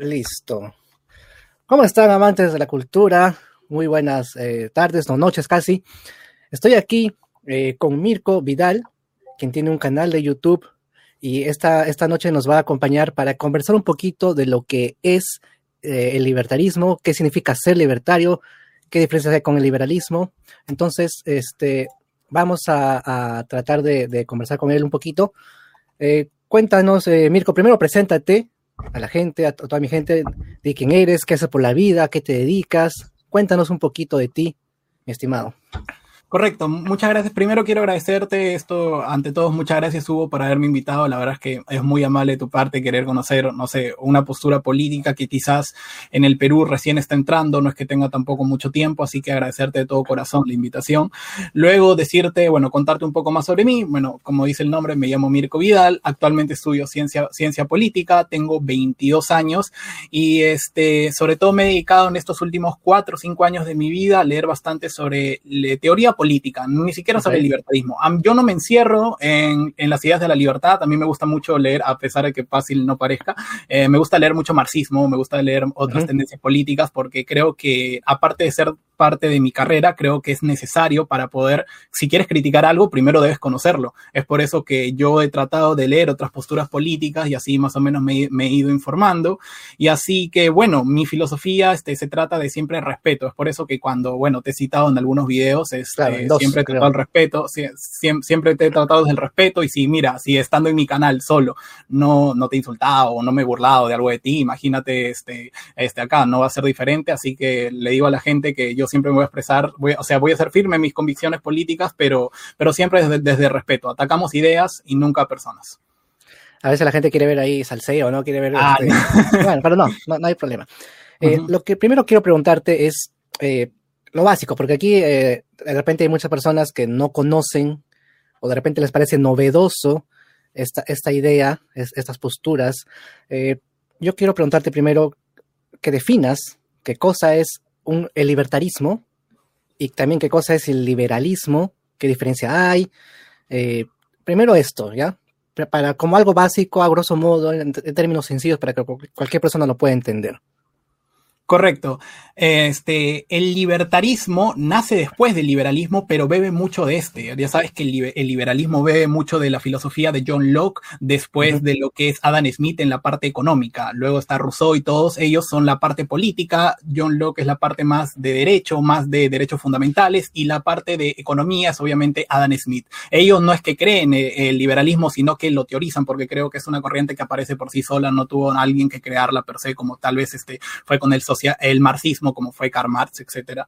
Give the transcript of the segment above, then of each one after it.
Listo. ¿Cómo están amantes de la cultura? Muy buenas eh, tardes o noches casi. Estoy aquí eh, con Mirko Vidal, quien tiene un canal de YouTube y esta, esta noche nos va a acompañar para conversar un poquito de lo que es eh, el libertarismo, qué significa ser libertario, qué diferencia hay con el liberalismo. Entonces, este, vamos a, tratar de, conversar con él un poquito. cuéntanos, Mirko, primero preséntate, a la gente, a, toda mi gente, de quién eres, qué haces por la vida, qué te dedicas. Cuéntanos un poquito de ti, mi estimado. Correcto, muchas gracias. Primero quiero agradecerte esto, ante todo, muchas gracias Hugo por haberme invitado. La verdad es que es muy amable de tu parte querer conocer, no sé, una postura política que quizás en el Perú recién está entrando, no es que tenga tampoco mucho tiempo, así que agradecerte de todo corazón la invitación. Luego decirte, bueno, contarte un poco más sobre mí. Bueno, como dice el nombre, me llamo Mirko Vidal, actualmente estudio ciencia, ciencia política, tengo 22 años y este, sobre todo me he dedicado en estos últimos 4 o 5 años de mi vida a leer bastante sobre teoría política, ni siquiera sobre el libertarismo. Yo no me encierro en, en, las ideas de la libertad, a mí me gusta mucho leer, a pesar de que fácil no parezca, eh, me gusta leer mucho marxismo, me gusta leer otras tendencias políticas, porque creo que aparte de ser parte de mi carrera, creo que es necesario para poder, si quieres criticar algo, primero debes conocerlo. Es por eso que yo he tratado de leer otras posturas políticas y así más o menos me, he ido informando. Y así que, bueno, mi filosofía este, se trata de siempre respeto. Es por eso que cuando, bueno, te he citado en algunos videos, este, siempre he tratado el respeto, siempre, te he tratado del respeto y si, mira, si estando en mi canal solo no, no te he insultado o no me he burlado de algo de ti, imagínate este, este acá, no va a ser diferente. Así que le digo a la gente que yo siempre me voy a expresar, o sea, voy a ser firme en mis convicciones políticas, pero, pero siempre desde, desde respeto. Atacamos ideas y nunca personas. A veces la gente quiere ver ahí salseo, ¿no? Quiere ver... Ah, este, bueno, pero no, no, hay problema. Eh, lo que primero quiero preguntarte es eh, lo básico, porque aquí eh, de repente hay muchas personas que no conocen o de repente les parece novedoso esta, esta idea, estas posturas. yo quiero preguntarte primero que definas qué cosa es el libertarismo y también qué cosa es el liberalismo, qué diferencia hay. Eh, primero esto, ¿ya? Para, como algo básico, a grosso modo, en términos sencillos, para que cualquier persona lo pueda entender. Correcto. Este, el libertarismo nace después del liberalismo, pero bebe mucho de este. Ya sabes que el, liberalismo bebe mucho de la filosofía de John Locke, después de lo que es Adam Smith en la parte económica. Luego está Rousseau y todos ellos son la parte política. John Locke es la parte más de derecho, más de derechos fundamentales, y la parte de economía es obviamente Adam Smith. Ellos no es que creen el liberalismo, sino que lo teorizan, porque creo que es una corriente que aparece por sí sola, no tuvo alguien que crearla per se, como tal vez este fue con el el marxismo, como fue Karl Marx, etc.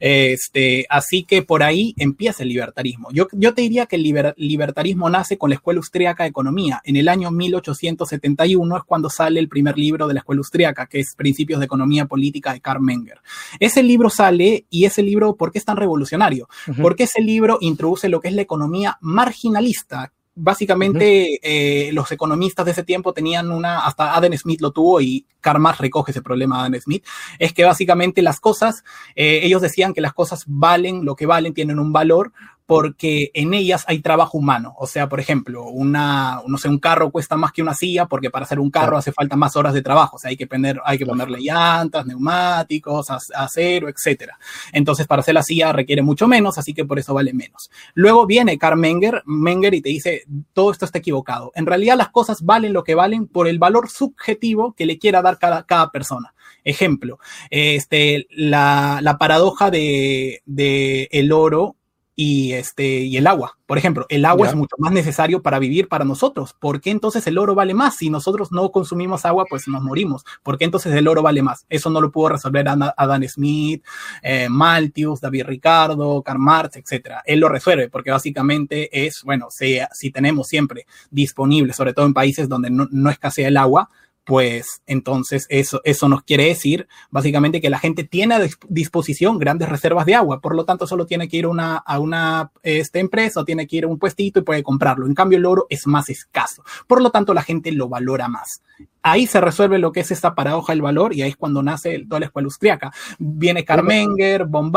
Este, así que por ahí empieza el libertarismo. Yo, yo te diría que el libertarismo nace con la Escuela Austriaca de Economía. En el año 1871 es cuando sale el primer libro de la Escuela Austriaca, que es Principios de Economía Política de Karl Menger. Ese libro sale y ese libro, ¿por qué es tan revolucionario? Porque ese libro introduce lo que es la economía marginalista, básicamente eh, los economistas de ese tiempo tenían una, hasta Adam Smith lo tuvo y Karl Marx recoge ese problema de Adam Smith, es que básicamente las cosas, eh, ellos decían que las cosas valen lo que valen, tienen un valor porque en ellas hay trabajo humano. O sea, por ejemplo, una, no sé, un carro cuesta más que una silla porque para hacer un carro hace falta más horas de trabajo. O sea, hay que, poner, hay que ponerle llantas, neumáticos, acero, etc. Entonces, para hacer la silla requiere mucho menos, así que por eso vale menos. Luego viene Karl Menger, Menger y te dice, todo esto está equivocado. En realidad las cosas valen lo que valen por el valor subjetivo que le quiera dar cada, cada persona. Ejemplo, este, la, la paradoja de, de el oro y, este, y el agua. Por ejemplo, el agua es mucho más necesario para vivir para nosotros. ¿Por qué entonces el oro vale más? Si nosotros no consumimos agua, pues nos morimos. ¿Por qué entonces el oro vale más? Eso no lo pudo resolver Adam Smith, eh, Malthus, David Ricardo, Karl Marx, etc. Él lo resuelve porque básicamente es, bueno, si, si tenemos siempre disponible, sobre todo en países donde no, no escasea el agua, pues entonces eso, eso nos quiere decir básicamente que la gente tiene a disposición grandes reservas de agua, por lo tanto solo tiene que ir una, a una este, empresa o tiene que ir a un puestito y puede comprarlo. En cambio el oro es más escaso, por lo tanto la gente lo valora más ahí se resuelve lo que es esta paradoja del valor y ahí es cuando nace toda la escuela austriaca. Viene Carmenger, von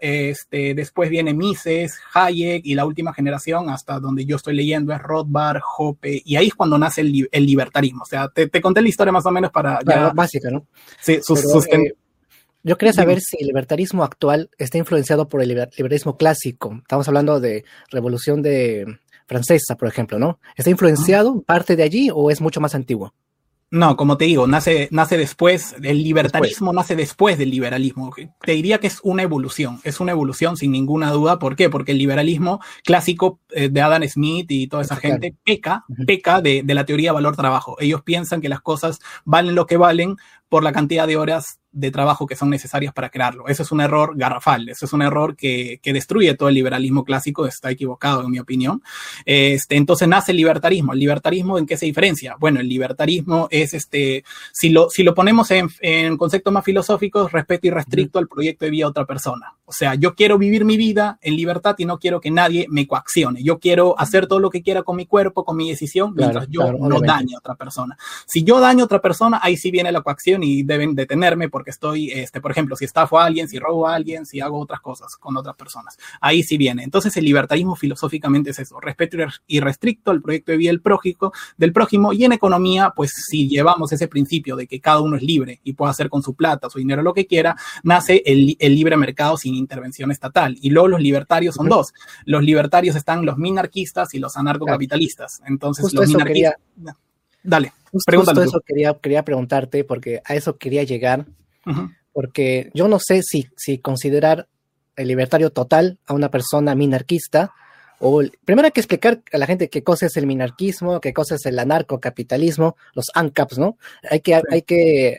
este, después viene Mises, Hayek y la última generación hasta donde yo estoy leyendo es Rothbard, Hoppe y ahí es cuando nace el, libertarismo. O sea, te, conté la historia más o menos para... Ya, básica, ¿no? Sí, sus, eh, yo quería saber si el libertarismo actual está influenciado por el liberalismo clásico. Estamos hablando de revolución de francesa, por ejemplo, ¿no? ¿Está influenciado parte de allí o es mucho más antiguo? No, como te digo, nace, nace después, el libertarismo nace después del liberalismo. Te diría que es una evolución, es una evolución sin ninguna duda. ¿Por qué? Porque el liberalismo clásico eh, de Adam Smith y toda esa gente peca, peca de, de la teoría valor-trabajo. Ellos piensan que las cosas valen lo que valen por la cantidad de horas de trabajo que son necesarias para crearlo. Eso es un error garrafal, eso es un error que, que destruye todo el liberalismo clásico, está equivocado en mi opinión. Este, entonces nace el libertarismo. ¿El libertarismo en qué se diferencia? Bueno, el libertarismo es, este, si lo, si lo ponemos en, en conceptos más filosóficos, respeto y restricto al proyecto de vida de otra persona. O sea, yo quiero vivir mi vida en libertad y no quiero que nadie me coaccione. Yo quiero hacer todo lo que quiera con mi cuerpo, con mi decisión, mientras yo no dañe a otra persona. Si yo daño a otra persona, ahí sí viene la coacción y deben detenerme porque estoy, este, por ejemplo, si estafo a alguien, si robo a alguien, si hago otras cosas con otras personas. Ahí sí viene. Entonces el libertarismo filosóficamente es eso, respeto y restricto al proyecto de vida del prójimo, del prójimo y en economía, pues si llevamos ese principio de que cada uno es libre y puede hacer con su plata, su dinero, lo que quiera, nace el, el libre mercado sin intervención estatal. Y luego los libertarios son dos. Los libertarios están los minarquistas y los anarcocapitalistas. Entonces los minarquistas... Dale. Justo, eso quería, quería preguntarte, porque a eso quería llegar, porque yo no sé si, si considerar el libertario total a una persona minarquista, o primero hay que explicar a la gente qué cosa es el minarquismo, qué cosa es el anarcocapitalismo, los ANCAPs, ¿no? Hay que, hay que,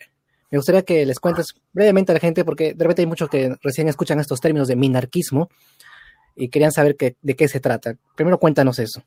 me gustaría que les cuentes brevemente a la gente, porque de repente hay muchos que recién escuchan estos términos de minarquismo y querían saber de qué se trata. Primero cuéntanos eso.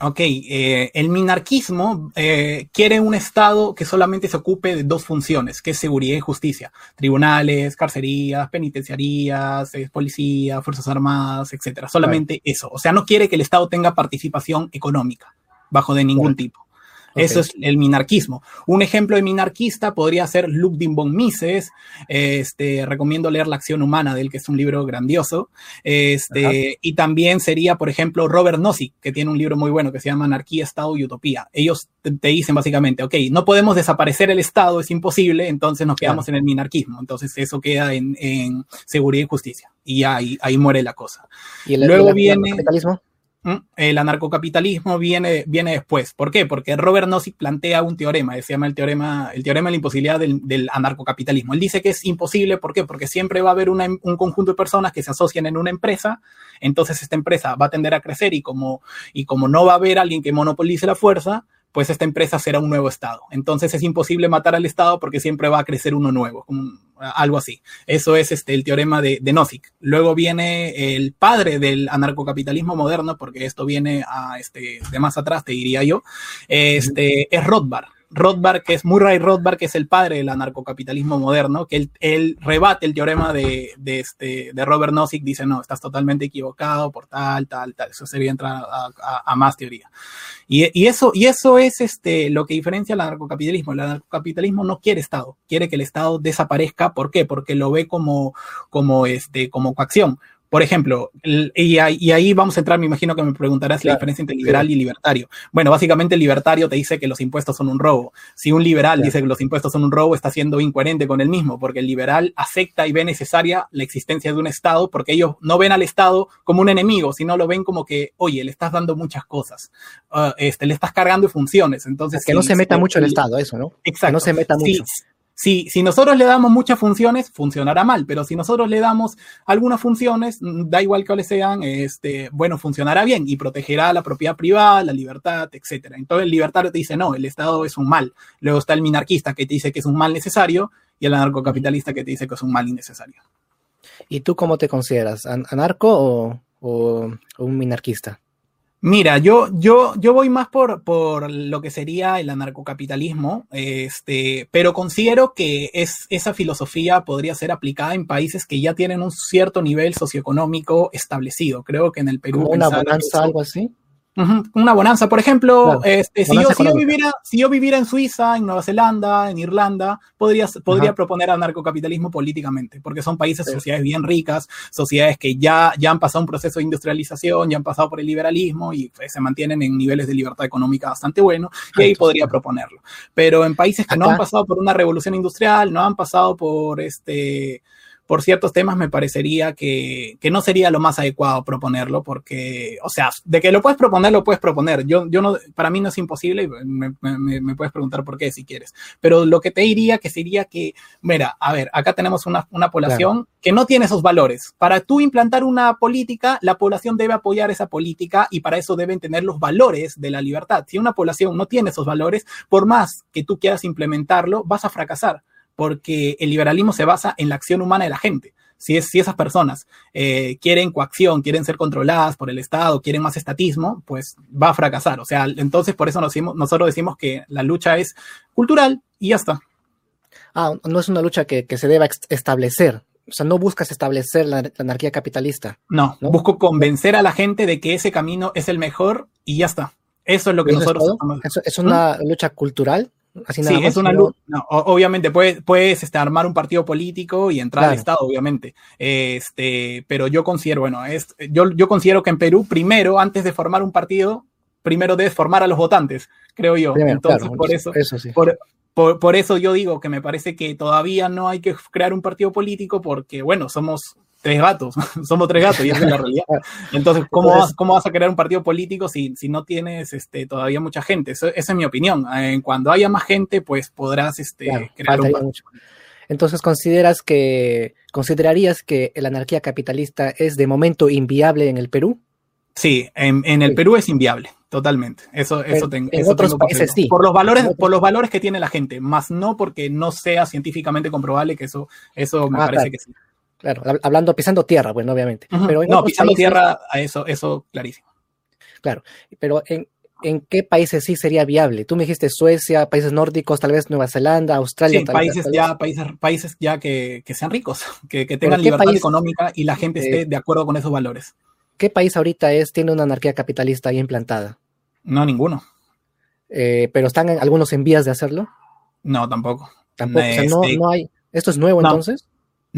Ok, eh, el minarquismo eh, quiere un Estado que solamente se ocupe de dos funciones, que es seguridad y justicia. Tribunales, carcerías, penitenciarías, eh, policía, fuerzas armadas, etcétera. Solamente eso. O sea, no quiere que el Estado tenga participación económica, bajo de ningún tipo. Eso es el minarquismo. Un ejemplo de minarquista podría ser Ludwig von Mises. Este, recomiendo leer La acción humana de él, que es un libro grandioso. Este, y también sería, por ejemplo, Robert Nozick, que tiene un libro muy bueno que se llama Anarquía, Estado y Utopía. Ellos te, dicen básicamente, ok, no podemos desaparecer el Estado, es imposible, entonces nos quedamos en el minarquismo. Entonces eso queda en, seguridad y justicia. Y ahí, ahí muere la cosa. ¿Y el, Luego viene... capitalismo? El anarcocapitalismo viene, viene después. ¿Por qué? Porque Robert Nozick plantea un teorema, se llama el teorema, el teorema de la imposibilidad del, anarcocapitalismo. Él dice que es imposible, ¿por qué? Porque siempre va a haber un conjunto de personas que se asocian en una empresa, entonces esta empresa va a tender a crecer y como, y como no va a haber alguien que monopolice la fuerza, pues esta empresa será un nuevo Estado. Entonces es imposible matar al Estado porque siempre va a crecer uno nuevo, algo así. Eso es este, el teorema de, de Nozick. Luego viene el padre del anarcocapitalismo moderno, porque esto viene a, este, de más atrás, te diría yo, este, es Rothbard. Rothbard, que es Murray Rothbard, que es el padre del anarcocapitalismo moderno, que él, rebate el teorema de, este, de Robert Nozick, dice, no, estás totalmente equivocado por tal, tal, tal. Eso sería entrar a, más teoría. Y, eso, y eso es este, lo que diferencia al anarcocapitalismo. El anarcocapitalismo no quiere Estado, quiere que el Estado desaparezca. ¿Por qué? Porque lo ve como, como, este, como coacción. Por ejemplo, y, ahí vamos a entrar, me imagino que me preguntarás la diferencia entre liberal y libertario. Bueno, básicamente el libertario te dice que los impuestos son un robo. Si un liberal dice que los impuestos son un robo, está siendo incoherente con el mismo, porque el liberal acepta y ve necesaria la existencia de un Estado, porque ellos no ven al Estado como un enemigo, sino lo ven como que, oye, le estás dando muchas cosas, uh, este, le estás cargando funciones. Entonces, que no se meta mucho el, Estado, eso, ¿no? Exacto. Que no se meta mucho. Si, si nosotros le damos muchas funciones, funcionará mal, pero si nosotros le damos algunas funciones, mm, da igual cuáles sean, este, bueno, funcionará bien y protegerá la propiedad privada, la libertad, etc. Entonces el libertario te dice, no, el Estado es un mal. Luego está el minarquista que te dice que es un mal necesario y el anarcocapitalista que te dice que es un mal innecesario. ¿Y tú cómo te consideras? ¿Anarco o un minarquista? Mira, yo, yo, yo voy más por, por lo que sería el anarcocapitalismo, este, pero considero que es, esa filosofía podría ser aplicada en países que ya tienen un cierto nivel socioeconómico establecido. Creo que en el Perú. una bonanza, algo así? Una bonanza, por ejemplo, este, si, yo, si, yo, viviera, si yo viviera en Suiza, en Nueva Zelanda, en Irlanda, podría, podría proponer anarcocapitalismo políticamente, porque son países, sociedades bien ricas, sociedades que ya, ya han pasado un proceso de industrialización, ya han pasado por el liberalismo y pues, se mantienen en niveles de libertad económica bastante buenos, y ahí podría proponerlo. Pero en países que no han pasado por una revolución industrial, no han pasado por este por ciertos temas me parecería que, que, no sería lo más adecuado proponerlo, porque, o sea, de que lo puedes proponer, lo puedes proponer. Yo, yo no, para mí no es imposible, me, me, me puedes preguntar por qué si quieres. Pero lo que te diría que sería que, mira, a ver, acá tenemos una, una población que no tiene esos valores. Para tú implantar una política, la población debe apoyar esa política y para eso deben tener los valores de la libertad. Si una población no tiene esos valores, por más que tú quieras implementarlo, vas a fracasar porque el liberalismo se basa en la acción humana de la gente. Si, es, si esas personas eh, quieren coacción, quieren ser controladas por el Estado, quieren más estatismo, pues va a fracasar. O sea, entonces por eso nos nosotros decimos que la lucha es cultural y ya está. Ah, no es una lucha que, se deba establecer. O sea, no buscas establecer la, anarquía capitalista. No, busco convencer a la gente de que ese camino es el mejor y ya está. Eso es lo que nosotros... Es, es una lucha cultural sí, es una luz. obviamente puedes, puedes este, armar un partido político y entrar al Estado, obviamente. Este, pero yo considero, bueno, es, yo, yo considero que en Perú, primero, antes de formar un partido, primero debes formar a los votantes, creo yo. Entonces, por eso, por, por, eso yo digo que me parece que todavía no hay que crear un partido político porque, bueno, somos tres gatos, somos tres gatos y esa es la realidad. Entonces, ¿cómo, vas, ¿cómo vas a crear un partido político si, si no tienes este, todavía mucha gente? esa es mi opinión. Cuando haya más gente, pues podrás este, crear un partido. Entonces, ¿consideras que, ¿considerarías que la anarquía capitalista es de momento inviable en el Perú? Sí, en, en el Perú es inviable, totalmente. Eso, eso, tengo, en otros países sí. Por los valores, por los valores que tiene la gente, más no porque no sea científicamente comprobable que eso, eso me ah, parece que sí. Claro, hablando, pisando tierra, bueno, obviamente. pero no, pisando tierra, a eso, eso clarísimo. Claro, pero en, ¿en qué países sí sería viable? Tú me dijiste Suecia, países nórdicos, tal vez Nueva Zelanda, Australia. Sí, países, ya, países, países ya que, sean ricos, que, tengan libertad económica y la gente esté de acuerdo con esos valores. ¿Qué país ahorita es, tiene una anarquía capitalista ahí implantada? No, ninguno. Eh, ¿Pero están algunos en vías de hacerlo? No, tampoco. Tampoco, o sea, no, este, no hay. ¿Esto es nuevo entonces?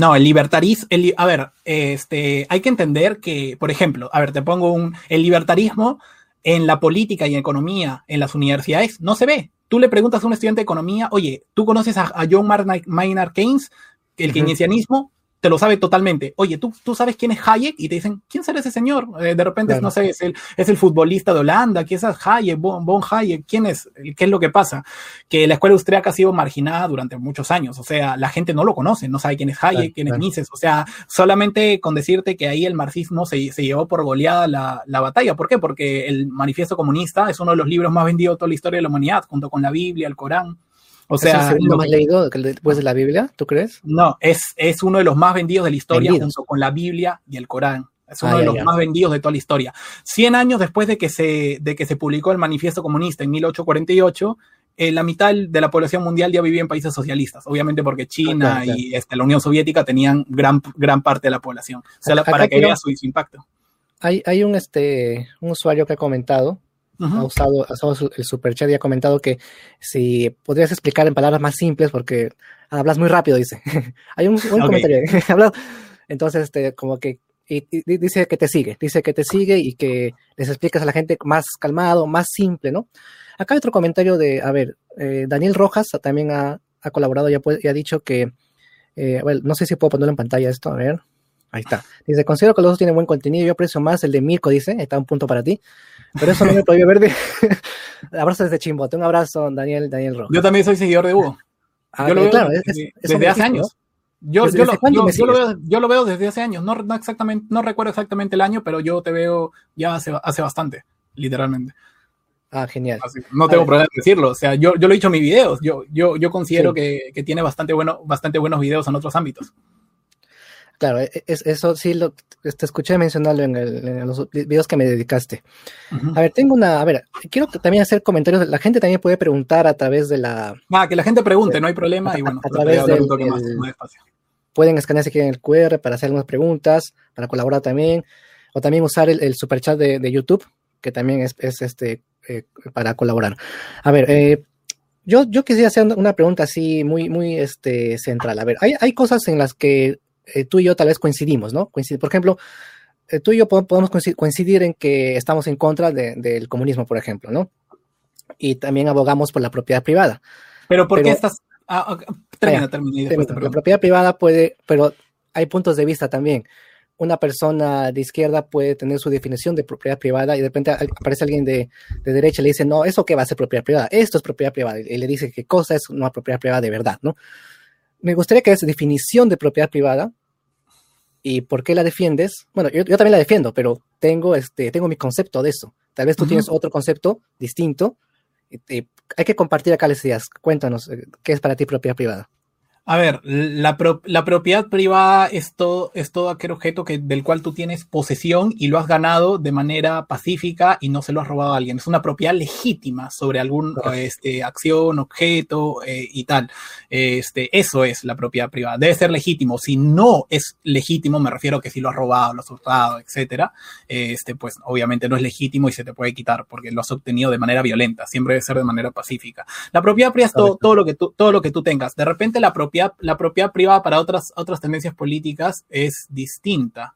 No, el libertarismo, a ver, este, hay que entender que, por ejemplo, a ver, te pongo un, el libertarismo en la política y economía en las universidades no se ve. Tú le preguntas a un estudiante de economía, oye, ¿tú conoces a, John Maynard Keynes, el keynesianismo? Te lo sabe totalmente. Oye, ¿tú, tú sabes quién es Hayek y te dicen, ¿quién será ese señor? Eh, de repente, no sé, es el, es el futbolista de Holanda, ¿quién es Hayek, Bon, Hayek? ¿Quién es? ¿Qué es lo que pasa? Que la escuela austríaca ha sido marginada durante muchos años, o sea, la gente no lo conoce, no sabe quién es Hayek, quién es Mises, o sea, solamente con decirte que ahí el marxismo se, se llevó por goleada la, la, batalla. ¿Por qué? Porque el manifiesto comunista es uno de los libros más vendidos de toda la historia de la humanidad, junto con la Biblia, el Corán. O sea, ¿Es el segundo más leído después de la Biblia, tú crees? No, es, es uno de los más vendidos de la historia junto con la Biblia y el Corán. Es uno ah, de los más vendidos de toda la historia. Cien años después de que se, de que se publicó el Manifiesto Comunista en 1848, eh, la mitad de la población mundial ya vivía en países socialistas, obviamente porque China y este, la Unión Soviética tenían gran, gran parte de la población. O sea, para que vea su, impacto. Hay, hay un, este, un usuario que ha comentado ha usado, ha usado el superchat y ha comentado que si podrías explicar en palabras más simples, porque hablas muy rápido, dice. Hay un buen comentario. Entonces, este, como que y, dice que te sigue, dice que te sigue y que les explicas a la gente más calmado, más simple, ¿no? Acá hay otro comentario de, a ver, eh, Daniel Rojas también ha, ha colaborado y ha, dicho que, eh, bueno, no sé si puedo ponerlo en pantalla esto, a ver. Ahí está. Dice, considero que los dos tienen buen contenido. Yo aprecio más el de Mirko, dice. Está un punto para ti. Pero eso no me prohíbe ver. abrazo desde Chimbote. Un abrazo, Daniel, Daniel Rojas. Yo también soy seguidor de Hugo. Ah, yo lo veo claro, desde, hace años. Yo, yo, lo, veo, yo, lo, veo, desde hace años. No, no, exactamente, no recuerdo exactamente el año, pero yo te veo ya hace, hace bastante, literalmente. Ah, genial. no tengo problema en decirlo. O sea, yo, yo lo he dicho en mis videos. Yo, yo, yo considero que, que, tiene bastante, bueno, bastante buenos videos en otros ámbitos. Claro, e, e, es, eso sí lo te escuché mencionarlo en, los videos que me dedicaste. A ver, tengo una, a ver, quiero también hacer comentarios, la gente también puede preguntar a través de la... Ah, que la gente pregunte, no hay problema, y bueno, a, través del, pueden escanear si quieren el QR para hacer algunas preguntas, para colaborar también, o también usar el, el superchat de, de YouTube que también es, este eh, para colaborar. A ver, eh, yo, yo quisiera hacer una pregunta así muy, muy este, central. A ver, hay, hay cosas en las que eh, tú y yo tal vez coincidimos, ¿no? por ejemplo, tú y yo podemos coincidir en que estamos en contra del comunismo, por ejemplo, ¿no? Y también abogamos por la propiedad privada. Pero ¿por qué estás...? Ah, termina, termina. la propiedad privada puede, pero hay puntos de vista también una persona de izquierda puede tener su definición de propiedad privada y de repente aparece alguien de, derecha y le dice, no, ¿eso qué va a ser propiedad privada? Esto es propiedad privada. Y le dice qué cosa es una propiedad privada de verdad, ¿no? Me gustaría que esa definición de propiedad privada y por qué la defiendes. Bueno, yo, también la defiendo, pero tengo, este, tengo mi concepto de eso. Tal vez tú tienes otro concepto distinto. hay que compartir acá las ideas. Cuéntanos, eh, ¿qué es para ti propiedad privada? A ver, la, propiedad privada es todo, es todo aquel objeto que, del cual tú tienes posesión y lo has ganado de manera pacífica y no se lo has robado a alguien. Es una propiedad legítima sobre algún este, acción, objeto eh, y tal. Este, eso es la propiedad privada. Debe ser legítimo. Si no es legítimo, me refiero a que si lo has robado, lo has hurtado, etcétera, este, pues obviamente no es legítimo y se te puede quitar porque lo has obtenido de manera violenta. Siempre debe ser de manera pacífica. La propiedad privada es todo, todo, lo que tú, todo lo que tú tengas. De repente la propiedad la propiedad privada para otras, otras tendencias políticas es distinta.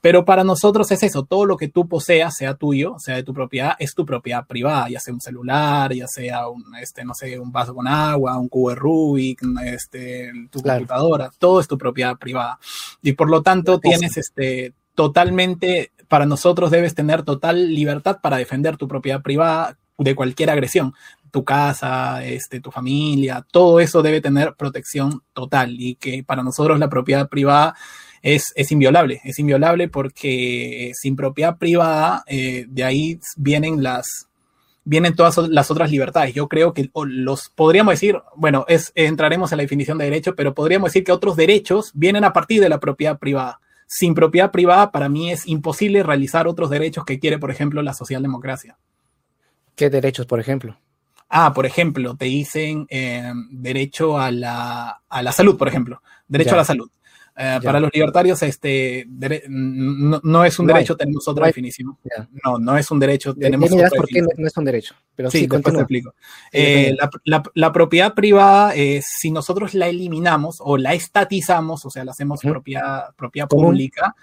Pero para nosotros es eso, todo lo que tú poseas, sea tuyo, sea de tu propiedad, es tu propiedad privada, ya sea un celular, ya sea un, este, no sé, un vaso con agua, un cubo de Rubik, este, tu computadora, todo es tu propiedad privada. Y por lo tanto tienes este, totalmente, para nosotros debes tener total libertad para defender tu propiedad privada de cualquier agresión tu casa, este, tu familia, todo eso debe tener protección total y que para nosotros la propiedad privada es, es inviolable, es inviolable porque sin propiedad privada eh, de ahí vienen las vienen todas las otras libertades. Yo creo que los podríamos decir, bueno, es, entraremos en la definición de derecho, pero podríamos decir que otros derechos vienen a partir de la propiedad privada. Sin propiedad privada, para mí es imposible realizar otros derechos que quiere, por ejemplo, la socialdemocracia. ¿Qué derechos, por ejemplo? Ah, por ejemplo, te dicen eh, derecho a la, a la salud, por ejemplo, derecho a la salud. Eh, para los libertarios, este no, es un derecho, tenemos otra definición. No, no es un derecho, tenemos otra por qué no es un derecho. Pero sí, después te explico. Eh, la, propiedad privada, si nosotros la eliminamos o la estatizamos, o sea, la hacemos propiedad, propiedad pública,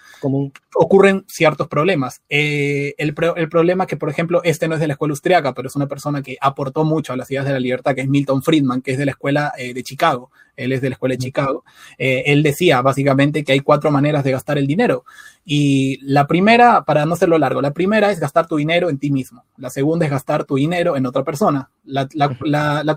ocurren ciertos problemas. Eh, el, el, problema que, por ejemplo, este no es de la escuela austriaca, pero es una persona que aportó mucho a las ideas de la libertad, que es Milton Friedman, que es de la escuela de Chicago él es de la escuela de Chicago, eh, él decía básicamente que hay cuatro maneras de gastar el dinero. Y la primera, para no hacerlo largo, la primera es gastar tu dinero en ti mismo. La segunda es gastar tu dinero en otra persona. La,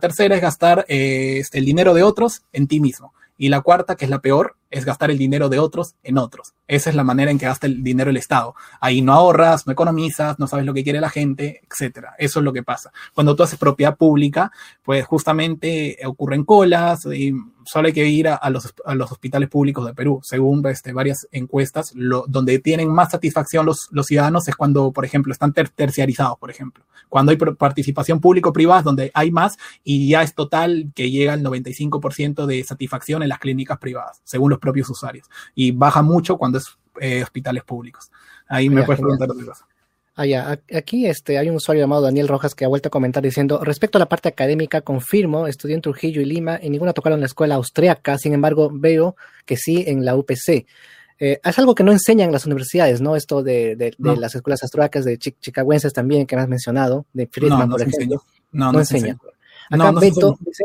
tercera es gastar eh, el dinero de otros en ti mismo. Y la cuarta, que es la peor, es gastar el dinero de otros en otros. Esa es la manera en que gasta el dinero el Estado. Ahí no ahorras, no economizas, no sabes lo que quiere la gente, etcétera. Eso es lo que pasa. Cuando tú haces propiedad pública, pues justamente ocurren colas y solo hay que ir a, los, hospitales públicos de Perú. Según este, varias encuestas, donde tienen más satisfacción los, los ciudadanos es cuando, por ejemplo, están terciarizados, por ejemplo. Cuando hay participación público-privada, donde hay más y ya es total que llega al 95% de satisfacción en las clínicas privadas, según los propios usuarios. Y baja mucho cuando es eh, hospitales públicos. Ahí me puedes preguntar otra cosa. Ah, ya. Aquí este, hay un usuario llamado Daniel Rojas que ha vuelto a comentar diciendo, respecto a la parte académica, confirmo, estudié en Trujillo y Lima y ninguna tocaron la escuela austriaca, sin embargo, veo que sí en la UPC. Eh, es algo que no enseñan las universidades, ¿no? Esto de, las escuelas austriacas, de chicaguenses también, que me has mencionado, de Friedman, por ejemplo. No, no, enseñan. Acá Beto dice,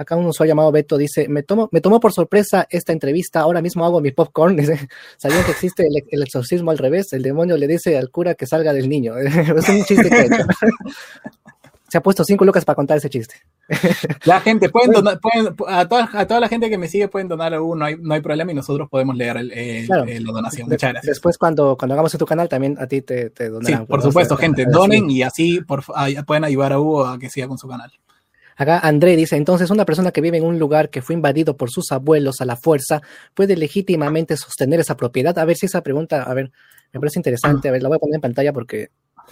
acá un usuario llamado Beto dice, me tomo, me tomó por sorpresa esta entrevista, ahora mismo hago mi popcorn, dice, sabían que existe el, exorcismo al revés, el demonio le dice al cura que salga del niño. es un chiste que hecho. Se ha puesto cinco lucas para contar ese chiste. La gente, pueden donar, a, toda, a toda la gente que me sigue pueden donar uno, no hay, no hay problema y nosotros podemos leer el, la donación. Muchas gracias. Después, cuando, cuando hagamos en tu canal, también a ti te, te donarán. Sí, por supuesto, gente, donen y así por, pueden ayudar a Hugo a que siga con su canal. Acá André dice, entonces una persona que vive en un lugar que fue invadido por sus abuelos a la fuerza puede legítimamente sostener esa propiedad. A ver si esa pregunta, a ver, me parece interesante. A ver, la voy a poner en pantalla porque,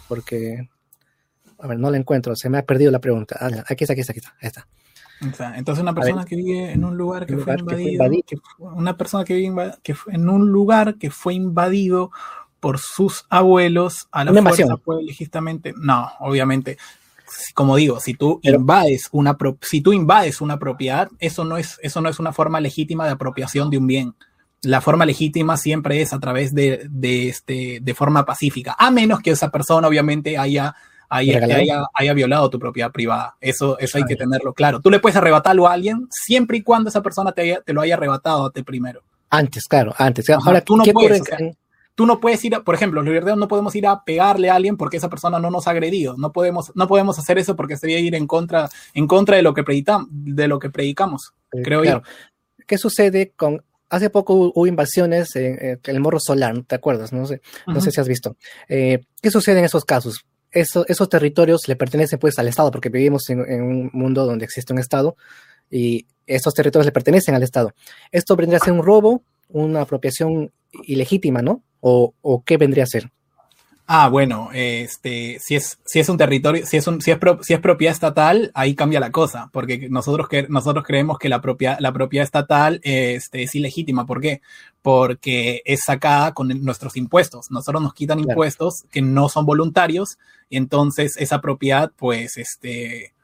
porque, a ver, no la encuentro, se me ha perdido la pregunta. Ah, aquí está, aquí está, aquí está. está. Entonces una persona que vive en un lugar que, fue, invadido, una persona que vive en un lugar que fue invadido por sus abuelos a la Una fuerza invasión. puede legítimamente. No, obviamente. Como digo, si tú invades una pro- si tú invades una propiedad, eso no es eso no es una forma legítima de apropiación de un bien. La forma legítima siempre es a través de, de este de forma pacífica, a menos que esa persona obviamente haya haya, haya, haya violado tu propiedad privada. Eso, eso hay que tenerlo claro. Tú le puedes arrebatar algo a alguien siempre y cuando esa persona te, haya- te lo haya arrebatado a ti primero. Antes, claro, antes. Ahora, tú no ¿qué puedes, ocurre o sea, en- Tú no puedes ir, a- por ejemplo, los libertarios no podemos ir a pegarle a alguien porque esa persona no nos ha agredido. No podemos, no podemos hacer eso porque sería ir en contra, en contra de lo que predicamos, de lo que predicamos, Eh, creo claro. ¿Qué sucede con... Hace poco hu- hubo invasiones en, el Morro Solar, ¿te acuerdas? No sé, yo. no sé si has visto. Eh, ¿Qué sucede en esos casos? Eso- esos territorios le pertenecen pues al Estado, porque vivimos en, en un mundo donde existe un Estado y esos territorios le pertenecen al Estado. Esto vendría a ser un robo, una apropiación ilegítima, ¿no? ¿O, o qué vendría a ser? Ah, bueno, este, si es, si es un territorio, si es un, si es, pro- si es propiedad estatal, ahí cambia la cosa, porque nosotros que nosotros creemos que la propiedad, la propiedad estatal, este, es ilegítima. ¿Por qué? Porque es sacada con el- nuestros impuestos. Nosotros nos quitan Claro. impuestos que no son voluntarios, y entonces esa propiedad, pues, este,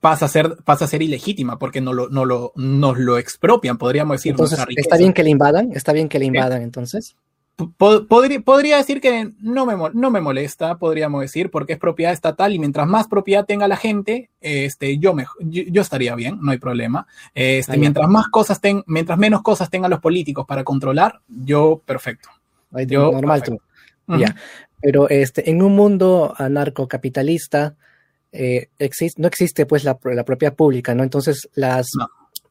pasa a ser, pasa a ser ilegítima, porque no lo, no lo, nos lo expropian, podríamos decir. Entonces, ¿está bien que le invadan? ¿Está bien que le invadan entonces? Po- podría, podría decir que no me, no me molesta, podríamos decir, porque es propiedad estatal y mientras más propiedad tenga la gente, este, yo, me, yo, yo estaría bien, no hay problema. Este, mientras más cosas ten, mientras menos cosas tengan los políticos para controlar, yo perfecto. Yo, normal perfecto. tú. Ujú. Ya. Pero este, en un mundo anarcocapitalista eh, exis- no existe pues la, la propiedad pública, ¿no? Entonces las, No.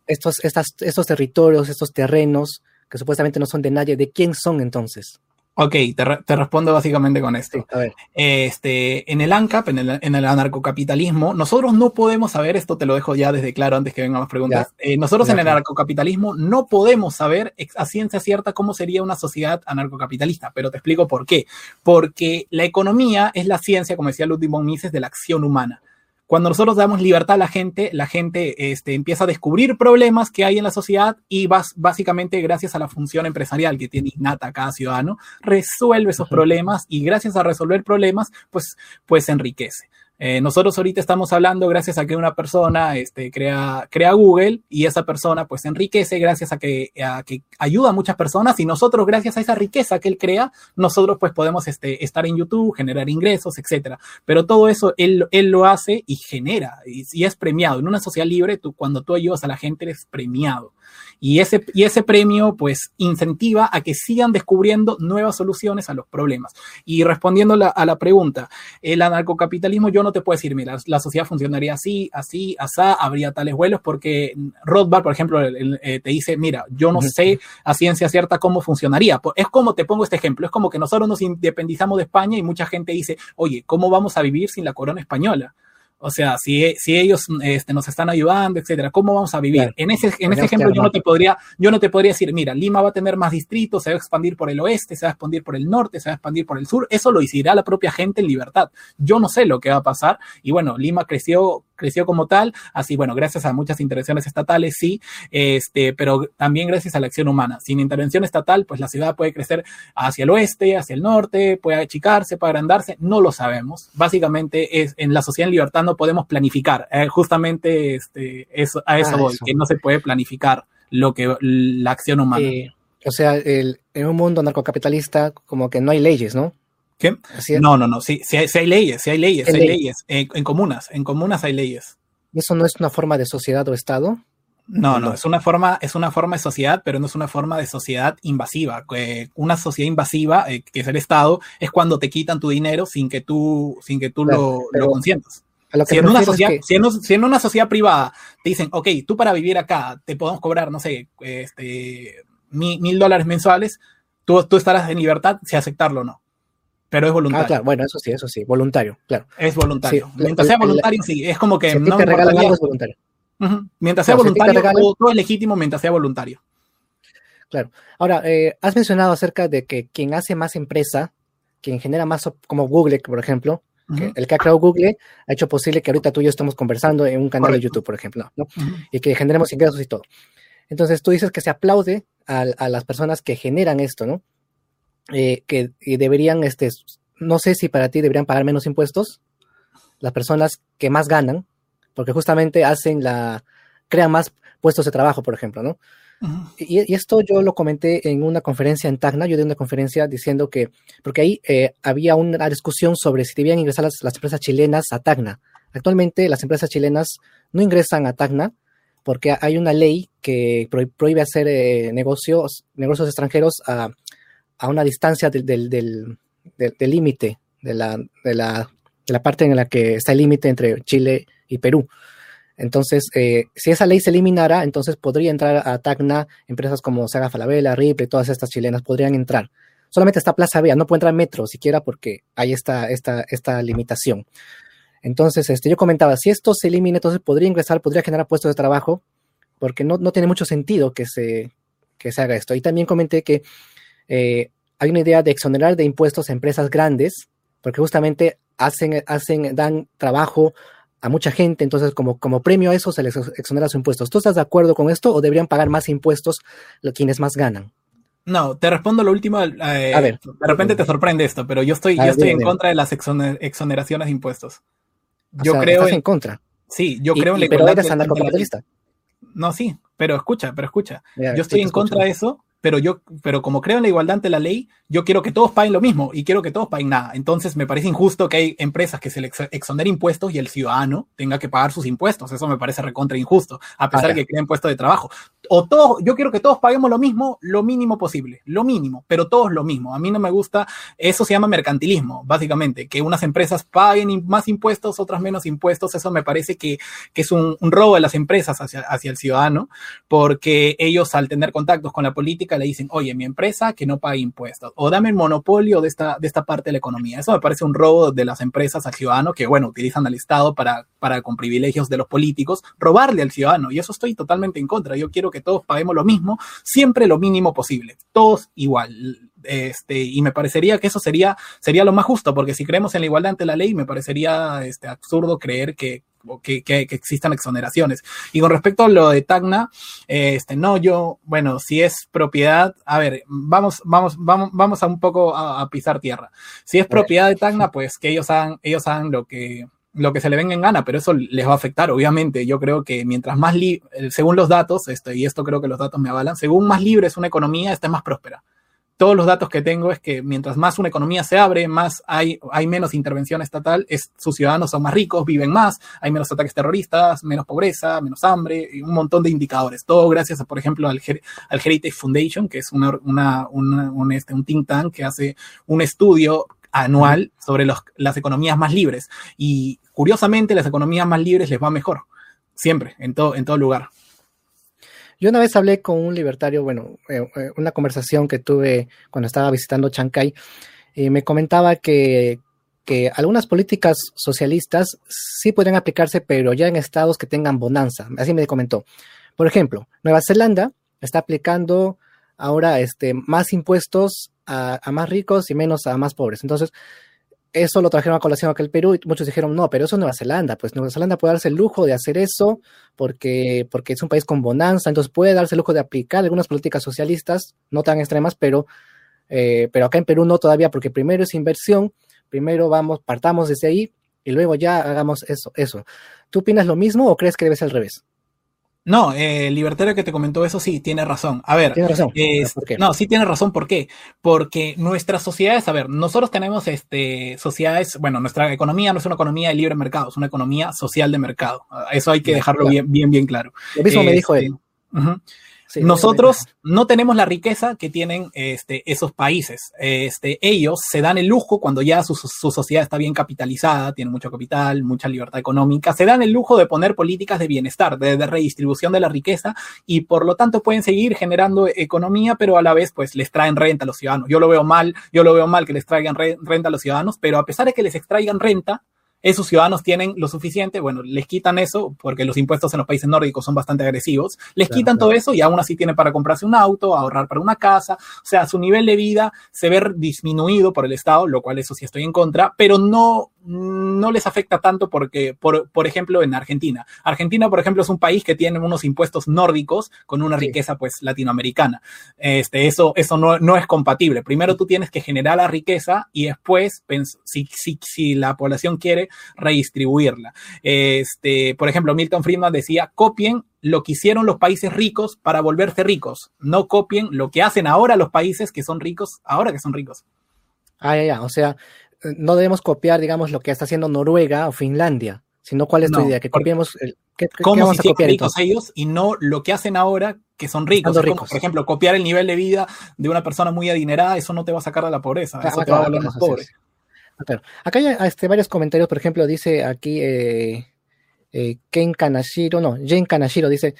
estos, estas, estos territorios, estos terrenos que supuestamente no son de nadie, ¿de quién son entonces? Ok, te, re- te respondo básicamente con esto. Sí. Este, en el ANCAP, en el, en el anarcocapitalismo, nosotros no podemos saber, esto te lo dejo ya desde claro antes que vengan las preguntas, eh, nosotros Ya, en el anarcocapitalismo no podemos saber a ciencia cierta cómo sería una sociedad anarcocapitalista, pero te explico por qué. Porque la economía es la ciencia, como decía Ludwig von Mises, de la acción humana. Cuando nosotros damos libertad a la gente, la gente este, empieza a descubrir problemas que hay en la sociedad y vas, básicamente gracias a la función empresarial que tiene innata cada ciudadano, resuelve esos problemas y gracias a resolver problemas, pues, pues se enriquece. Eh, nosotros ahorita estamos hablando gracias a que una persona este, crea, crea Google y esa persona pues enriquece gracias a que, a que ayuda a muchas personas y nosotros gracias a esa riqueza que él crea, nosotros pues podemos este, estar en YouTube, generar ingresos, etcétera. Pero todo eso él, él lo hace y genera y, y es premiado. En una sociedad libre, tú, cuando tú ayudas a la gente eres premiado. Y ese, y ese premio pues incentiva a que sigan descubriendo nuevas soluciones a los problemas. Y respondiendo la- a la pregunta, el anarcocapitalismo yo no te puedo decir, mira, la sociedad funcionaría así, así, asá, habría tales vuelos, porque Rothbard, por ejemplo, el- el, eh, te dice, mira, yo no sé a ciencia cierta cómo funcionaría. Es como te pongo este ejemplo, es como que nosotros nos independizamos de España y mucha gente dice, oye, ¿cómo vamos a vivir sin la corona española? O sea, si, si ellos este, nos están ayudando, etcétera, ¿cómo vamos a vivir? Claro. En ese, en ese ejemplo yo no te podría, yo no te podría decir, mira, Lima va a tener más distritos, se va a expandir por el oeste, se va a expandir por el norte, se va a expandir por el sur. Eso lo decidirá la propia gente en libertad. Yo no sé lo que va a pasar. Y bueno, Lima creció, creció como tal, así bueno, gracias a muchas intervenciones estatales, sí, este, pero también gracias a la acción humana. Sin intervención estatal, pues la ciudad puede crecer hacia el oeste, hacia el norte, puede achicarse, puede agrandarse, no lo sabemos. Básicamente es en la sociedad en libertad no podemos planificar. Eh, justamente este, eso, a eso Ah, voy, eso. que no se puede planificar lo que la acción humana. Eh, o sea, el- en un mundo narcocapitalista como que no hay leyes, ¿no? ¿Qué? No, no, no, sí, sí hay, sí hay leyes, sí hay leyes, ¿Qué sí hay ley? leyes. En comunas, en comunas hay leyes. ¿Eso no es una forma de sociedad o Estado? No, no, No. es una forma, es una forma de sociedad, pero no es una forma de sociedad invasiva. Eh, una sociedad invasiva, eh, que es el Estado, es cuando te quitan tu dinero sin que tú, sin que tú Claro, lo, lo consientas. Si en, una es sociedad, que- si, en, un- si en una sociedad privada te dicen, ok, tú para vivir acá te podemos cobrar, no sé, este, mi- mil dólares mensuales, tú, tú estarás en libertad si aceptarlo o no. Pero es voluntario. Ah, claro, bueno, eso sí, eso sí, voluntario, claro. Es voluntario. Sí, Mientras la- sea la- voluntario, sí. Es como que si no te regalan algo es voluntario. Mientras sea Claro, si voluntario, regalan- todo, es legítimo mientras sea voluntario. Ahora, eh, has mencionado acerca de que quien hace más empresa, quien genera más, como Google, por ejemplo, que el que ha creado Google ha hecho posible que ahorita tú y yo estemos conversando en un canal de. YouTube, por ejemplo, ¿no? Y que generemos ingresos y todo. Entonces tú dices que se aplaude a, a las personas que generan esto, ¿no? Eh, que deberían, este, no sé si para ti deberían pagar menos impuestos, las personas que más ganan, porque justamente hacen la, crean más puestos de trabajo, por ejemplo, ¿no? y, esto yo lo comenté en una conferencia en Tacna, yo di una conferencia diciendo que, porque ahí eh, había una discusión sobre si debían ingresar las, empresas chilenas a Tacna. Actualmente las empresas chilenas no ingresan a Tacna porque hay una ley que prohíbe hacer eh, negocios, negocios extranjeros a, una distancia del límite, de, la, de, la, de la parte en la que está el límite entre Chile y Perú. Entonces, eh, si esa ley se eliminara, entonces podría entrar a Tacna empresas como Saga Falabella, Ripley, todas estas chilenas podrían entrar. Solamente está Plaza Vea, no puede entrar metro siquiera porque hay esta, esta, esta limitación. Entonces, este, yo comentaba, si esto se elimina, entonces podría ingresar, podría generar puestos de trabajo, porque no, no tiene mucho sentido que se, que se haga esto. Y también comenté que eh, hay una idea de exonerar de impuestos a empresas grandes, porque justamente hacen, hacen, dan trabajo a mucha gente, entonces como, como premio a eso se les exonera sus impuestos. ¿Tú estás de acuerdo con esto o deberían pagar más impuestos quienes más ganan? No, te respondo lo último. Eh, a ver. De repente te sorprende esto, pero yo estoy, yo estoy en contra de las exoneraciones de impuestos. Yo creo. Estás en, contra. Sí, yo creo en la igualdad. Pero eres No, sí, pero escucha, pero escucha. yo estoy en contra de eso pero yo, pero como creo en la igualdad ante la ley, yo quiero que todos paguen lo mismo y quiero que todos paguen nada. Entonces me parece injusto que hay empresas que se le exoneren impuestos y el ciudadano tenga que pagar sus impuestos. Eso me parece recontra injusto, a pesar de que creen puestos de trabajo. O todos, yo quiero que todos paguemos lo mismo, lo mínimo posible, lo mínimo, pero todos lo mismo. A mí no me gusta, eso se llama mercantilismo, básicamente, que unas empresas paguen más impuestos, otras menos impuestos. Eso me parece que, que es un, un, robo de las empresas hacia, hacia el ciudadano, porque ellos al tener contactos con la política le dicen, oye, mi empresa que no pague impuestos, o dame el monopolio de esta, de esta parte de la economía. Eso me parece un robo de las empresas al ciudadano que, bueno, utilizan al Estado para, para con privilegios de los políticos, robarle al ciudadano. Y eso estoy totalmente en contra. Yo quiero que todos paguemos lo mismo, siempre lo mínimo posible, todos igual. Este, y me parecería que eso sería, sería lo más justo, porque si creemos en la igualdad ante la ley, me parecería este, absurdo creer que, que, que, existan exoneraciones. Y con respecto a lo de Tacna, este, no, yo, bueno, si es propiedad, a ver, vamos, vamos, vamos, vamos a un poco a, pisar tierra. Si es propiedad de Tacna, pues que ellos hagan, ellos hagan lo que, lo que se le venga en gana, pero eso les va a afectar, obviamente. Yo creo que mientras más, según los datos, este, y esto creo que los datos me avalan, según más libre es una economía, está más próspera todos los datos que tengo es que mientras más una economía se abre, más hay, hay menos intervención estatal, es, sus ciudadanos son más ricos, viven más, hay menos ataques terroristas, menos pobreza, menos hambre, y un montón de indicadores. Todo gracias, a, por ejemplo, al, al Heritage Foundation, que es una, una, un, este, un think tank que hace un estudio anual sobre los, las economías más libres. Y curiosamente, las economías más libres les va mejor, siempre, en todo, en todo lugar. Yo una vez hablé con un libertario, bueno, eh, eh, una conversación que tuve cuando estaba visitando Chancay, y me comentaba que, que algunas políticas socialistas sí podrían aplicarse, pero ya en estados que tengan bonanza. Así me comentó. Por ejemplo, Nueva Zelanda está aplicando ahora este, más impuestos a, más ricos y menos a más pobres. Entonces, eso lo trajeron a colación acá el Perú y muchos dijeron, no, pero eso es Nueva Zelanda, pues Nueva Zelanda puede darse el lujo de hacer eso porque, porque es un país con bonanza, entonces puede darse el lujo de aplicar algunas políticas socialistas, no tan extremas, pero, eh, pero acá en Perú no todavía, porque primero es inversión, primero vamos, partamos desde ahí y luego ya hagamos eso, eso. ¿Tú opinas lo mismo o crees que debe ser al revés? No, eh, el libertario que te comentó eso sí, tiene razón. A ver, ¿Tiene razón? no, sí tiene razón. ¿Por qué? Porque nuestras sociedades, a ver, nosotros tenemos este, sociedades, bueno, nuestra economía no es una economía de libre mercado, es una economía social de mercado. Eso hay que dejarlo bien, bien, bien claro. Lo mismo me dijo este, Nosotros no tenemos la riqueza que tienen este, esos países. Este, ellos se dan el lujo cuando ya su, sociedad está bien capitalizada, tienen mucho capital, mucha libertad económica, se dan el lujo de poner políticas de bienestar, de, redistribución de la riqueza y por lo tanto pueden seguir generando economía, pero a la vez pues les traen renta a los ciudadanos. Yo lo veo mal, yo lo veo mal que les traigan renta a los ciudadanos, pero a pesar de que les extraigan renta, esos ciudadanos tienen lo suficiente, bueno, les quitan eso, porque los impuestos en los países nórdicos son bastante agresivos, les quitan todo eso y aún así tienen para comprarse un auto, ahorrar para una casa, o sea, su nivel de vida se ve disminuido por el Estado, lo cual eso sí estoy en contra, pero no, no les afecta tanto porque, por, por ejemplo, en Argentina. Argentina, por ejemplo, es un país que tiene unos impuestos nórdicos con una riqueza pues latinoamericana. Este, eso eso no, no es compatible. Primero tú tienes que generar la riqueza y después, si, si, si la población quiere, redistribuirla. Este, por ejemplo, Milton Friedman decía, copien lo que hicieron los países ricos para volverse ricos. No copien lo que hacen ahora los países que son ricos, ahora que son ricos. Ah, ya, ya. O sea, no debemos copiar, digamos, lo que está haciendo Noruega o Finlandia, sino cuál es tu idea, que copiemos el, ¿qué, ¿Cómo vamos a copiar ricos ellos y no lo que hacen ahora que son ricos. ricos. por ejemplo, copiar el nivel de vida de una persona muy adinerada, eso no te va a sacar de la pobreza, eso te va a volver más pobre. Acá hay este, varios comentarios, por ejemplo, dice aquí eh, eh, Ken Kanashiro, no, Jen Kanashiro dice,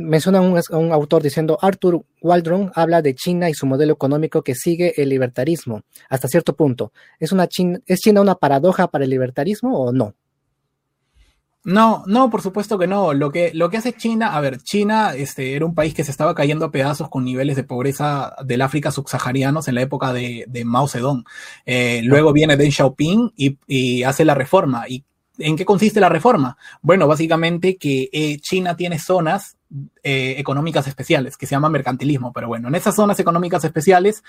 menciona un, autor diciendo, Arthur Waldron habla de China y su modelo económico que sigue el libertarismo hasta cierto punto. ¿Es, una China, ¿Es China una paradoja para el libertarismo o no? No, no, por supuesto que no. Lo que, lo que hace China, a ver, China este, era un país que se estaba cayendo a pedazos con niveles de pobreza del África subsaharianos en la época de, Mao Zedong. Eh, luego viene Deng Xiaoping y, y hace la reforma. ¿Y ¿En qué consiste la reforma? Bueno, básicamente que eh, China tiene zonas eh, económicas especiales, que se llama mercantilismo, pero bueno, en esas zonas económicas especiales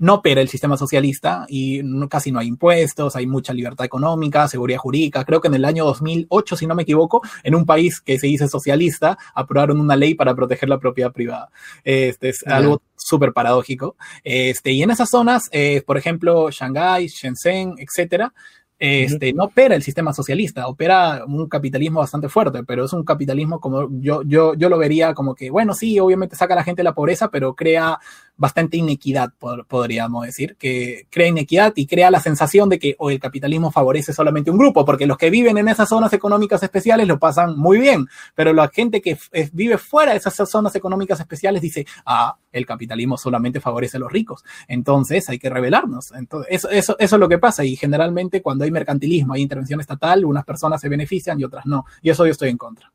no opera el sistema socialista y casi no hay impuestos, hay mucha libertad económica, seguridad jurídica. Creo que en el año 2008, si no me equivoco, en un país que se dice socialista, aprobaron una ley para proteger la propiedad privada. Este es algo súper paradójico. Este, y en esas zonas, eh, por ejemplo, Shanghái, Shenzhen, etcétera, este, no opera el sistema socialista, opera un capitalismo bastante fuerte, pero es un capitalismo como yo, yo, yo lo vería como que, bueno, sí, obviamente saca a la gente de la pobreza, pero crea bastante inequidad, podríamos decir, que crea inequidad y crea la sensación de que o el capitalismo favorece solamente un grupo, porque los que viven en esas zonas económicas especiales lo pasan muy bien, pero la gente que vive fuera de esas zonas económicas especiales dice, ah, el capitalismo solamente favorece a los ricos, entonces hay que rebelarnos. Entonces, eso, eso, eso es lo que pasa y generalmente cuando hay mercantilismo, hay intervención estatal, unas personas se benefician y otras no, y eso yo estoy en contra.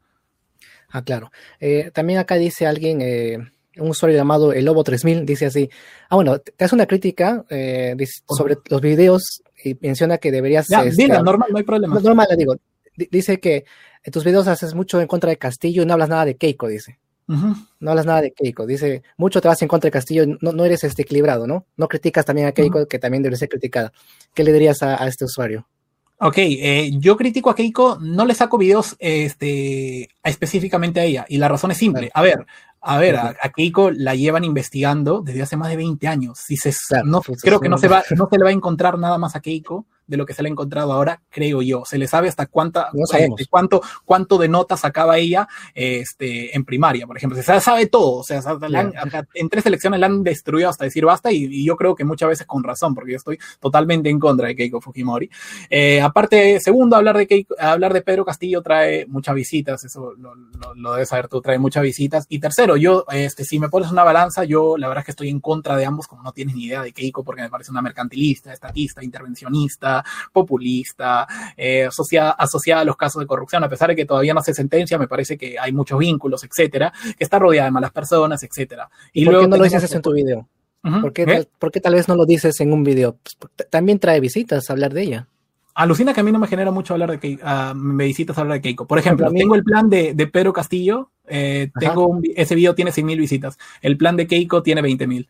Ah, claro. Eh, también acá dice alguien, eh, un usuario llamado El Lobo 3000 dice así, ah bueno, te hace una crítica eh, sobre los videos y menciona que deberías... Ya, este, normal, no hay problema. Normal, le digo. dice que en tus videos haces mucho en contra de Castillo y no hablas nada de Keiko, dice. No hablas nada de Keiko. Dice, mucho te vas en contra de Castillo, no, no eres este equilibrado, ¿no? No criticas también a Keiko, que también debe ser criticada. ¿Qué le dirías a, este usuario? Ok, eh, yo critico a Keiko, no le saco videos este, específicamente a ella, y la razón es simple. A ver, a ver, a, Keiko la llevan investigando desde hace más de 20 años. Si se, no, pues, creo que no se, va, no se le va a encontrar nada más a Keiko de lo que se le ha encontrado ahora, creo yo. Se le sabe hasta cuánta, eh, cuánto, cuánto de notas sacaba ella este, en primaria, por ejemplo. Se sabe, todo. O sea, en tres elecciones la han destruido hasta decir basta y, yo creo que muchas veces con razón, porque yo estoy totalmente en contra de Keiko Fujimori. Eh, aparte, segundo, hablar de Keiko, hablar de Pedro Castillo trae muchas visitas, eso lo, lo, debes saber tú, trae muchas visitas. Y tercero, yo, este, si me pones una balanza, yo la verdad es que estoy en contra de ambos, como no tienes ni idea de Keiko, porque me parece una mercantilista, estatista, intervencionista, populista, eh, asociada, asociada a los casos de corrupción, a pesar de que todavía no se sentencia, me parece que hay muchos vínculos, etcétera, que está rodeada de malas personas, etcétera. Y, ¿Por qué no lo dices en tu video? ¿Por, qué, tal, vez no lo dices en un video? Pues, también trae visitas a hablar de ella. Alucina que a mí no me genera mucho hablar de Keiko, me visitas hablar de Keiko. Por ejemplo, tengo el plan de, Pedro Castillo, eh, tengo ese video tiene 100.000 visitas. El plan de Keiko tiene 20.000.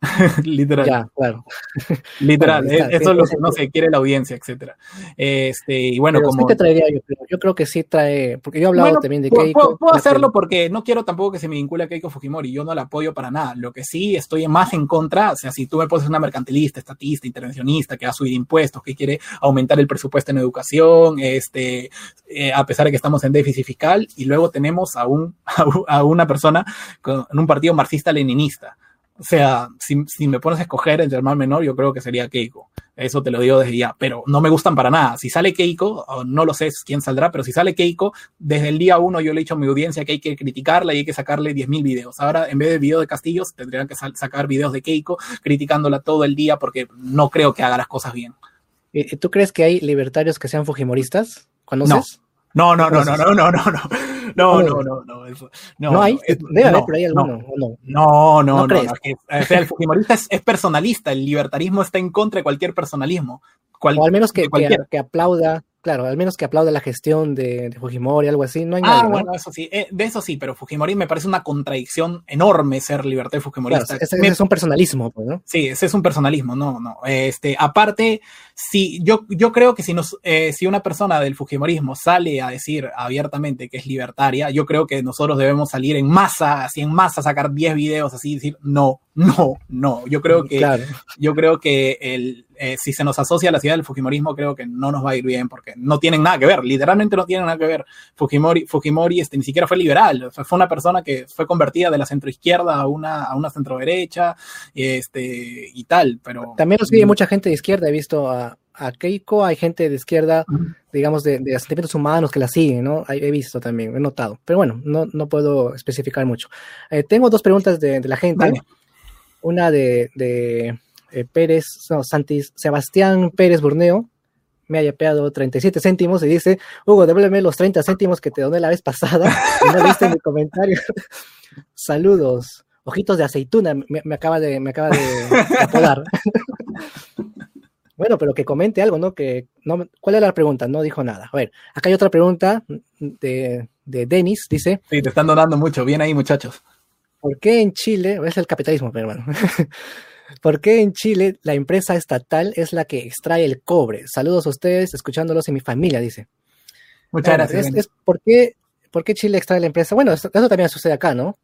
Literal. Ya, claro. Literal, eh, eso es lo que no se quiere la audiencia, etcétera. Este, y bueno, como. traería yo, yo creo que sí trae, porque yo he hablado también de Keiko. Puedo, hacerlo porque no quiero tampoco que se me vincule a Keiko Fujimori, yo no la apoyo para nada. Lo que sí estoy más en contra, o sea, si tú me pones una mercantilista, estatista, intervencionista, que va a subir impuestos, que quiere aumentar el presupuesto en educación, este, eh, a pesar de que estamos en déficit fiscal, y luego tenemos a, un, a una persona con, en un partido marxista-leninista o sea, si, me pones a escoger entre el mal menor, yo creo que sería Keiko. Eso te lo digo desde ya, pero no me gustan para nada. Si sale Keiko, no lo sé quién saldrá, pero si sale Keiko, desde el día uno yo le he dicho a mi audiencia que hay que criticarla y hay que sacarle 10.000 videos. Ahora, en vez de video de Castillos, tendrían que sacar videos de Keiko criticándola todo el día porque no creo que haga las cosas bien. ¿Y ¿Tú crees que hay libertarios que sean fujimoristas? ¿Conoces? No, no, no, no, no, no, no, no, no. No, oh. no, no, no. Eso, no, no, hay, debe haber no, por ahí alguno. No, no, no. no, no que, o sea, el fujimorista es, es, personalista, el libertarismo está en contra de cualquier personalismo. Cual, o al menos que, que, que aplauda Claro, al menos que aplaude la gestión de, de Fujimori, algo así, no hay Ah, bueno, eso sí, eh, de eso sí, pero Fujimori me parece una contradicción enorme ser libertad fujimorista. Claro, ese, es un personalismo, pues, ¿no? Sí, ese es un personalismo, no, no. Este, aparte, si, yo, yo creo que si, nos, eh, si una persona del fujimorismo sale a decir abiertamente que es libertaria, yo creo que nosotros debemos salir en masa, así en masa, sacar 10 videos así y decir, no, no, no. Yo creo que, claro. yo creo que el, eh, si se nos asocia a la ciudad del Fujimorismo, creo que no nos va a ir bien porque no tienen nada que ver, literalmente no tienen nada que ver. Fujimori, Fujimori este, ni siquiera fue liberal, o sea, fue una persona que fue convertida de la centroizquierda a una, a una centroderecha este, y tal, pero... También nos sigue mucha gente de izquierda, he visto a, a Keiko, hay gente de izquierda, digamos, de, de asentamientos humanos que la siguen, ¿no? He visto también, he notado. Pero bueno, no, no puedo especificar mucho. Eh, tengo dos preguntas de, de la gente. Vale. Una de, de eh, Pérez, no, Santis, Sebastián Pérez Burneo, me haya pegado 37 céntimos y dice, Hugo, devuélveme los 30 céntimos que te doné la vez pasada y no viste mi comentario. Saludos. Ojitos de aceituna, me, me, acaba de, me acaba de apodar. bueno, pero que comente algo, ¿no? Que, no, ¿Cuál era la pregunta? No dijo nada. A ver, acá hay otra pregunta de, de Denis, dice. Sí, te están donando mucho. Bien ahí, muchachos. ¿Por qué en Chile, es el capitalismo, pero hermano, ¿Por qué en Chile la empresa estatal es la que extrae el cobre? Saludos a ustedes, escuchándolos en mi familia, dice. Muchas gracias. Es, es, ¿por, qué, ¿por, qué, Chile extrae la empresa? Bueno, eso, eso también sucede acá, ¿no?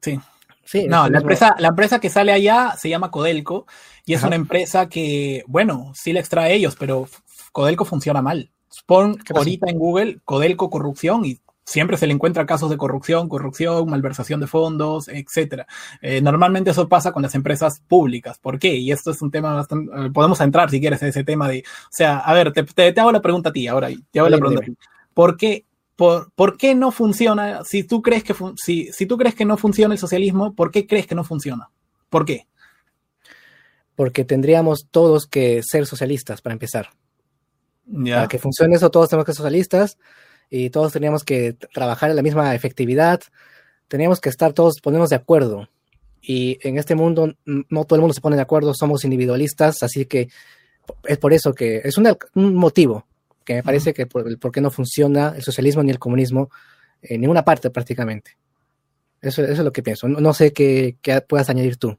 Sí. Sí, no, la empresa, la empresa que sale allá se llama Codelco y es Ajá. una empresa que, bueno, sí la extrae ellos, pero Codelco funciona mal. Pon ahorita en Google Codelco corrupción y siempre se le encuentra casos de corrupción, corrupción, malversación de fondos, etcétera. Eh, normalmente eso pasa con las empresas públicas. ¿Por qué? Y esto es un tema bastante, eh, podemos entrar si quieres a ese tema de, o sea, a ver, te, te, te hago la pregunta a ti ahora, te hago la pregunta dime. a ti. ¿Por qué? Por, ¿Por, qué no funciona? Si tú crees que si, si tú crees que no funciona el socialismo, ¿por qué crees que no funciona? ¿Por qué? Porque tendríamos todos que ser socialistas para empezar. Yeah. Para que funcione eso, todos tenemos que ser socialistas y todos teníamos que trabajar en la misma efectividad, teníamos que estar todos, ponernos de acuerdo. Y en este mundo no todo el mundo se pone de acuerdo, somos individualistas, así que es por eso que es una, un motivo que me parece uh -huh. que por, por, qué no funciona el socialismo ni el comunismo en ninguna parte prácticamente. Eso, eso es lo que pienso. No, no sé qué, qué, puedas añadir tú.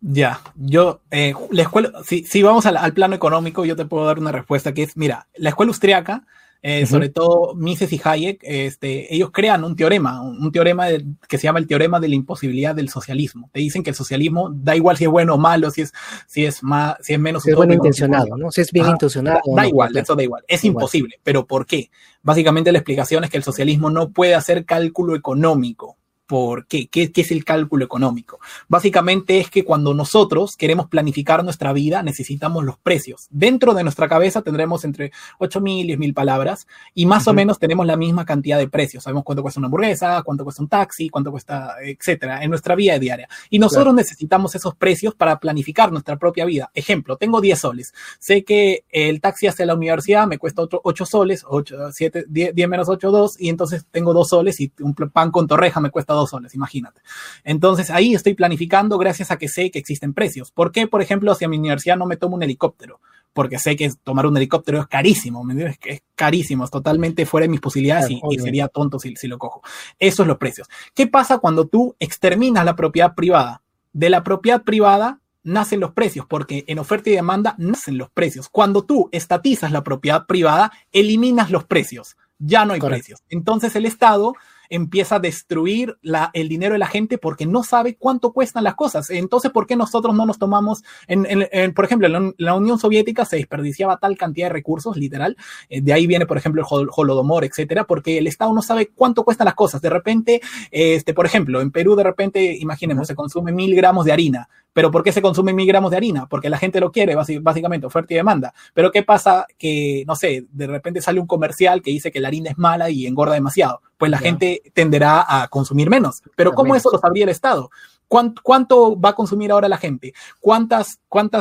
Ya, yo, eh, la escuela, si, si vamos al, al, plano económico, yo te puedo dar una respuesta que es, mira, la escuela austriaca eh, uh -huh. sobre todo Mises y Hayek, este, ellos crean un teorema, un, teorema de, que se llama el teorema de la imposibilidad del socialismo. Te dicen que el socialismo da igual si es bueno o malo, si es, si es más, si es menos. Si es bueno intencionado, ¿no? Si es bien ah, intencionado. Da, da no, igual, eso da igual. Es da imposible. Igual. Pero ¿por qué? Básicamente la explicación es que el socialismo no puede hacer cálculo económico. ¿Por qué? ¿Qué, ¿Qué, es el cálculo económico? Básicamente es que cuando nosotros queremos planificar nuestra vida, necesitamos los precios. Dentro de nuestra cabeza tendremos entre 8.000 y 10.000 palabras y más uh -huh. o menos tenemos la misma cantidad de precios. Sabemos cuánto cuesta una hamburguesa, cuánto cuesta un taxi, cuánto cuesta, etcétera, en nuestra vida diaria. Y nosotros claro. necesitamos esos precios para planificar nuestra propia vida. Ejemplo, tengo 10 soles. Sé que el taxi hacia la universidad me cuesta otro 8 soles, 8, 7, 10, 10 menos 8, 2, y entonces tengo 2 soles y un pan con torreja me cuesta 2 soles, imagínate. Entonces ahí estoy planificando gracias a que sé que existen precios. ¿Por qué, por ejemplo, hacia mi universidad no me tomo un helicóptero? Porque sé que tomar un helicóptero es carísimo, ¿me entiendes? Es carísimo, es totalmente fuera de mis posibilidades claro, y, y, sería tonto si, si lo cojo. Eso es los precios. ¿Qué pasa cuando tú exterminas la propiedad privada? De la propiedad privada nacen los precios, porque en oferta y demanda nacen los precios. Cuando tú estatizas la propiedad privada, eliminas los precios. Ya no hay Correcto. precios. Entonces el Estado empieza a destruir la, el dinero de la gente porque no sabe cuánto cuestan las cosas. Entonces, ¿por qué nosotros no nos tomamos, en, en, en por ejemplo, en la, la, Unión Soviética se desperdiciaba tal cantidad de recursos, literal, eh, de ahí viene, por ejemplo, el holodomor, etcétera, porque el Estado no sabe cuánto cuestan las cosas. De repente, este, por ejemplo, en Perú, de repente, imaginemos, se consume mil gramos de harina. ¿Pero por qué se consumen mil gramos de harina? Porque la gente lo quiere, básicamente, oferta y demanda. Pero ¿qué pasa? Que, no sé, de repente sale un comercial que dice que la harina es mala y engorda demasiado. Pues la yeah. gente tenderá a consumir menos. Pero ¿cómo eso lo sabría el Estado? ¿Cuánto, va a consumir ahora la gente? ¿Cuántas,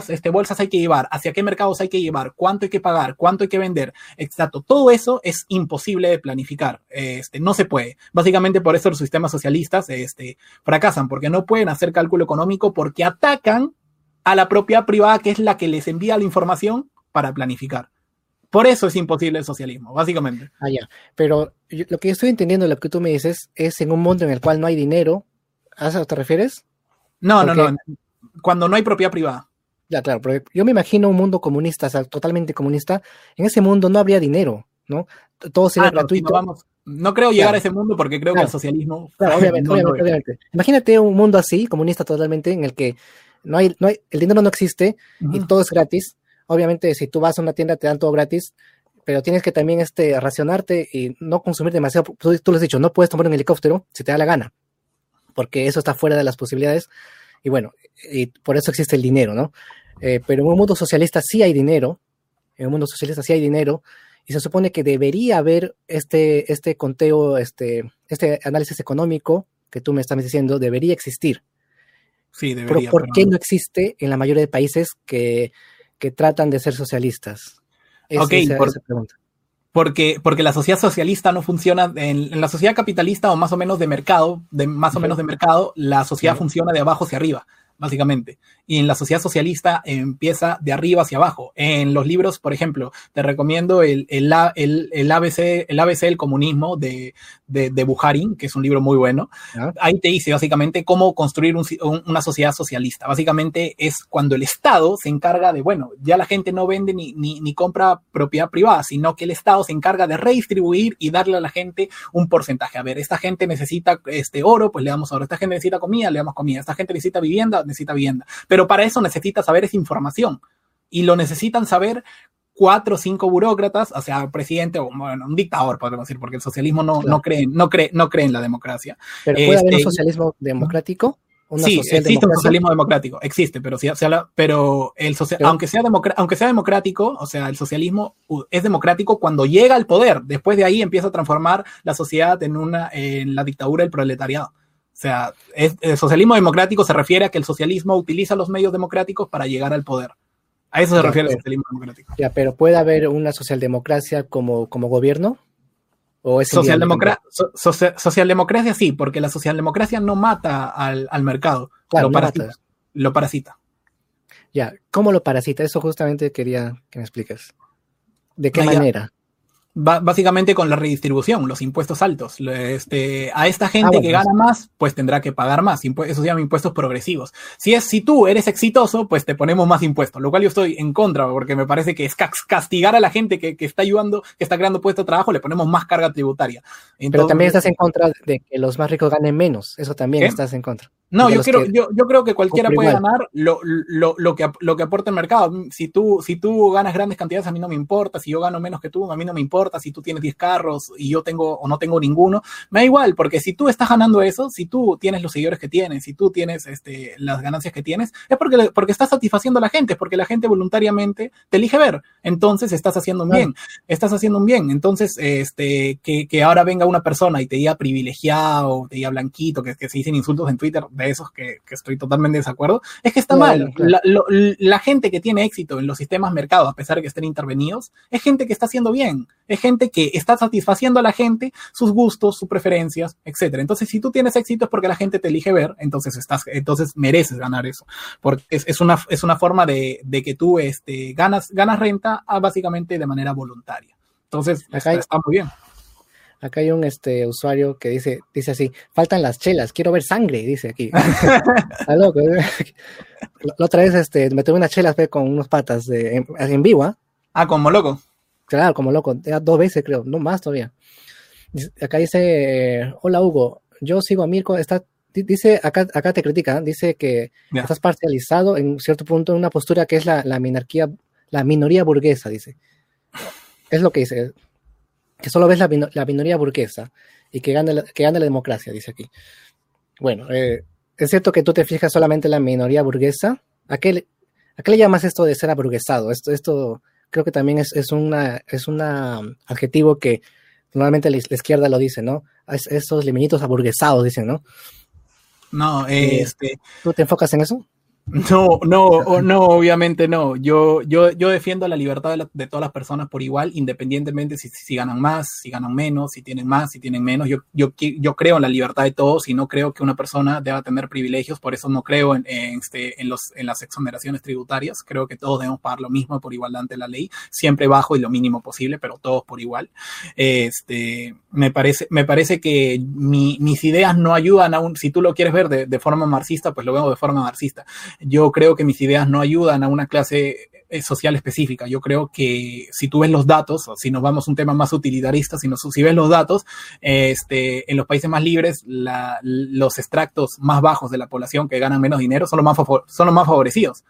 este, bolsas hay que llevar? ¿Hacia qué mercados hay que llevar? ¿Cuánto hay que pagar? ¿Cuánto hay que vender? Exacto. Todo eso es imposible de planificar. Este, no se puede. Básicamente por eso los sistemas socialistas este, fracasan, porque no pueden hacer cálculo económico porque atacan a la propiedad privada, que es la que les envía la información para planificar. Por eso es imposible el socialismo, básicamente. Ah, ya. Pero lo que yo estoy entendiendo, lo que tú me dices, es en un mundo en el cual no hay dinero, ¿A eso te refieres? No, no, no. Cuando no hay propiedad privada. Ya, claro, pero yo me imagino un mundo comunista, o sea, totalmente comunista. En ese mundo no habría dinero, ¿no? Todo sería ah, gratuito. No, creo llegar a ese mundo porque creo que el socialismo. Claro, obviamente, obviamente, Imagínate un mundo así, comunista totalmente, en el que no hay, no hay, el dinero no existe y todo es gratis. Obviamente, si tú vas a una tienda te dan todo gratis, pero tienes que también este, racionarte y no consumir demasiado. Tú, tú lo has dicho, no puedes tomar un helicóptero si te da la gana porque eso está fuera de las posibilidades. Y bueno, y por eso existe el dinero, ¿no? Eh, pero en un mundo socialista sí hay dinero, en un mundo socialista sí hay dinero, y se supone que debería haber este, este conteo, este, este análisis económico que tú me estás diciendo, debería existir. Sí, debería. Pero ¿por qué no existe en la mayoría de países que, que tratan de ser socialistas? ok, por, pregunta porque, porque la sociedad socialista no funciona, en, la sociedad capitalista o más o menos de mercado, de más o menos de mercado, la sociedad funciona de abajo hacia arriba básicamente. Y en la sociedad socialista empieza de arriba hacia abajo. En los libros, por ejemplo, te recomiendo el, el, el, ABC, el ABC del comunismo de, de, de Buharin, que es un libro muy bueno. Ahí te dice básicamente cómo construir una sociedad socialista. Básicamente es cuando el Estado se encarga de, bueno, ya la gente no vende ni, ni, ni compra propiedad privada, sino que el Estado se encarga de redistribuir y darle a la gente un porcentaje. A ver, esta gente necesita este oro, pues le damos oro. Esta gente necesita comida, le damos comida. Esta gente necesita vivienda, necesita vivienda. Pero para eso necesita saber esa información. Y lo necesitan saber cuatro o cinco burócratas, o sea, presidente o bueno, un dictador, podemos decir, porque el socialismo no, no, cree, no, cree, no cree en la democracia. ¿Pero puede haber un este, socialismo democrático? sí, existe un socialismo democrático, existe, pero, si, pero el aunque, sea aunque sea democrático, o sea, el socialismo es democrático cuando llega al poder. Después de ahí empieza a transformar la sociedad en, una, en la dictadura del proletariado. O sea, el socialismo democrático se refiere a que el socialismo utiliza los medios democráticos para llegar al poder. A eso se refiere el socialismo democrático. Ya, pero ¿puede haber una socialdemocracia como, como gobierno? ¿O es socialdemocracia sí, porque la socialdemocracia no mata al, mercado, lo, parasita, lo parasita. Ya, ¿cómo lo parasita? Eso justamente quería que me expliques. ¿De qué manera? Básicamente con la redistribución, los impuestos altos. Este, a esta gente ah, que gana más, pues tendrá que pagar más. Eso se llama impuestos progresivos. Si es, si tú eres exitoso, pues te ponemos más impuestos, lo cual yo estoy en contra, porque me parece que es castigar a la gente que, está ayudando, que está creando puestos de trabajo, le ponemos más carga tributaria. Pero también estás en contra de que los más ricos ganen menos. Eso también estás en contra. No, yo, creo, yo, yo, creo que cualquiera puede ganar lo, lo, lo, que, lo que aporta el mercado. Si tú, si tú ganas grandes cantidades, a mí no me importa. Si yo gano menos que tú, a mí no me importa. Si tú tienes 10 carros y yo tengo o no tengo ninguno, me da igual, porque si tú estás ganando eso, si tú tienes los seguidores que tienes, si tú tienes este, las ganancias que tienes, es porque, porque estás satisfaciendo a la gente, porque la gente voluntariamente te elige ver. Entonces estás haciendo un bien, estás haciendo un bien. Entonces, este, que, que ahora venga una persona y te diga privilegiado, te diga blanquito, que, que se dicen insultos en Twitter de esos que, estoy totalmente de desacuerdo, es que está mal. La, gente que tiene éxito en los sistemas mercados, a pesar de que estén intervenidos, es gente que está haciendo bien, es gente que está satisfaciendo a la gente sus gustos, sus preferencias, etcétera. Entonces, si tú tienes éxito es porque la gente te elige ver, entonces estás, entonces mereces ganar eso, porque es, una, es una forma de, que tú este, ganas, ganas renta ah, básicamente de manera voluntaria. Entonces, está muy bien. Acá hay un este, usuario que dice, dice así, faltan las chelas, quiero ver sangre, dice aquí. loco. ¿eh? La otra vez este, me tuve unas chelas con unos patas de, en, vivo. ¿ah? ah, como loco. Claro, como loco. dos veces creo, no más todavía. Acá dice, hola Hugo, yo sigo a Mirko, está, dice, acá, acá te critica, ¿eh? dice que estás parcializado en cierto punto en una postura que es la, la minarquía, la minoría burguesa, dice. Es lo que dice que solo ves la, minoría burguesa y que gana, que gana la democracia, dice aquí. Bueno, eh, es cierto que tú te fijas solamente en la minoría burguesa. ¿A qué, le, ¿A le llamas esto de ser aburguesado? Esto, esto creo que también es, es, una, es un adjetivo que normalmente la, izquierda lo dice, ¿no? Es, esos liminitos aburguesados, dicen, ¿no? No, este. ¿Tú te enfocas en eso? No, no, no, obviamente no. Yo, yo, yo defiendo la libertad de, todas las personas por igual, independientemente si, si, ganan más, si ganan menos, si tienen más, si tienen menos. Yo, yo, yo creo en la libertad de todos y no creo que una persona deba tener privilegios, por eso no creo en, este, en, los, en las exoneraciones tributarias. Creo que todos debemos pagar lo mismo por igualdad ante la ley, siempre bajo y lo mínimo posible, pero todos por igual. Este, me parece, me parece que mis ideas no ayudan a un, si tú lo quieres ver de forma marxista, pues lo veo de forma marxista yo creo que mis ideas no ayudan a una clase eh, social específica. Yo creo que si tú ves los datos, o si nos vamos a un tema más utilitarista, si, si ves los datos, este, en los países más libres, los extractos más bajos de la población que ganan menos dinero son los más, son los más favorecidos.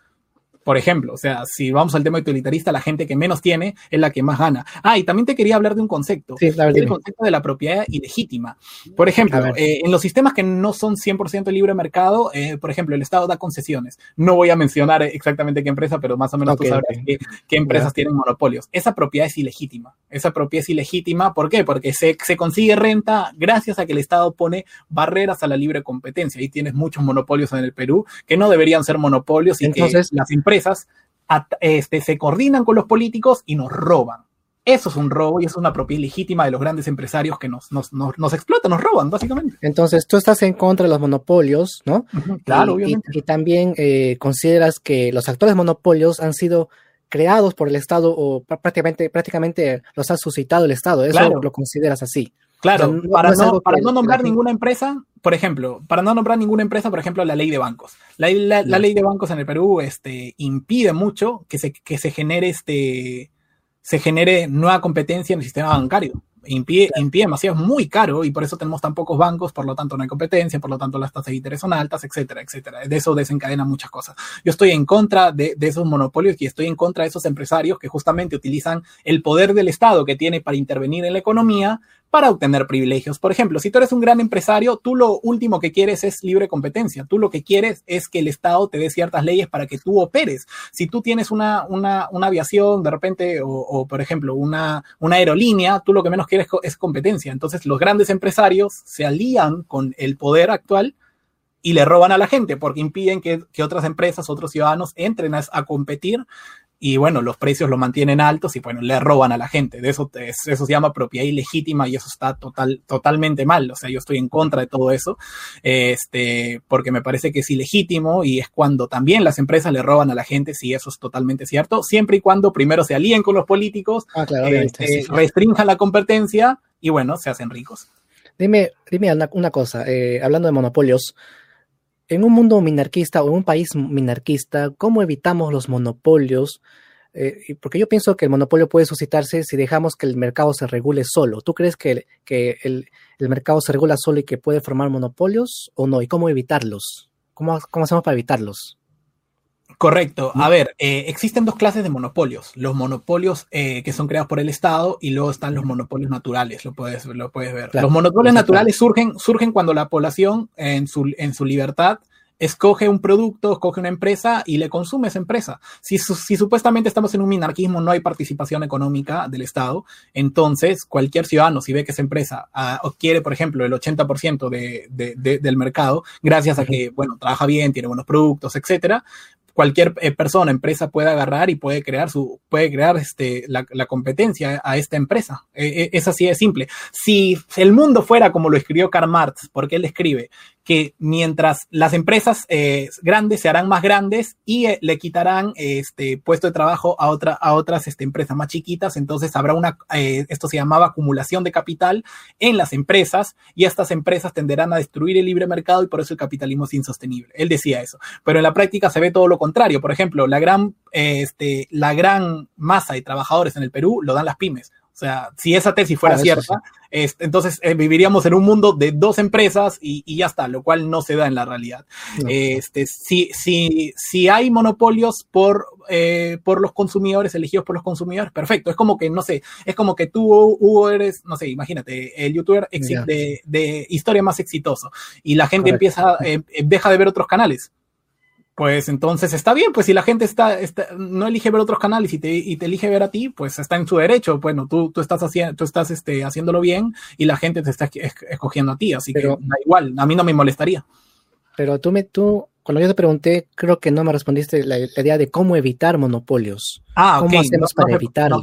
Por ejemplo, o sea, si vamos al tema utilitarista, la gente que menos tiene es la que más gana. Ah, y también te quería hablar de un concepto, sí, el concepto de la propiedad ilegítima. Por ejemplo, eh, en los sistemas que no son 100% libre mercado, eh, por ejemplo, el Estado da concesiones. No voy a mencionar exactamente qué empresa, pero más o menos tú sabes qué, empresas tienen monopolios. Esa propiedad es ilegítima. Esa propiedad es ilegítima, ¿por qué? Porque se, se consigue renta gracias a que el Estado pone barreras a la libre competencia. Ahí tienes muchos monopolios en el Perú que no deberían ser monopolios y Entonces, que las empresas empresas este, se coordinan con los políticos y nos roban. Eso es un robo y es una propiedad legítima de los grandes empresarios que nos, nos, nos, explotan, nos roban, básicamente. Entonces, tú estás en contra de los monopolios, ¿no? claro, obviamente. Y, también eh, consideras que los actuales monopolios han sido creados por el Estado o prácticamente, prácticamente los ha suscitado el Estado. Eso lo consideras así. Claro, para, no, para no nombrar ninguna empresa, por ejemplo, para no nombrar ninguna empresa, por ejemplo, la ley de bancos. La, ley de bancos en el Perú este, impide mucho que se, que se genere este se genere nueva competencia en el sistema bancario impide, impide demasiado, es muy caro y por eso tenemos tan pocos bancos, por lo tanto no hay competencia, por lo tanto las tasas de interés son altas, etcétera, etcétera. De eso desencadena muchas cosas. Yo estoy en contra de, de esos monopolios y estoy en contra de esos empresarios que justamente utilizan el poder del Estado que tiene para intervenir en la economía para obtener privilegios. Por ejemplo, si tú eres un gran empresario, tú lo último que quieres es libre competencia. Tú lo que quieres es que el Estado te dé ciertas leyes para que tú operes. Si tú tienes una, una, una aviación de repente o, por ejemplo, una, una aerolínea, tú lo que menos quieres es competencia. Entonces, los grandes empresarios se alían con el poder actual y le roban a la gente porque impiden que, que otras empresas, otros ciudadanos entren a competir y bueno, los precios lo mantienen altos y bueno, le roban a la gente. De eso, eso se llama propiedad ilegítima y eso está total, totalmente mal. O sea, yo estoy en contra de todo eso, este, porque me parece que es ilegítimo y es cuando también las empresas le roban a la gente, si eso es totalmente cierto, siempre y cuando primero se alíen con los políticos, ah, este, restrinjan la competencia y bueno, se hacen ricos. Dime, dime una, cosa, eh, hablando de monopolios, en un mundo minarquista o en un país minarquista, ¿cómo evitamos los monopolios? Eh, porque yo pienso que el monopolio puede suscitarse si dejamos que el mercado se regule solo. ¿Tú crees que, que el, mercado se regula solo y que puede formar monopolios o no? ¿Y cómo evitarlos? ¿Cómo, cómo hacemos para evitarlos? Correcto. A ver, eh, existen dos clases de monopolios. Los monopolios eh, que son creados por el Estado y luego están los monopolios naturales, lo puedes, lo puedes ver. los monopolios naturales surgen, surgen cuando la población en su, en su libertad escoge un producto, escoge una empresa y le consume esa empresa. Si, si, supuestamente estamos en un minarquismo, no hay participación económica del Estado, entonces cualquier ciudadano, si ve que esa empresa ah, adquiere, por ejemplo, el 80% de, de, del mercado, gracias a que, bueno, trabaja bien, tiene buenos productos, etcétera, cualquier eh, persona, empresa puede agarrar y puede crear su, puede crear este, la, competencia a esta empresa. E, e, es así de simple. Si el mundo fuera como lo escribió Karl Marx, porque él escribe que mientras las empresas eh, grandes se harán más grandes y eh, le quitarán este puesto de trabajo a, otra, a otras este, empresas más chiquitas, entonces habrá una, eh, esto se llamaba acumulación de capital en las empresas y estas empresas tenderán a destruir el libre mercado y por eso el capitalismo es insostenible. Él decía eso, pero en la práctica se ve todo lo contrario. Por ejemplo, la gran, este, la gran masa de trabajadores en el Perú lo dan las pymes. O sea, si esa tesis fuera ah, cierta, entonces eh, viviríamos en un mundo de dos empresas y, ya está, lo cual no se da en la realidad. Este, si, si, si hay monopolios por, eh, por los consumidores, elegidos por los consumidores, perfecto. Es como que, no sé, es como que tú, Hugo, eres, no sé, imagínate, el youtuber de, de, historia más exitoso y la gente empieza, eh, deja de ver otros canales pues entonces está bien, pues si la gente está, no elige ver otros canales y te, y te, elige ver a ti, pues está en su derecho. Bueno, tú, tú estás, haciendo, tú estás este, haciéndolo bien y la gente te está escogiendo a ti, así que da igual, a mí no me molestaría. Pero tú me, tú, cuando yo te pregunté, creo que no me respondiste la, idea de cómo evitar monopolios. Ah, ¿Cómo hacemos para evitarlos?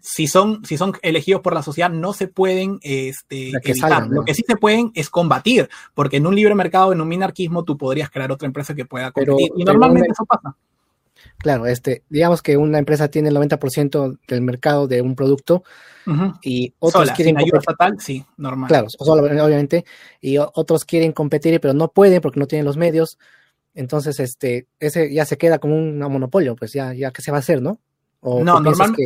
si son, si son elegidos por la sociedad, no se pueden este, evitar. Lo que sí se pueden es combatir, porque en un libre mercado, en un minarquismo, tú podrías crear otra empresa que pueda competir. y normalmente eso pasa. Claro, este, digamos que una empresa tiene el 90% del mercado de un producto y otros quieren sin ayuda estatal, sí, normal. Claro, obviamente, y otros quieren competir pero no pueden porque no tienen los medios. Entonces, este, ese ya se queda como un monopolio, pues ya, ya que se va a hacer, ¿no? No, normalmente,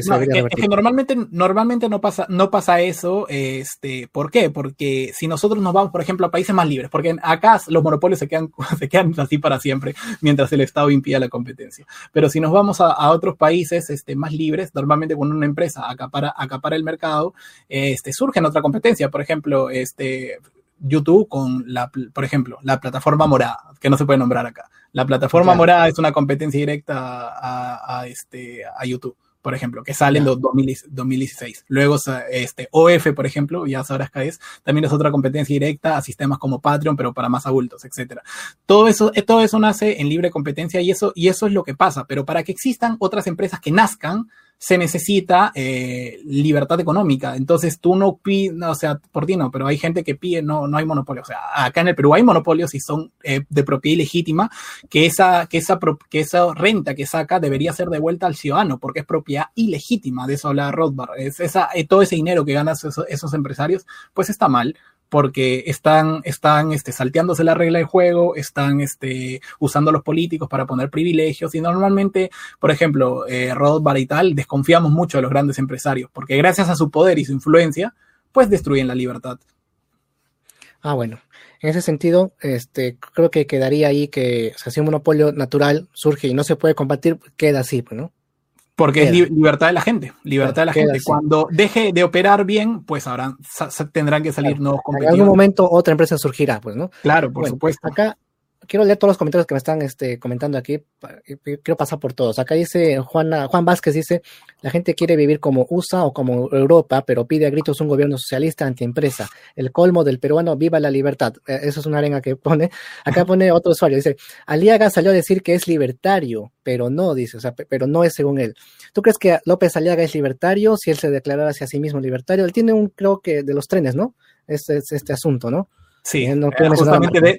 que normalmente, normalmente no pasa, no pasa eso. Este, ¿Por qué? Porque si nosotros nos vamos, por ejemplo, a países más libres, porque acá los monopolios se quedan, se quedan así para siempre, mientras el Estado impida la competencia. Pero si nos vamos a, otros países este, más libres, normalmente cuando una empresa acapara, acapara el mercado, este, surge otra competencia. Por ejemplo, este, YouTube con la, por ejemplo, la plataforma morada, que no se puede nombrar acá. La plataforma morada es una competencia directa a, este, a YouTube, por ejemplo, que sale en 2016. Luego, este, OF, por ejemplo, ya sabrás qué es, también es otra competencia directa a sistemas como Patreon, pero para más adultos, etcétera. Todo eso, todo eso nace en libre competencia y eso, y eso es lo que pasa. Pero para que existan otras empresas que nazcan, se necesita eh, libertad económica. Entonces tú no pides, o sea, por ti no, pero hay gente que pide, no, no hay monopolio. O sea, acá en el Perú hay monopolios y son eh, de propiedad ilegítima, que esa, que, esa, que esa renta que saca debería ser devuelta al ciudadano, porque es propiedad ilegítima. De eso habla Rothbard. Es esa, eh, todo ese dinero que ganan esos, esos empresarios, pues está mal porque están, están este, salteándose la regla de juego, están este, usando a los políticos para poner privilegios y normalmente, por ejemplo, eh, Rothbard y tal, desconfiamos mucho de los grandes empresarios porque gracias a su poder y su influencia, pues destruyen la libertad. Ah, bueno. En ese sentido, este, creo que quedaría ahí que si un monopolio natural surge y no se puede combatir, queda así, pues, ¿no? Porque es libertad de la gente, libertad de la gente. Cuando deje de operar bien, pues ahora tendrán que salir nuevos competidores. En algún momento otra empresa surgirá, pues, ¿no? Claro, por supuesto. Acá quiero leer todos los comentarios que me están este, comentando aquí. Quiero pasar por todos. Acá dice Juan, Juan Vázquez, dice, la gente quiere vivir como USA o como Europa, pero pide a gritos un gobierno socialista antiempresa. El colmo del peruano, viva la libertad. Eh, eso es una arena que pone. Acá pone otro usuario, dice, Aliaga salió a decir que es libertario, pero no, dice, o sea, pero no es según él. ¿Tú crees que López Aliaga es libertario si él se declarara hacia sí mismo libertario? Él tiene un, creo que, de los trenes, ¿no? Este, este asunto, ¿no? Sí, eh, justamente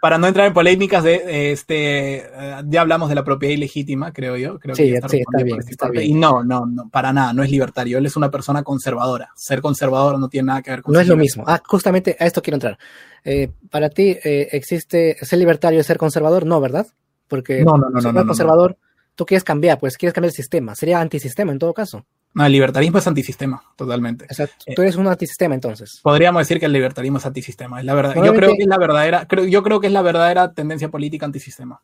para no entrar en polémicas, de, este, eh, ya hablamos de la propiedad ilegítima, creo yo. Creo sí, está, sí, está bien, está bien. Y no, no, no, para nada, no es libertario. Él es una persona conservadora. Ser conservador no tiene nada que ver con... No es lo mismo. Ah, justamente a esto quiero entrar. Eh, para ti, ¿existe ser libertario y ser conservador? No, ¿verdad? Porque no, no, no, ser no, conservador, tú quieres cambiar, pues quieres cambiar el sistema. Sería antisistema en todo caso. No, el libertarismo es antisistema, totalmente. Exacto. Eh, tú eres un antisistema entonces. Podríamos decir que el libertarismo es antisistema. Es la verdad. Yo creo que es la verdadera, creo, yo creo que es la verdadera tendencia política antisistema.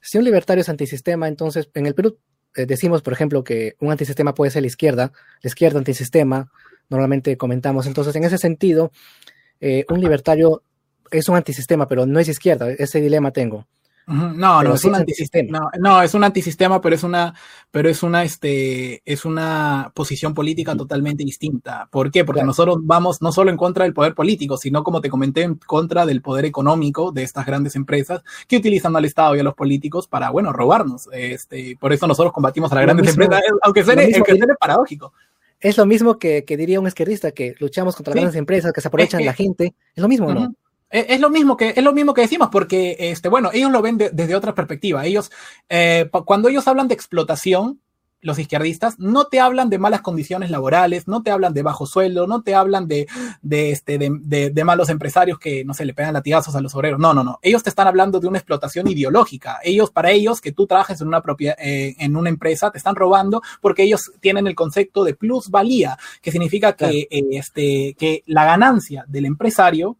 Si un libertario es antisistema, entonces en el Perú eh, decimos, por ejemplo, que un antisistema puede ser la izquierda, la izquierda antisistema, normalmente comentamos. Entonces, en ese sentido, eh, un libertario es un antisistema, pero no es izquierda. Ese dilema tengo. No, no, es un antisistema. No, es un antisistema, pero es una, pero es una, este, es una posición política totalmente distinta. ¿Por qué? Porque nosotros vamos no solo en contra del poder político, sino como te comenté, en contra del poder económico de estas grandes empresas que utilizan al Estado y a los políticos para, bueno, robarnos. Este, por eso nosotros combatimos a las grandes empresas, aunque sea paradójico. Es lo mismo que, diría un izquierdista, que luchamos contra las grandes empresas que se aprovechan de la gente. Es lo mismo, ¿no? Es lo mismo que, es lo mismo que decimos, porque, este, bueno, ellos lo ven desde otra perspectiva. Ellos, eh, cuando ellos hablan de explotación, los izquierdistas, no te hablan de malas condiciones laborales, no te hablan de bajo sueldo, no te hablan de, de, este, de, de, malos empresarios que, no se le pegan latigazos a los obreros. No, no, no. Ellos te están hablando de una explotación ideológica. Ellos, para ellos, que tú trabajes en una, propia, eh, en una empresa, te están robando porque ellos tienen el concepto de plusvalía, que significa que, eh, este, que la ganancia del empresario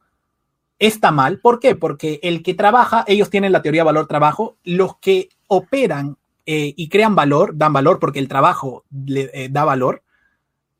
está mal. ¿Por qué? Porque el que trabaja, ellos tienen la teoría valor-trabajo, los que operan eh, y crean valor, dan valor porque el trabajo le eh, da valor,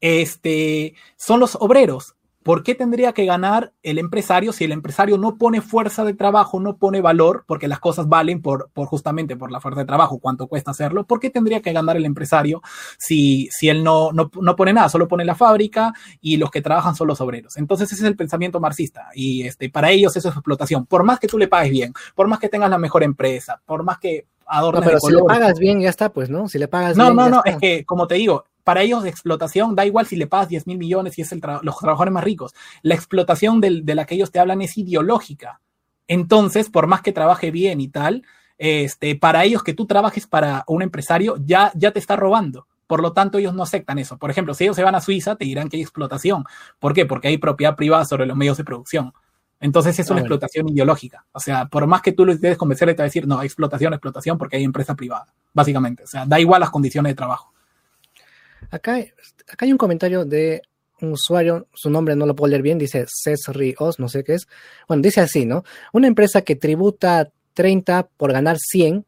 este, son los obreros. ¿Por qué tendría que ganar el empresario si el empresario no pone fuerza de trabajo, no pone valor, porque las cosas valen por, por justamente por la fuerza de trabajo, cuánto cuesta hacerlo? ¿Por qué tendría que ganar el empresario si, si él no, no, no pone nada, solo pone la fábrica y los que trabajan son los obreros? Entonces ese es el pensamiento marxista y este, para ellos eso es explotación. Por más que tú le pagues bien, por más que tengas la mejor empresa, por más que no, pero si le pagas bien ya está, pues, ¿no? Si le pagas no, bien. No, no, no, es que como te digo, para ellos de explotación da igual si le pagas 10 mil millones y es el tra los trabajadores más ricos. La explotación del, de la que ellos te hablan es ideológica. Entonces, por más que trabaje bien y tal, este, para ellos que tú trabajes para un empresario ya, ya te está robando. Por lo tanto, ellos no aceptan eso. Por ejemplo, si ellos se van a Suiza, te dirán que hay explotación. ¿Por qué? Porque hay propiedad privada sobre los medios de producción. Entonces es una ah, explotación bueno. ideológica. O sea, por más que tú lo intentes convencer, te va a decir, no, explotación, explotación, porque hay empresa privada, básicamente. O sea, da igual las condiciones de trabajo. Acá, acá hay un comentario de un usuario, su nombre no lo puedo leer bien, dice Cesrios, no sé qué es. Bueno, dice así, ¿no? Una empresa que tributa 30 por ganar 100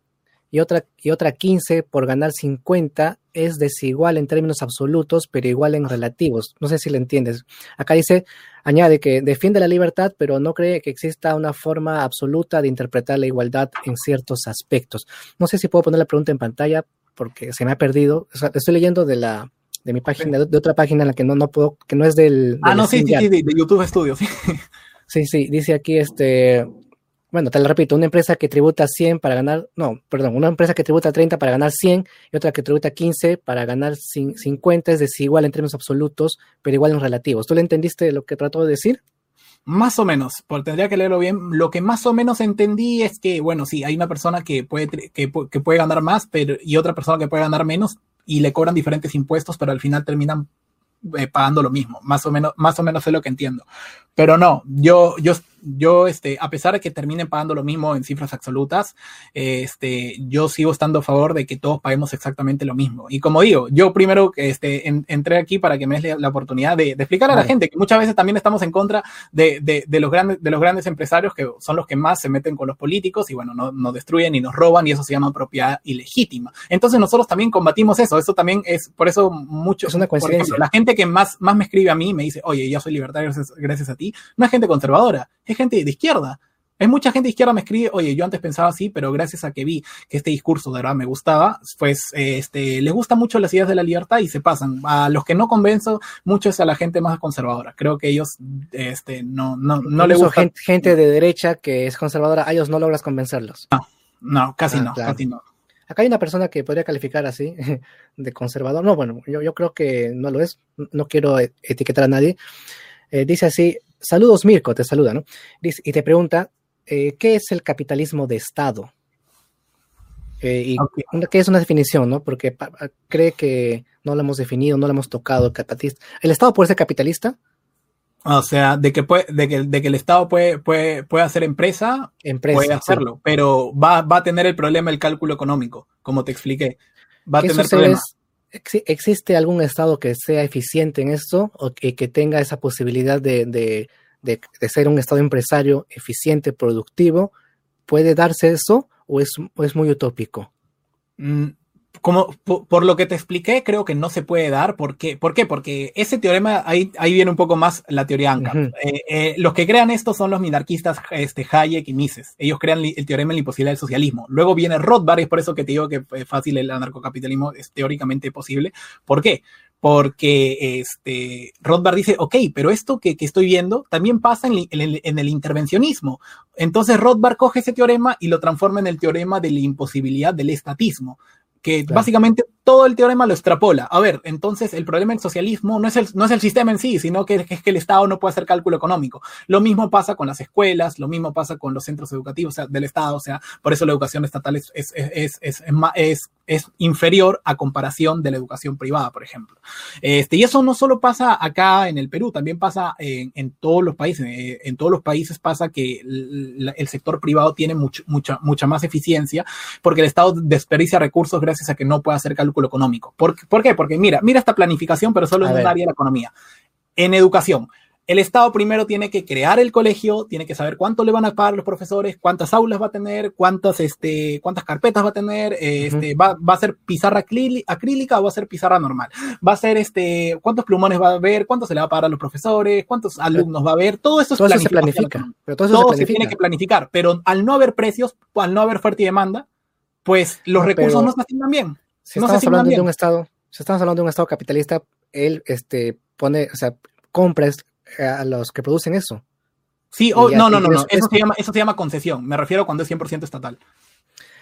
y otra, y otra 15 por ganar 50 es desigual en términos absolutos, pero igual en relativos. No sé si lo entiendes. Acá dice, añade que defiende la libertad, pero no cree que exista una forma absoluta de interpretar la igualdad en ciertos aspectos. No sé si puedo poner la pregunta en pantalla porque se me ha perdido. O sea, estoy leyendo de la de mi página, de, de, otra página en la que no, no puedo, que no es del. Ah, no, sí, sí, sí, de, de, YouTube Studio, sí. Sí, sí, dice aquí este. Bueno, te lo repito, una empresa que tributa 100 para ganar, no, perdón, una empresa que tributa 30 para ganar 100 y otra que tributa 15 para ganar 50 es desigual en términos absolutos, pero igual en relativos. ¿Tú le entendiste lo que trató de decir? Más o menos, porque tendría que leerlo bien. Lo que más o menos entendí es que, bueno, sí, hay una persona que puede, que, que puede ganar más pero, y otra persona que puede ganar menos y le cobran diferentes impuestos, pero al final terminan eh, pagando lo mismo. Más o menos, más o menos es lo que entiendo. Pero no, yo, yo, yo, este, a pesar de que terminen pagando lo mismo en cifras absolutas, este, yo sigo estando a favor de que todos paguemos exactamente lo mismo. Y como digo, yo primero, este, en, entré aquí para que me des la oportunidad de, de explicar a la gente que muchas veces también estamos en contra de, de, de, los grandes, de los grandes empresarios que son los que más se meten con los políticos y bueno, nos no destruyen y nos roban y eso se llama propiedad ilegítima. Entonces nosotros también combatimos eso. Eso también es, por eso mucho, es una coincidencia. Ejemplo, la gente que más, más me escribe a mí me dice, oye, yo soy libertario gracias, gracias a ti no es gente conservadora, es gente de izquierda. Es mucha gente de izquierda me escribe, oye, yo antes pensaba así, pero gracias a que vi que este discurso de verdad me gustaba, pues este, les gustan mucho las ideas de la libertad y se pasan. A los que no convenzo mucho es a la gente más conservadora. Creo que ellos este, no, no, no les gusta. Gente, gente, de derecha que es conservadora, a ellos no logras convencerlos. No, no, casi ah, no, claro. casi no. Acá hay una persona que podría calificar así, de conservador. No, bueno, yo, yo creo que no lo es. No quiero etiquetar a nadie. Eh, dice así, Saludos, Mirko, te saluda, ¿no? Y te pregunta, eh, ¿qué es el capitalismo de Estado? Eh, y okay. es una definición, ¿no? Porque pa, cree que no lo hemos definido, no lo hemos tocado. ¿El Estado puede ser capitalista? O sea, de que, puede, de que, de que el Estado puede, puede, puede hacer empresa, empresa puede hacerlo, sí. pero va, va a tener el problema el cálculo económico, como te expliqué. Va a tener problemas. ¿Existe algún estado que sea eficiente en esto o que, que tenga esa posibilidad de, de, de, ser un estado empresario eficiente, productivo? ¿Puede darse eso o es, es muy utópico? Mm, como por, lo que te expliqué, creo que no se puede dar. ¿Por qué? ¿Por qué? Porque ese teorema, ahí, ahí viene un poco más la teoría ANCA. Uh -huh. eh, eh, los que crean esto son los minarquistas este, Hayek y Mises. Ellos crean el teorema de la imposibilidad del socialismo. Luego viene Rothbard, y es por eso que te digo que es fácil el anarcocapitalismo, es teóricamente posible. ¿Por qué? porque este, Rothbard dice, ok, pero esto que, que estoy viendo también pasa en, en, en, el intervencionismo. Entonces Rothbard coge ese teorema y lo transforma en el teorema de la imposibilidad del estatismo que claro. básicamente todo el teorema lo extrapola. A ver, entonces el problema del socialismo no es el, no es el sistema en sí, sino que, es que el Estado no puede hacer cálculo económico. Lo mismo pasa con las escuelas, lo mismo pasa con los centros educativos o sea, del Estado, o sea, por eso la educación estatal es, es, es, es, es, es inferior a comparación de la educación privada, por ejemplo. Este, y eso no solo pasa acá en el Perú, también pasa en, en todos los países. Eh, en todos los países pasa que el, el sector privado tiene mucho, mucha, mucha más eficiencia porque el Estado desperdicia recursos gracias a que no puede hacer cálculo económico. ¿Por, ¿Por, qué? Porque mira, mira esta planificación, pero solo a en un área de la economía. En educación, el Estado primero tiene que crear el colegio, tiene que saber cuánto le van a pagar los profesores, cuántas aulas va a tener, cuántas, este, cuántas carpetas va a tener, este, va, va, a ser pizarra acrílica o va a ser pizarra normal, va a ser este, cuántos plumones va a haber, cuánto se le va a pagar a los profesores, cuántos alumnos va a haber, todo eso, todo se planifica. Pero todo, se, tiene que planificar, pero al no haber precios, al no haber fuerte demanda, pues los recursos no se asignan bien. Si estamos hablando de un estado, si estamos hablando de un estado capitalista, él este, pone, o sea, compra a los que producen eso. Sí, no, no, no, no, eso se, llama, eso se llama concesión. Me refiero cuando es 100% estatal.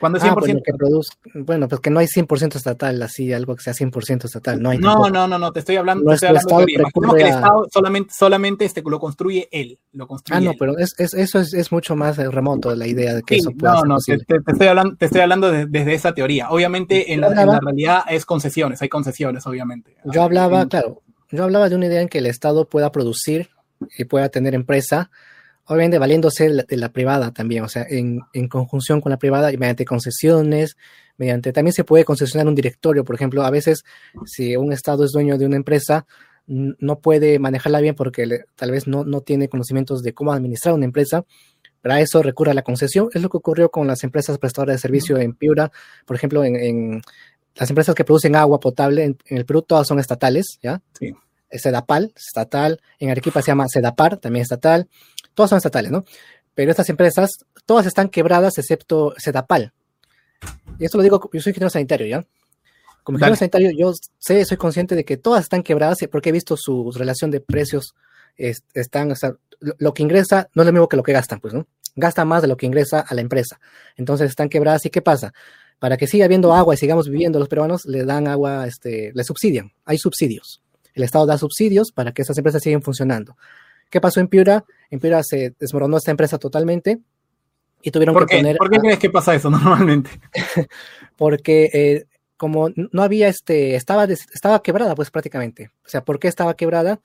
Cuando es 100%. Ah, bueno, que produce, bueno, pues que no hay 100% estatal, así, algo que sea 100% estatal. No, hay no, no, no, no, te estoy hablando, te estoy hablando de que el Estado solamente, solamente este, lo construye él. Lo construye ah, no, pero es, es, eso es, es, mucho más remoto, la idea de que eso pueda No, no, te, te, estoy hablando, te estoy hablando desde esa teoría. Obviamente, en la, en la, realidad es concesiones, hay concesiones, obviamente. Yo hablaba, claro, yo hablaba de una idea en que el Estado pueda producir y pueda tener empresa obviamente valiéndose de la privada también, o sea, en, en, conjunción con la privada y mediante concesiones, mediante, también se puede concesionar un directorio, por ejemplo, a veces si un Estado es dueño de una empresa, no puede manejarla bien porque tal vez no, no tiene conocimientos de cómo administrar una empresa, para eso recurre a la concesión. Es lo que ocurrió con las empresas prestadoras de servicio en Piura, por ejemplo, en, en las empresas que producen agua potable en, en, el Perú todas son estatales, ¿ya? Sí. Sedapal, estatal, en Arequipa se llama Sedapar, también estatal, todas son estatales, ¿no? Pero estas empresas, todas están quebradas excepto Sedapal. Y esto lo digo, yo soy ingeniero sanitario, ¿ya? Como ingeniero sanitario, yo sé, soy consciente de que todas están quebradas porque he visto su relación de precios, están, o sea, lo que ingresa no es lo mismo que lo que gastan, pues, ¿no? Gasta más de lo que ingresa a la empresa. Entonces están quebradas y ¿qué pasa? Para que siga habiendo agua y sigamos viviendo los peruanos, le dan agua, este, le subsidian. Hay subsidios. El Estado da subsidios para que esas empresas sigan funcionando. ¿Qué pasó en Piura? En Piura se desmoronó esta empresa totalmente y tuvieron que poner. ¿Por qué crees que pasa eso normalmente? porque eh, como no había este, estaba, estaba quebrada, pues prácticamente. O sea, ¿por qué estaba quebrada?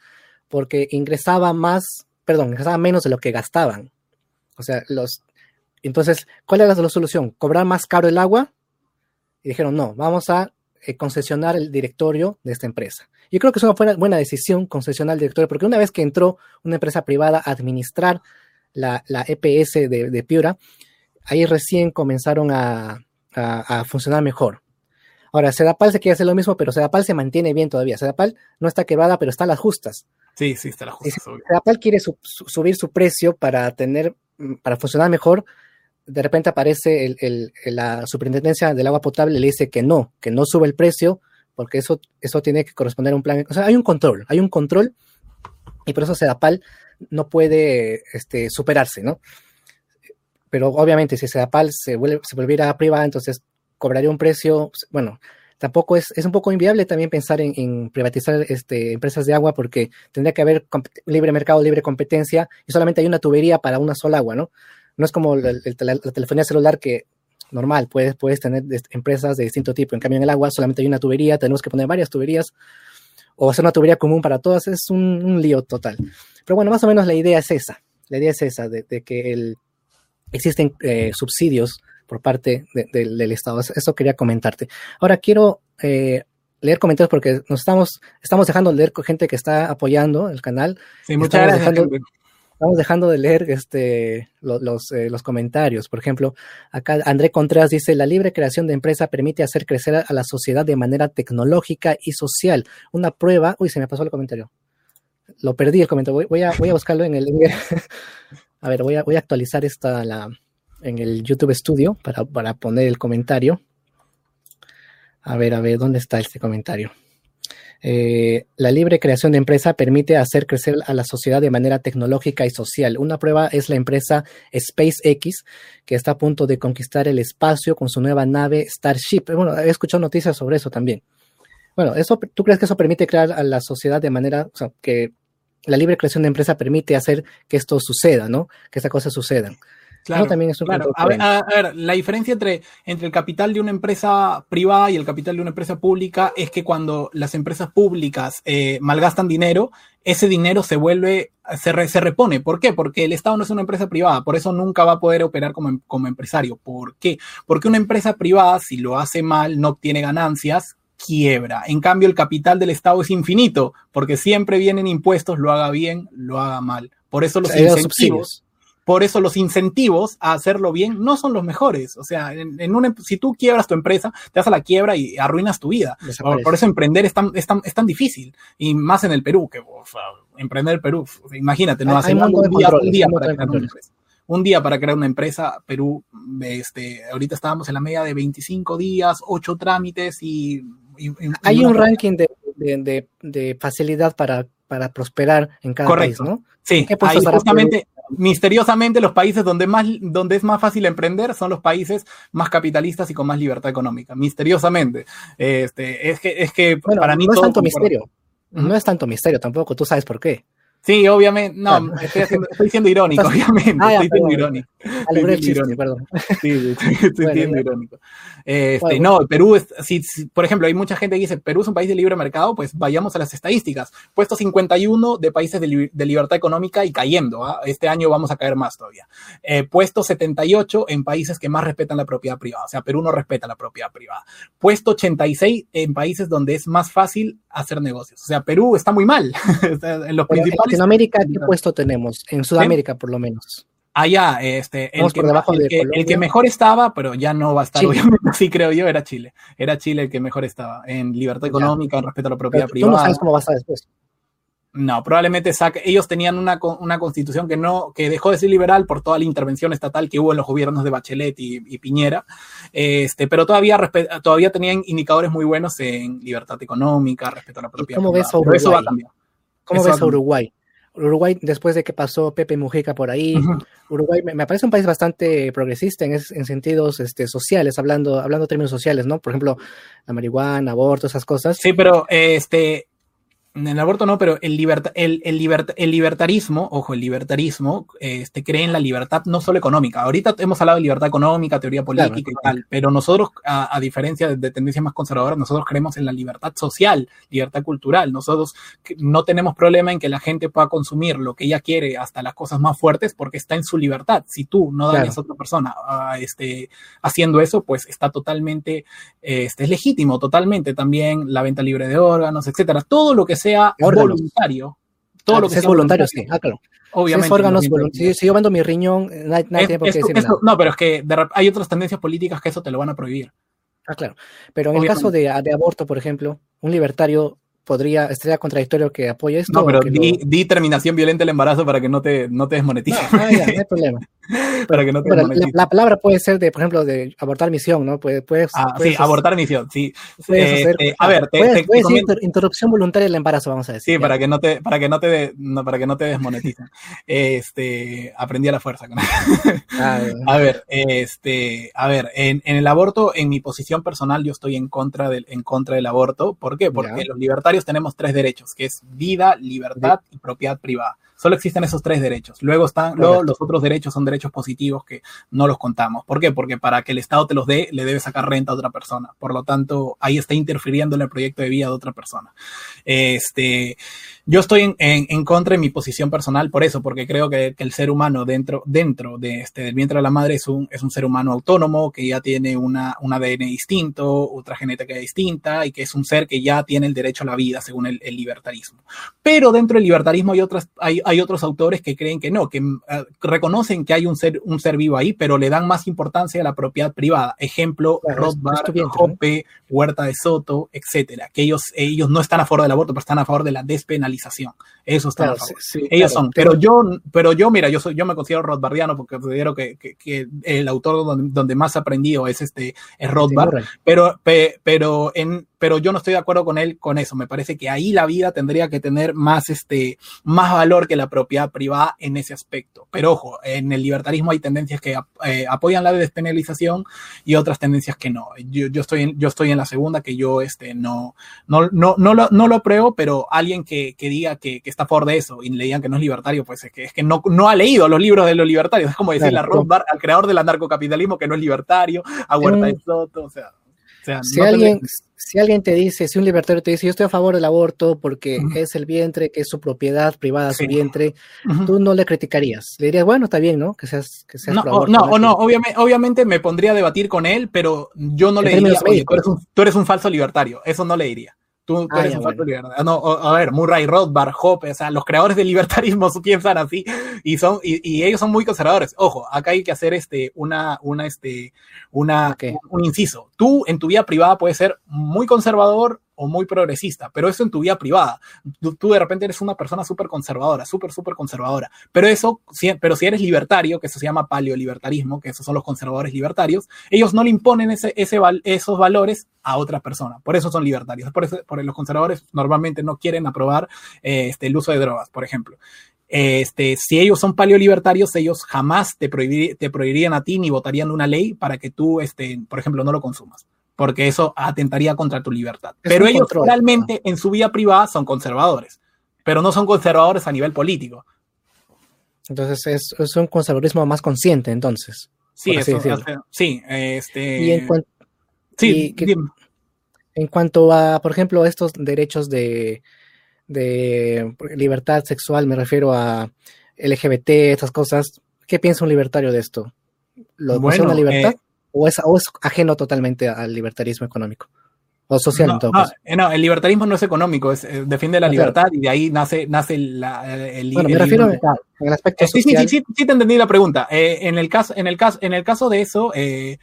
Porque ingresaba más, perdón, ingresaba menos de lo que gastaban. O sea, los. Entonces, ¿cuál era la solución? ¿Cobrar más caro el agua? Y dijeron, no, vamos a eh, concesionar el directorio de esta empresa. Yo creo que es una buena, buena decisión concesionar el directorio, porque una vez que entró una empresa privada a administrar la, la EPS de, de, Piura, ahí recién comenzaron a, a, a, funcionar mejor. Ahora, Sedapal se quiere hacer lo mismo, pero Sedapal se mantiene bien todavía. Sedapal no está quebrada, pero está a las justas. Sí, sí, está a las justas. Sedapal quiere su, su, subir su precio para tener, para funcionar mejor. De repente aparece el, el, la superintendencia del agua potable y le dice que no, que no sube el precio, porque eso, eso tiene que corresponder a un plan. O sea, hay un control, hay un control y por eso Sedapal no puede este, superarse, ¿no? Pero obviamente si Sedapal se, vuelve, se volviera privada, entonces cobraría un precio, bueno, tampoco es, es un poco inviable también pensar en, privatizar este, empresas de agua porque tendría que haber libre mercado, libre competencia y solamente hay una tubería para una sola agua, ¿no? No es como la, la, la telefonía celular que normal, puedes, puedes tener empresas de distinto tipo. En cambio, en el agua solamente hay una tubería, tenemos que poner varias tuberías o hacer una tubería común para todas, es un, un lío total. Pero bueno, más o menos la idea es esa, la idea es esa, de, de que el, existen eh, subsidios por parte de, de, del Estado. Eso quería comentarte. Ahora quiero eh, leer comentarios porque nos estamos, estamos dejando de leer con gente que está apoyando el canal. Sí, muchas gracias. Dejando, estamos dejando de leer este, los, eh, los, comentarios. Por ejemplo, acá André Contreras dice, la libre creación de empresa permite hacer crecer a la sociedad de manera tecnológica y social. Una prueba, uy, se me pasó el comentario. Lo perdí el comentario. Voy, a, buscarlo en el... a ver, voy a, voy a actualizar esta la, en el YouTube Studio para poner el comentario. A ver, a ver, ¿dónde está este comentario? Eh, la libre creación de empresa permite hacer crecer a la sociedad de manera tecnológica y social. Una prueba es la empresa SpaceX, que está a punto de conquistar el espacio con su nueva nave Starship. Bueno, he escuchado noticias sobre eso también. Bueno, eso, ¿tú crees que eso permite crear a la sociedad de manera, o sea, que la libre creación de empresa permite hacer que esto suceda, ¿no? Que estas cosas sucedan. Claro, también es un claro. A ver, a, ver, la diferencia entre, entre el capital de una empresa privada y el capital de una empresa pública es que cuando las empresas públicas eh, malgastan dinero, ese dinero se vuelve, se, re, se, repone. ¿Por qué? Porque el Estado no es una empresa privada, por eso nunca va a poder operar como, como empresario. ¿Por qué? Porque una empresa privada, si lo hace mal, no obtiene ganancias, quiebra. En cambio, el capital del Estado es infinito, porque siempre vienen impuestos, lo haga bien, lo haga mal. Por eso los incentivos, por eso los incentivos a hacerlo bien no son los mejores. O sea, en, en una, si tú quiebras tu empresa, te vas a la quiebra y arruinas tu vida. Por, por, eso emprender es tan, es, tan, es tan difícil. Y más en el Perú, que o sea, emprender el Perú, imagínate, no hace un, día, un día para crear una empresa un día para crear una empresa. Perú, este, ahorita estábamos en la media de 25 días, 8 trámites y... y, y Hay un ranking de, de, de, facilidad para, para prosperar en cada Correcto. país, ¿no? Sí, ahí justamente, misteriosamente, los países donde, más, donde es más fácil emprender son los países más capitalistas y con más libertad económica. Misteriosamente. Este, es que, es que bueno, para mí... No es tanto misterio. No es tanto misterio tampoco, tú sabes por qué. Sí, obviamente, no, estoy, haciendo, estoy siendo irónico, obviamente, ah, ya, estoy siendo irónico. Chiste, irónico. Perdón. Sí, estoy, estoy bueno, irónico. Este, bueno, no, Perú, es, si, si, por ejemplo, hay mucha gente que dice, Perú es un país de libre mercado, pues vayamos a las estadísticas. Puesto 51 de países de, li de libertad económica y cayendo, ¿eh? este año vamos a caer más todavía. Eh, puesto 78 en países que más respetan la propiedad privada, o sea, Perú no respeta la propiedad privada. Puesto 86 en países donde es más fácil hacer negocios, o sea, Perú está muy mal. en los Pero principales... En Latinoamérica, ¿qué puesto tenemos? En Sudamérica, ¿Sí? por lo menos. Allá, este, el que, el, que, el que, mejor estaba, pero ya no va a estar, Chile. obviamente, sí creo yo, era Chile. Era Chile el que mejor estaba, en libertad económica, en respeto a la propiedad pero privada. Tú no sabes cómo va a estar después. No, probablemente saque. Ellos tenían una, una constitución que no, que dejó de ser liberal por toda la intervención estatal que hubo en los gobiernos de Bachelet y, y Piñera. Este, pero todavía, todavía tenían indicadores muy buenos en libertad económica, respeto a la propiedad ¿Cómo privada. ves a Uruguay? eso va a cambiar. ¿Cómo eso ves a Uruguay? Uruguay, después de que pasó Pepe Mujica por ahí, uh -huh. Uruguay me, me, parece un país bastante progresista en, es, en sentidos este, sociales, hablando, hablando términos sociales, ¿no? Por ejemplo, la marihuana, aborto, esas cosas. Sí, pero este, en el aborto no, pero el, liberta, el, el, liberta, el libertarismo, ojo, el libertarismo este, cree en la libertad no solo económica. Ahorita hemos hablado de libertad económica, teoría política claro, y claro. tal, pero nosotros, a, a, diferencia de tendencias más conservadoras, nosotros creemos en la libertad social, libertad cultural. Nosotros no tenemos problema en que la gente pueda consumir lo que ella quiere, hasta las cosas más fuertes, porque está en su libertad. Si tú no dañas claro. a otra persona uh, este, haciendo eso, pues está totalmente, este, es legítimo, totalmente. También la venta libre de órganos, etcétera. Todo lo que sea sea órganos. voluntario. Todo ah, lo que es sea voluntario, voluntario, sí. Ah, claro. Obviamente. Si, es órganos, si, si, yo vendo mi riñón, nadie, nadie es, tiene por qué esto, decir esto, nada. No, pero es que de, hay otras tendencias políticas que eso te lo van a prohibir. Ah, claro. Pero en Obviamente. el caso de, de aborto, por ejemplo, un libertario podría, estaría contradictorio que apoye esto. No, pero di, lo... di, terminación violenta del embarazo para que no te, no te desmonetice. No, ah, ya, no hay problema. para que no te la, la, palabra puede ser de, por ejemplo, de abortar misión, ¿no? Puede, puede, ah, puede sí, ser, abortar misión, sí. Eh, hacer, eh, a ver, te, puedes, te, puedes te decir interrupción voluntaria del embarazo, vamos a decir. Sí, ya. para que no te, para que no te, no, para que no te desmoneticen. este, aprendí a la fuerza. ah, a ver, este, a ver, en, en, el aborto, en mi posición personal, yo estoy en contra del, en contra del aborto. ¿Por qué? Porque ya. los libertarios tenemos tres derechos, que es vida, libertad y propiedad privada. Solo existen esos tres derechos. Luego están, luego los otros derechos son derechos positivos que no los contamos. ¿Por qué? Porque para que el Estado te los dé, le debe sacar renta a otra persona. Por lo tanto, ahí está interfiriendo en el proyecto de vida de otra persona. Este, yo estoy en, en, en, contra de mi posición personal por eso, porque creo que, que, el ser humano dentro, dentro de este, del vientre de la madre es un, es un ser humano autónomo, que ya tiene una, un ADN distinto, otra genética distinta, y que es un ser que ya tiene el derecho a la vida, según el, el libertarismo. Pero dentro del libertarismo hay, otras, hay, hay otros autores que creen que no, que uh, reconocen que hay un ser, un ser vivo ahí, pero le dan más importancia a la propiedad privada. Ejemplo, claro, Rothbard, Hoppe, Huerta de Soto, etcétera. Que ellos, ellos no están a favor del aborto, pero están a favor de la despenalización. Eso están claro. Sí, sí, ellos claro, son. Pero yo, pero yo, mira, yo soy, yo me considero Rothbardiano porque considero que, que, que el autor donde, donde, más aprendido es este, es Rothbard. pero, pe, pero en, pero yo no estoy de acuerdo con él con eso. Me parece que ahí la vida tendría que tener más, este, más valor que la propiedad privada en ese aspecto. Pero ojo, en el libertarismo hay tendencias que eh, apoyan la despenalización y otras tendencias que no. Yo, yo, estoy, en, yo estoy en la segunda, que yo este, no, no, no, no, lo, no lo apruebo, pero alguien que, que diga que, que, está a favor de eso y le digan que no es libertario, pues es que, es que no, no ha leído los libros de los libertarios. Es como decirle claro, a Rothbard, al creador del anarcocapitalismo, que no es libertario, a Huerta de Soto, o sea. Si, alguien, si alguien te dice, si un libertario te dice, yo estoy a favor del aborto porque es el vientre, que es su propiedad privada, su vientre, tú no le criticarías. Le dirías, bueno, está bien, ¿no? Que seas, que seas no, no, no, obviamente, obviamente me pondría a debatir con él, pero yo no le diría, oye, tú eres un falso libertario. Eso no le diría. Tú, ah, eres un bueno. libertad. No, a ver, Murray Rothbard, Hoppe, o sea, los creadores del libertarismo piensan así y son y, y, ellos son muy conservadores. Ojo, acá hay que hacer este una una este una un inciso. Tú en tu vida privada puedes ser muy conservador o muy progresista, pero eso en tu vida privada. Tú, de repente eres una persona súper conservadora, súper, súper conservadora. Pero eso, si, pero si eres libertario, que eso se llama paleolibertarismo, que esos son los conservadores libertarios, ellos no le imponen ese, esos valores a otra persona. Por eso son libertarios. Por eso los conservadores normalmente no quieren aprobar eh, este, el uso de drogas, por ejemplo. Este, si ellos son paleolibertarios, ellos jamás te, prohibir, prohibirían a ti ni votarían una ley para que tú, este, por ejemplo, no lo consumas porque eso atentaría contra tu libertad. pero ellos realmente en su vida privada son conservadores, pero no son conservadores a nivel político. Entonces es, un conservadurismo más consciente, entonces. Sí, eso, sí, este... Y en, sí, en cuanto a, por ejemplo, estos derechos de, de libertad sexual, me refiero a LGBT, estas cosas, ¿qué piensa un libertario de esto? ¿Lo bueno, una libertad? Eh, o es, ajeno totalmente al libertarismo económico o social en todo caso. No, el libertarismo no es económico, es, eh, defiende la libertad y de ahí nace, nace el, el, bueno, me refiero al aspecto eh, sí, social. Sí, sí, sí, te entendí la pregunta. Eh, en, el caso, en, el caso, en el caso de eso, eh,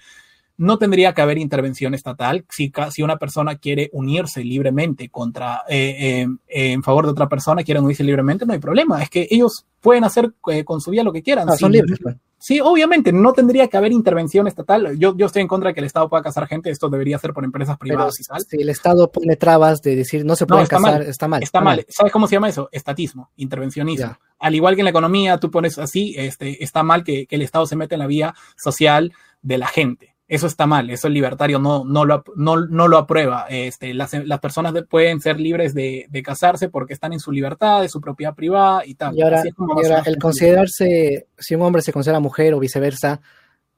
no tendría que haber intervención estatal si, si una persona quiere unirse libremente contra, eh, eh, en favor de otra persona, quieren unirse libremente, no hay problema. Es que ellos pueden hacer eh, con su vida lo que quieran. Ah, son libres. Pues. Sí, obviamente, no tendría que haber intervención estatal. Yo, yo estoy en contra de que el Estado pueda casar gente, esto debería ser por empresas privadas y tal. Si el Estado pone trabas de decir no se puede casar, está mal. Está, mal. ¿Sabes cómo se llama eso? Estatismo, intervencionismo. Al igual que en la economía, tú pones así, este, está mal que, que el Estado se mete en la vía social de la gente. Eso está mal, eso el libertario no, no, lo, no, no lo aprueba. Este, las, las personas pueden ser libres de, de, casarse porque están en su libertad, de su propiedad privada y tal. Y ahora, y ahora el considerarse, si un hombre se considera mujer o viceversa,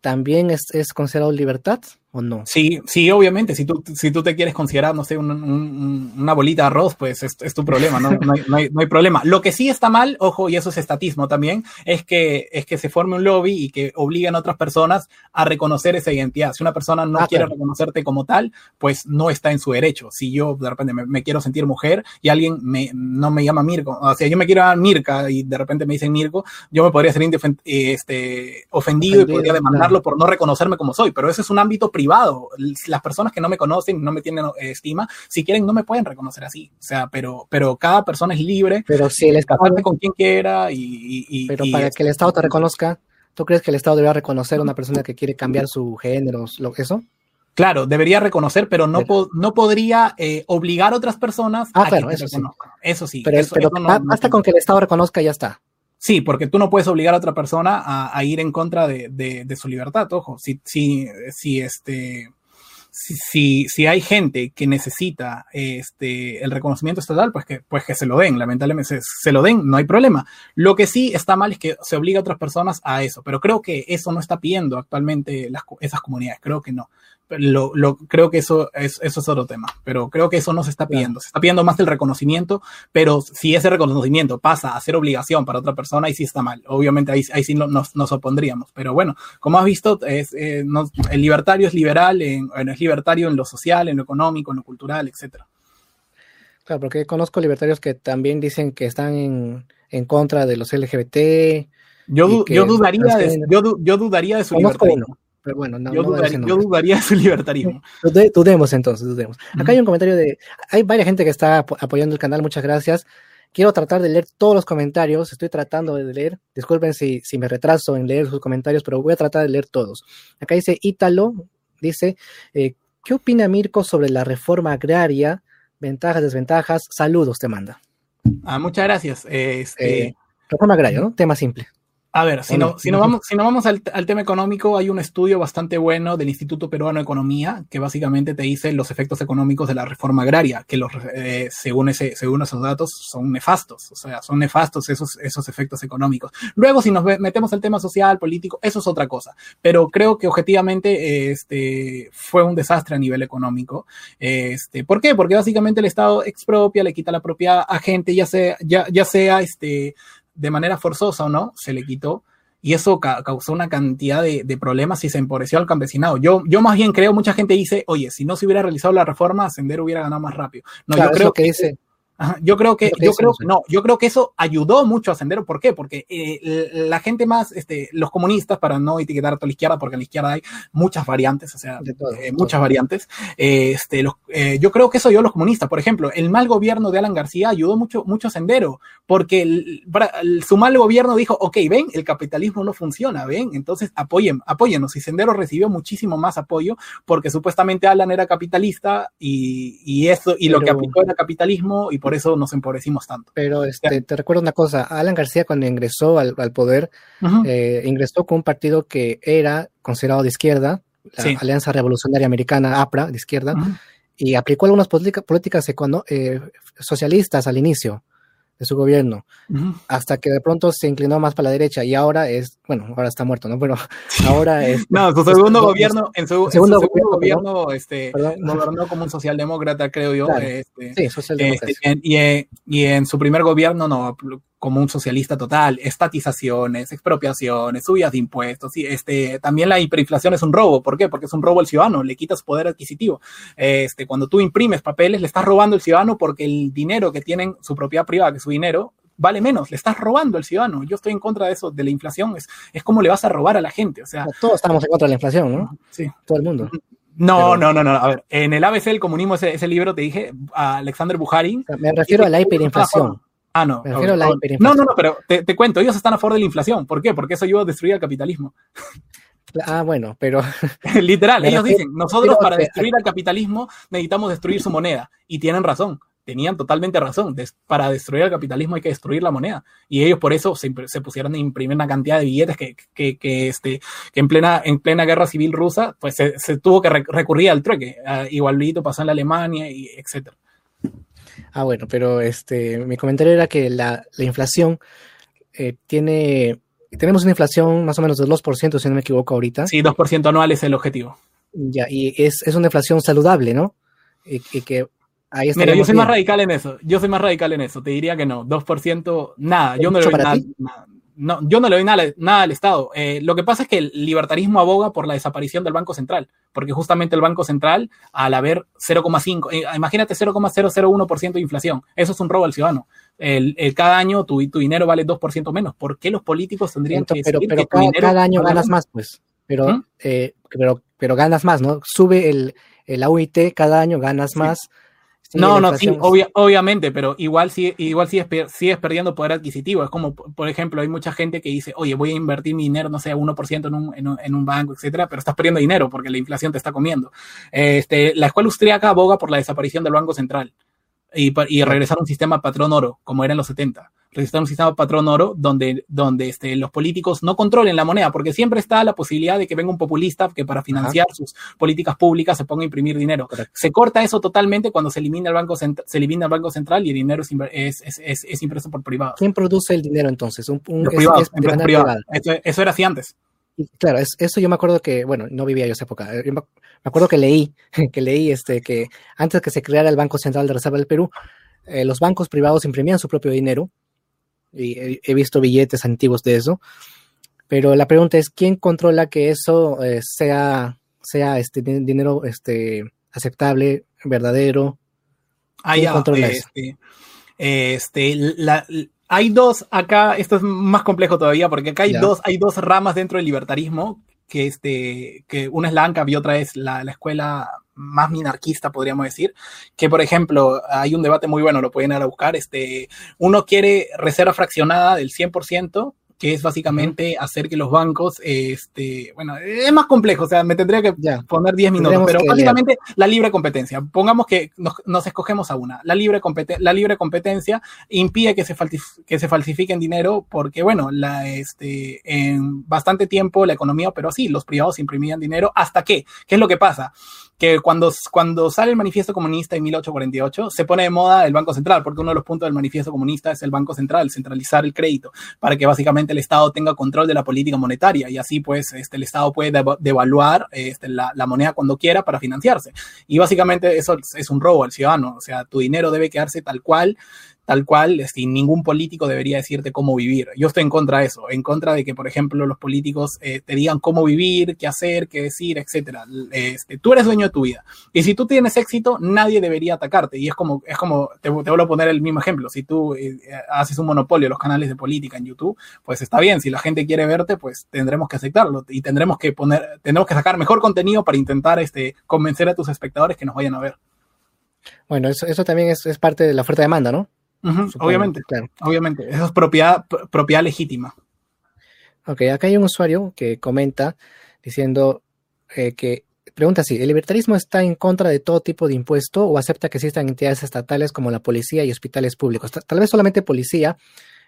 ¿también es, es considerado libertad o no? Sí, sí, obviamente. Si tú, si tú te quieres considerar, no sé, un, un, una bolita de arroz, pues es, es tu problema, ¿no? No hay, no, hay, no hay, problema. Lo que sí está mal, ojo, y eso es estatismo también, es que, es que se forme un lobby y que obliguen a otras personas a reconocer esa identidad. Si una persona no ah, quiere claro. reconocerte como tal, pues no está en su derecho. Si yo de repente me, me, quiero sentir mujer y alguien me, no me llama Mirko, o sea, yo me quiero llamar Mirka y de repente me dicen Mirko, yo me podría ser este, ofendido, ofendido y podría demandarlo claro. por no reconocerme como soy, pero ese es un ámbito privado privado. Las personas que no me conocen, no me tienen eh, estima, si quieren no me pueden reconocer así. O sea, pero, pero cada persona es libre. Pero si el Estado con quien quiera y, y pero y para que el Estado te reconozca, ¿tú crees que el Estado debería reconocer a una persona que quiere cambiar su género, lo eso? Claro, debería reconocer, pero no, po no podría eh, obligar a otras personas ah, a claro, que eso sí. Eso sí. Pero, eso, pero eso no, basta no con que el Estado reconozca y ya está. Sí, porque tú no puedes obligar a otra persona a, ir en contra de, su libertad, ojo. Si, este hay gente que necesita este, el reconocimiento estatal, pues que, pues que se lo den, lamentablemente se, lo den, no hay problema. Lo que sí está mal es que se obliga a otras personas a eso, pero creo que eso no está pidiendo actualmente esas comunidades, creo que no lo, lo, creo que eso es, eso es otro tema, pero creo que eso no se está pidiendo. Se está pidiendo más el reconocimiento, pero si ese reconocimiento pasa a ser obligación para otra persona, ahí sí está mal. Obviamente ahí, ahí sí nos, nos opondríamos. Pero bueno, como has visto, es, eh, no, el libertario es liberal, en, es libertario en lo social, en lo económico, en lo cultural, etcétera. Claro, porque conozco libertarios que también dicen que están en, en contra de los LGBT. Yo, yo, dudaría de, yo, yo dudaría de su conozco libertarismo. Uno. Pero bueno, no, yo, no dudaría, yo, dudaría, de su libertarismo. Dudemos entonces, dudemos. Acá uh -huh. hay un comentario de. Hay varias gente que está apoyando el canal, muchas gracias. Quiero tratar de leer todos los comentarios, estoy tratando de leer. Disculpen si, si me retraso en leer sus comentarios, pero voy a tratar de leer todos. Acá dice Ítalo, dice: eh, ¿Qué opina Mirko sobre la reforma agraria? Ventajas, desventajas. Saludos, te manda. Ah, muchas gracias. Este... Eh, reforma agraria, ¿no? Tema simple. A ver, si no, si no vamos, si no vamos al, tema económico, hay un estudio bastante bueno del Instituto Peruano de Economía que básicamente te dice los efectos económicos de la reforma agraria, que los, eh, según, ese, según esos datos son nefastos, o sea, son nefastos esos, esos efectos económicos. Luego, si nos metemos al tema social, político, eso es otra cosa, pero creo que objetivamente este, fue un desastre a nivel económico. Este, ¿Por qué? Porque básicamente el Estado expropia, le quita la propiedad a gente, ya sea, ya, ya sea este, de manera forzosa o no, se le quitó. Y eso causó una cantidad de, problemas y se empobreció al campesinado. Yo, yo más bien creo, mucha gente dice, oye, si no se hubiera realizado la reforma, Ascender hubiera ganado más rápido. No, yo creo que, dice, yo creo que, yo creo, no, yo creo que eso ayudó mucho a Sendero. ¿Por qué? Porque eh, la gente más, este, los comunistas, para no etiquetar a toda la izquierda, porque en la izquierda hay muchas variantes, o sea, eh, muchas variantes. este, los, eh, yo creo que eso ayudó a los comunistas. Por ejemplo, el mal gobierno de Alan García ayudó mucho, mucho a Sendero, porque su mal gobierno dijo, ok, ven, el capitalismo no funciona, ven, entonces apoyen, apóyenos. Y Sendero recibió muchísimo más apoyo, porque supuestamente Alan era capitalista y, y eso, y lo que aplicó era capitalismo y por eso nos empobrecimos tanto. Pero este, te recuerdo una cosa, Alan García cuando ingresó al, poder, eh, ingresó con un partido que era considerado de izquierda, la Alianza Revolucionaria Americana, APRA, de izquierda, y aplicó algunas políticas eh, socialistas al inicio de su gobierno, hasta que de pronto se inclinó más para la derecha y ahora es, bueno, ahora está muerto, ¿no? Pero ahora es... no, su segundo gobierno, en su, segundo, gobierno, este, gobernó como un socialdemócrata, creo yo. Este, sí, socialdemócrata. Este, y, y, en su primer gobierno, no, como un socialista total, estatizaciones, expropiaciones, subidas de impuestos, y este, también la hiperinflación es un robo, ¿por qué? Porque es un robo al ciudadano, le quitas poder adquisitivo. Este, cuando tú imprimes papeles, le estás robando al ciudadano porque el dinero que tienen, su propiedad privada, que es su dinero, vale menos, le estás robando al ciudadano. Yo estoy en contra de eso, de la inflación, es, es como le vas a robar a la gente, o sea. Todos estamos en contra de la inflación, ¿no? Sí. Todo el mundo. No, no, no, no. A ver, en el ABC del comunismo, ese, ese libro te dije, a Alexander Bukharin. Me refiero a la hiperinflación. Ah, no. no, no, no, pero te, cuento, ellos están a favor de la inflación. ¿Por qué? Porque eso ayuda a destruir el capitalismo. Ah, bueno, pero. Literal, ellos dicen, nosotros para destruir al capitalismo necesitamos destruir su moneda. Y tienen razón, tenían totalmente razón. para destruir el capitalismo hay que destruir la moneda. Y ellos por eso se, pusieron a imprimir una cantidad de billetes que, que, este, que en, plena, en plena guerra civil rusa, pues se, tuvo que recurrir al trueque. Uh, igualito pasó en la Alemania, y etcétera. Ah, bueno, pero este, mi comentario era que la, inflación eh, tiene, tenemos una inflación más o menos del 2%, si no me equivoco ahorita. Sí, 2% anual es el objetivo. Ya, y es, una inflación saludable, ¿no? Y, que ahí Mira, yo soy más radical en eso, yo soy más radical en eso, te diría que no, 2%, nada, yo no le doy nada, no, yo no le doy nada, nada al Estado. Eh, lo que pasa es que el libertarismo aboga por la desaparición del Banco Central, porque justamente el Banco Central, al haber 0,5, eh, imagínate 0,001% de inflación, eso es un robo al ciudadano. El, cada año tu, tu, dinero vale 2% menos. ¿Por qué los políticos tendrían que pero, pero cada, año ganas más, pues. Pero, ¿Mm? eh, pero, pero ganas más, ¿no? Sube el, el AUIT, cada año ganas más no, no, sí, obviamente, pero igual, sí, igual sigues, sigues, perdiendo poder adquisitivo. Es como, por ejemplo, hay mucha gente que dice, oye, voy a invertir mi dinero, no sé, 1% en un, en, un, en un banco, etcétera, pero estás perdiendo dinero porque la inflación te está comiendo. Este, la escuela austríaca aboga por la desaparición del Banco Central y, y regresar a un sistema patrón oro, como era en los 70 registrar un sistema patrón oro donde, donde este, los políticos no controlen la moneda, porque siempre está la posibilidad de que venga un populista que para financiar sus políticas públicas se ponga a imprimir dinero. Se corta eso totalmente cuando se elimina el Banco, se elimina el banco Central y el dinero es, es, es, impreso por privados. ¿Quién produce el dinero entonces? Un, Eso, era así antes. claro, eso yo me acuerdo que, bueno, no vivía yo esa época. me acuerdo que leí, que leí este, que antes que se creara el Banco Central de Reserva del Perú, eh, los bancos privados imprimían su propio dinero y he, visto billetes antiguos de eso. Pero la pregunta es, ¿quién controla que eso eh, sea, sea este dinero este, aceptable, verdadero? ¿Quién controla este, Este, hay dos acá, esto es más complejo todavía, porque acá hay dos, hay dos ramas dentro del libertarismo, que este, que una es la ANCAP y otra es la, la escuela más minarquista, podríamos decir, que por ejemplo, hay un debate muy bueno, lo pueden ir a buscar, este, uno quiere reserva fraccionada del 100%, que es básicamente hacer que los bancos, este, bueno, es más complejo, o sea, me tendría que poner 10 minutos, pero básicamente la libre competencia. Pongamos que nos, escogemos a una. La libre, la libre competencia impide que se, que se falsifiquen dinero porque, bueno, la, este, en bastante tiempo la economía operó así, los privados imprimían dinero. ¿Hasta qué? ¿Qué es lo que pasa? Que cuando, cuando sale el manifiesto comunista en 1848, se pone de moda el Banco Central, porque uno de los puntos del manifiesto comunista es el Banco Central, centralizar el crédito, para que básicamente el Estado tenga control de la política monetaria y así pues este, el Estado puede devaluar este, la, la, moneda cuando quiera para financiarse. Y básicamente eso es un robo al ciudadano, o sea, tu dinero debe quedarse tal cual tal cual, sin ningún político debería decirte cómo vivir. Yo estoy en contra de eso, en contra de que, por ejemplo, los políticos eh, te digan cómo vivir, qué hacer, qué decir, etcétera. Este, tú eres dueño de tu vida. Y si tú tienes éxito, nadie debería atacarte. Y es como, es como te, vuelvo a poner el mismo ejemplo. Si tú eh, haces un monopolio en los canales de política en YouTube, pues está bien. Si la gente quiere verte, pues tendremos que aceptarlo y tendremos que poner, tendremos que sacar mejor contenido para intentar este, convencer a tus espectadores que nos vayan a ver. Bueno, eso, también es, es parte de la obviamente, claro. obviamente. Eso es propiedad, propiedad legítima. Ok, acá hay un usuario que comenta diciendo eh, que pregunta si ¿el libertarismo está en contra de todo tipo de impuesto o acepta que existan entidades estatales como la policía y hospitales públicos? Tal vez solamente policía,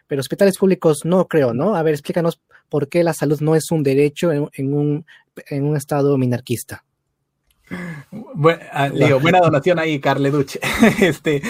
pero hospitales públicos no creo, ¿no? A ver, explícanos por qué la salud no es un derecho en, un, en un estado minarquista. Ah, buena donación ahí, Carle Duche. este,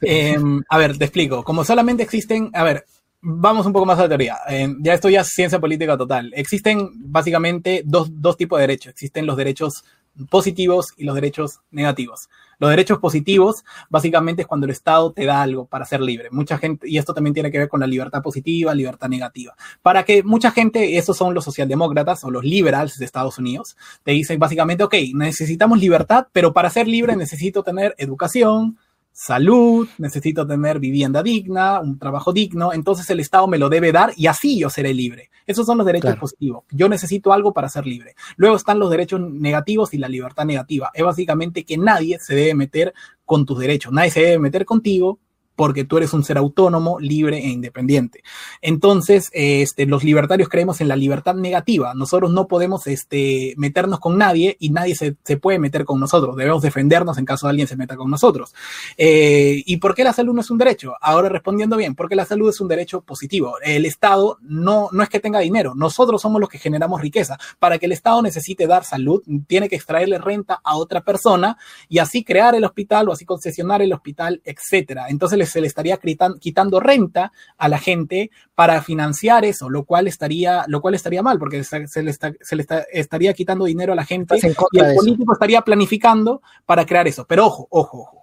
em, a ver, te explico. Como solamente existen, a ver, vamos un poco más a la teoría. ya esto ya es ciencia política total. Existen básicamente dos, dos tipos de derechos. Existen los derechos positivos y los derechos negativos. Los derechos positivos básicamente es cuando el Estado te da algo para ser libre. Mucha gente, y esto también tiene que ver con la libertad positiva, libertad negativa. Para que mucha gente, esos son los socialdemócratas o los liberals de Estados Unidos, te dicen básicamente, ok, necesitamos libertad, pero para ser libre necesito tener educación, salud, necesito tener vivienda digna, un trabajo digno, entonces el Estado me lo debe dar y así yo seré libre. Esos son los derechos positivos. Yo necesito algo para ser libre. Luego están los derechos negativos y la libertad negativa. Es básicamente que nadie se debe meter con tus derechos, nadie se debe meter contigo porque tú eres un ser autónomo, libre e independiente. Entonces, este, los libertarios creemos en la libertad negativa. Nosotros no podemos este, meternos con nadie y nadie se, puede meter con nosotros. Debemos defendernos en caso de alguien se meta con nosotros. Eh, ¿Y por qué la salud no es un derecho? Ahora respondiendo bien, porque la salud es un derecho positivo. El Estado no, no es que tenga dinero, nosotros somos los que generamos riqueza. Para que el Estado necesite dar salud, tiene que extraerle renta a otra persona y así crear el hospital o así concesionar el hospital, etcétera. Entonces, se le estaría quitando renta a la gente para financiar eso, lo cual estaría, lo cual estaría mal, porque se le, estaría quitando dinero a la gente y el político estaría planificando para crear eso. Pero ojo, ojo, ojo.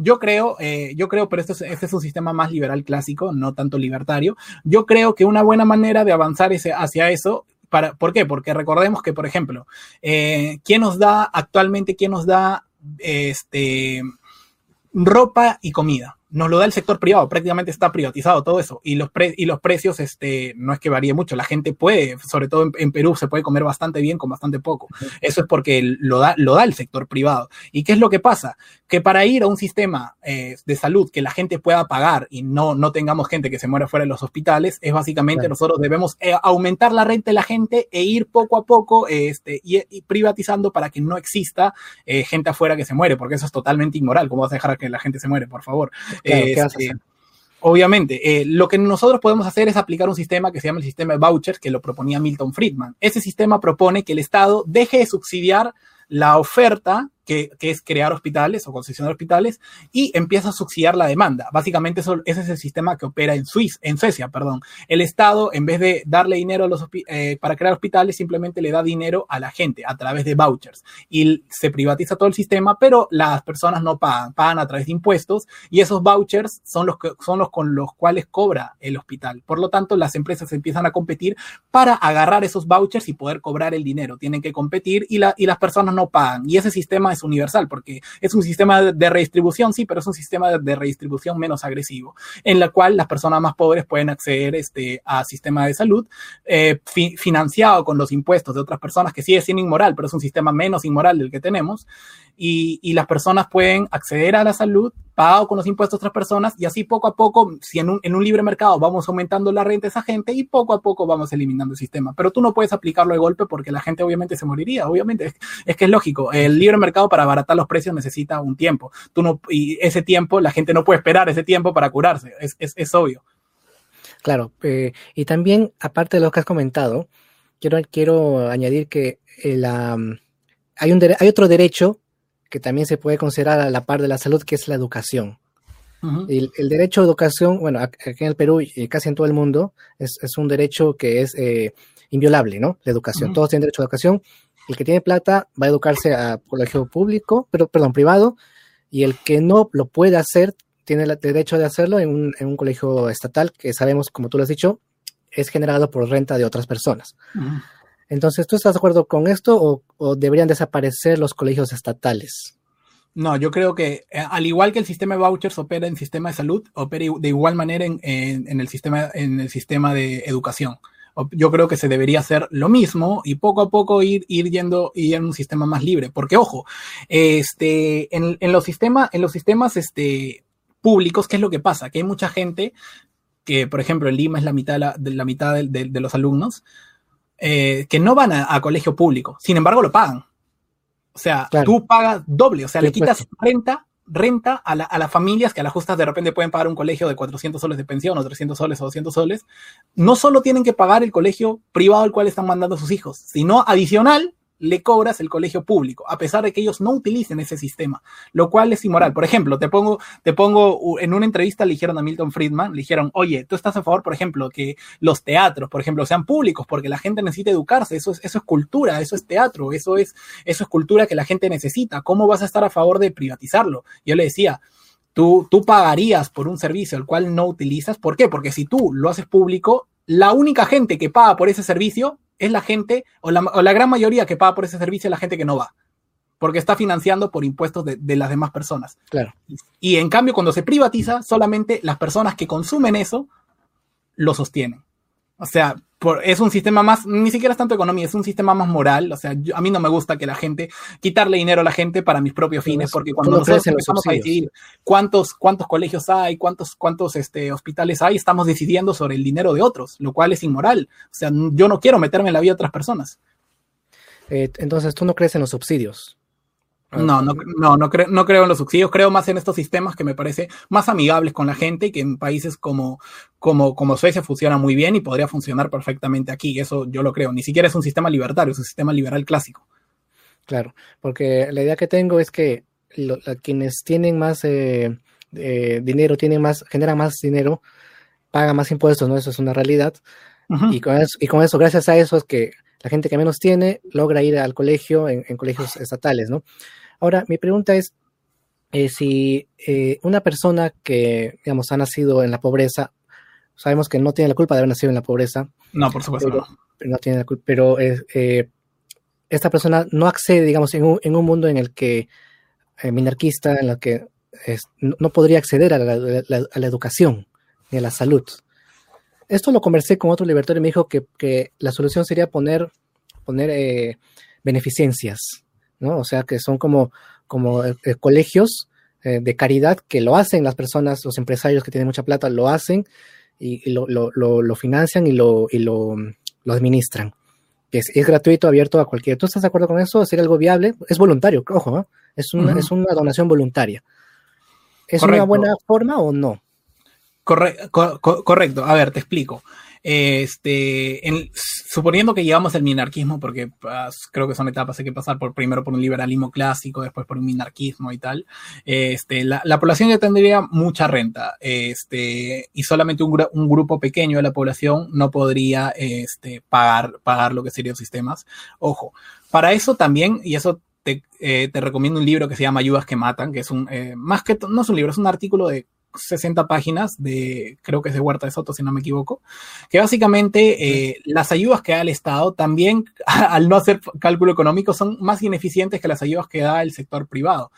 Yo creo, eh, yo creo, pero este es, un sistema más liberal clásico, no tanto libertario. Yo creo que una buena manera de avanzar ese, hacia eso para, ¿Por qué? Porque recordemos que, por ejemplo, eh, ¿quién nos da actualmente, quién nos da este, ropa y comida? Nos lo da el sector privado, prácticamente está privatizado todo eso. Y los, y los precios, este, no es que varíe mucho, la gente puede, sobre todo en, Perú, se puede comer bastante bien con bastante poco. Eso es porque lo da, lo da el sector privado. ¿Y qué es lo que pasa? Que para ir a un sistema eh, de salud que la gente pueda pagar y no, no tengamos gente que se muera fuera de los hospitales, es básicamente nosotros debemos eh, aumentar la renta de la gente e ir poco a poco este, y, privatizando para que no exista eh, gente afuera que se muere, porque eso es totalmente inmoral. ¿Cómo vas a dejar que la gente se muere, por favor? Este, obviamente, eh, lo que nosotros podemos hacer es aplicar un sistema que se llama el sistema de vouchers, que lo proponía Milton Friedman. Ese sistema propone que el Estado deje de subsidiar la oferta que, es crear hospitales o concesionar hospitales, y empieza a subsidiar la demanda. Básicamente eso, ese es el sistema que opera en, Suiza, en Suecia. Perdón. El Estado, en vez de darle dinero a los, eh, para crear hospitales, simplemente le da dinero a la gente a través de vouchers. Y se privatiza todo el sistema, pero las personas no pagan, pagan a través de impuestos, y esos vouchers son los, que, son los con los cuales cobra el hospital. Por lo tanto, las empresas empiezan a competir para agarrar esos vouchers y poder cobrar el dinero. Tienen que competir y, la, y las personas no pagan. Y ese sistema es universal, porque es un sistema de redistribución, sí, pero es un sistema de redistribución menos agresivo, en la cual las personas más pobres pueden acceder este, a sistema de salud eh, financiado con los impuestos de otras personas, que sigue siendo inmoral, pero es un sistema menos inmoral del que tenemos, y, las personas pueden acceder a la salud pagado con los impuestos de otras personas y así poco a poco, si en un, en un libre mercado vamos aumentando la renta a esa gente y poco a poco vamos eliminando el sistema. Pero tú no puedes aplicarlo de golpe porque la gente obviamente se moriría, obviamente. Es, que es lógico, el libre mercado para abaratar los precios necesita un tiempo. Tú no, y ese tiempo, la gente no puede esperar ese tiempo para curarse, es, es, es obvio. Claro, eh, y también, aparte de lo que has comentado, quiero, quiero añadir que la, hay, un, hay otro derecho que también se puede considerar a la par de la salud, que es la educación. el, derecho a educación, bueno, aquí en el Perú y casi en todo el mundo, es, un derecho que es eh, inviolable, ¿no? La educación. Todos tienen derecho a educación. El que tiene plata va a educarse a colegio público, pero, perdón, privado, y el que no lo puede hacer tiene el derecho de hacerlo en un, en un colegio estatal, que sabemos, como tú lo has dicho, es generado por renta de otras personas. Entonces, ¿tú estás de acuerdo con esto o, deberían desaparecer los colegios estatales? No, yo creo que eh, al igual que el sistema de vouchers opera en sistema de salud, opera de igual manera en, el, sistema, en el sistema de educación. Yo creo que se debería hacer lo mismo y poco a poco ir, ir yendo y en un sistema más libre. Porque, ojo, este, en, los sistemas, en los sistemas este, públicos, ¿qué es lo que pasa? Que hay mucha gente que, por ejemplo, en Lima es la mitad de la, mitad de los alumnos, eh, que no van a, colegio público, sin embargo lo pagan. O sea, tú pagas doble, o sea, le quitas renta, renta a, las familias que a las justas de repente pueden pagar un colegio de 400 soles de pensión o 300 soles o 200 soles. No solo tienen que pagar el colegio privado al cual están mandando a sus hijos, sino adicional le cobras el colegio público, a pesar de que ellos no utilicen ese sistema, lo cual es inmoral. Por ejemplo, te pongo, te pongo, en una entrevista le dijeron a Milton Friedman, le dijeron, oye, tú estás a favor, por ejemplo, que los teatros, por ejemplo, sean públicos, porque la gente necesita educarse, eso es, eso es cultura, eso es teatro, eso es, eso es cultura que la gente necesita. ¿Cómo vas a estar a favor de privatizarlo? Yo le decía, tú, tú pagarías por un servicio al cual no utilizas, ¿por qué? Porque si tú lo haces público, la única gente que paga por ese servicio es la gente, o la, gran mayoría que paga por ese servicio es la gente que no va, porque está financiando por impuestos de, las demás personas. Claro. Y, en cambio, cuando se privatiza, solamente las personas que consumen eso lo sostienen. O sea, es un sistema más, ni siquiera es tanto economía, es un sistema más moral. O sea, a mí no me gusta que la gente, quitarle dinero a la gente para mis propios fines, porque cuando nosotros empezamos a decidir cuántos, cuántos colegios hay, cuántos, cuántos este, hospitales hay, estamos decidiendo sobre el dinero de otros, lo cual es inmoral. O sea, yo no quiero meterme en la vida de otras personas. Eh, entonces, ¿tú no crees en los subsidios? Ah, no, no, no, no, creo, no creo en los subsidios, creo más en estos sistemas que me parece más amigables con la gente y que en países como, como, como Suecia funciona muy bien y podría funcionar perfectamente aquí. Eso yo lo creo. Ni siquiera es un sistema libertario, es un sistema liberal clásico. Claro, porque la idea que tengo es que quienes tienen más eh, eh, dinero, tienen más, generan más dinero, pagan más impuestos, ¿no? Eso es una realidad. y, con eso, y con eso, gracias a eso es que la gente que menos tiene logra ir al colegio en colegios estatales, ¿no? Ahora, mi pregunta es, eh, si eh, una persona que, digamos, ha nacido en la pobreza, sabemos que no tiene la culpa de haber nacido en la pobreza. No, por supuesto. Pero, no. tiene la culpa, pero eh, esta persona no accede, digamos, en un, en un mundo en el que minarquista, en el que no, podría acceder a la, a la, educación ni a la salud. Esto lo conversé con otro libertario y me dijo que, que la solución sería poner, poner beneficencias ¿no? O sea, que son como, como eh, eh, colegios eh, de caridad que lo hacen las personas, los empresarios que tienen mucha plata, lo hacen y, lo, lo, lo, financian y lo, y lo, lo administran. Es, es, gratuito, abierto a cualquiera. ¿Tú estás de acuerdo con eso? ¿Sería algo viable? Es voluntario, ojo, es, una, es una donación voluntaria. ¿Es una buena forma o no? correcto. A ver, te explico. Este, suponiendo que llegamos al minarquismo, porque pues, creo que son etapas, hay que pasar por primero por un liberalismo clásico, después por un minarquismo y tal, este, la, población ya tendría mucha renta, este, y solamente un, grupo pequeño de la población no podría pagar, pagar lo que serían sistemas. Ojo, para eso también, y eso te, eh, recomiendo un libro que se llama Ayudas que Matan, que es un, eh, más que, no es un libro, es un artículo de 60 páginas de, creo que es de Huerta de Soto, si no me equivoco, que básicamente eh, las ayudas que da el Estado también, al no hacer cálculo económico, son más ineficientes que las ayudas que da el sector privado.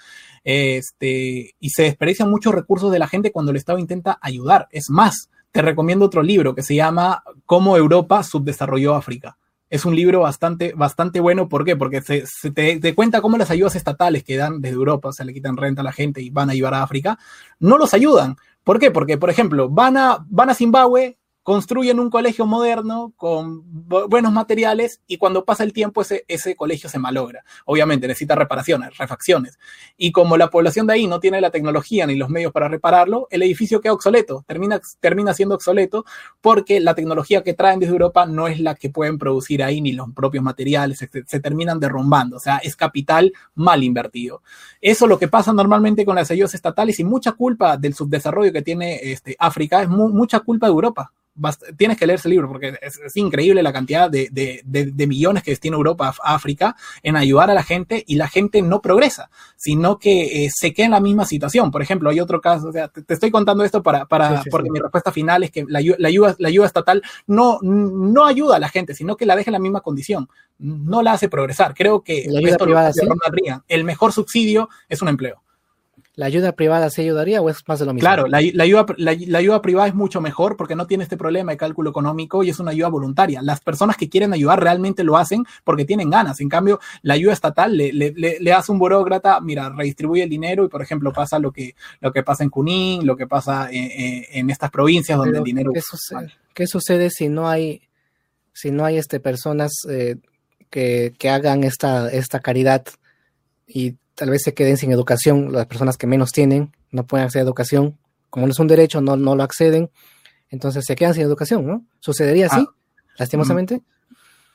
Este, y se desperdician muchos recursos de la gente cuando el Estado intenta ayudar. Es más, te recomiendo otro libro que se llama Cómo Europa subdesarrolló África Es un libro bastante, bastante bueno. ¿Por qué? Porque se, te, cuenta cómo las ayudas estatales que dan desde Europa, se le quitan renta a la gente y van a ayudar a África, no los ayudan. ¿Por qué? Porque, por ejemplo, van a, van a Zimbabue, construyen un colegio moderno con buenos materiales y cuando pasa el tiempo ese, colegio se malogra. Obviamente necesita reparaciones, refacciones. Y como la población de ahí no tiene la tecnología ni los medios para repararlo, el edificio queda obsoleto, termina, termina siendo obsoleto porque la tecnología que traen desde Europa no es la que pueden producir ahí ni los propios materiales, se, se terminan derrumbando. O sea, es capital mal invertido. Eso es lo que pasa normalmente con las ayudas estatales y mucha culpa del subdesarrollo que tiene este, África es mucha culpa de Europa tienes que leer ese libro porque es, increíble la cantidad de, millones que destina Europa a África en ayudar a la gente y la gente no progresa, sino que eh, se queda en la misma situación. Por ejemplo, hay otro caso, te, estoy contando esto para, para porque mi respuesta final es que la, ayuda, la ayuda estatal no, no ayuda a la gente, sino que la deja en la misma condición, no la hace progresar. Creo que esto privada, el mejor subsidio es un empleo. ¿La ayuda privada se ayudaría o es más de lo mismo? Claro, la, ayuda, la, ayuda, privada es mucho mejor porque no tiene este problema de cálculo económico y es una ayuda voluntaria. Las personas que quieren ayudar realmente lo hacen porque tienen ganas. En cambio, la ayuda estatal le, le, hace un burócrata, mira, redistribuye el dinero y, por ejemplo, pasa lo que, lo que pasa en Cunín, lo que pasa en, estas provincias donde el dinero... ¿qué sucede, ¿qué sucede, si no hay, si no hay este, personas eh, que, que hagan esta, esta caridad y tal vez se queden sin educación, las personas que menos tienen no pueden acceder a educación, como no es un derecho, no, no lo acceden, entonces se quedan sin educación, ¿no? ¿Sucedería así, ah, lastimosamente?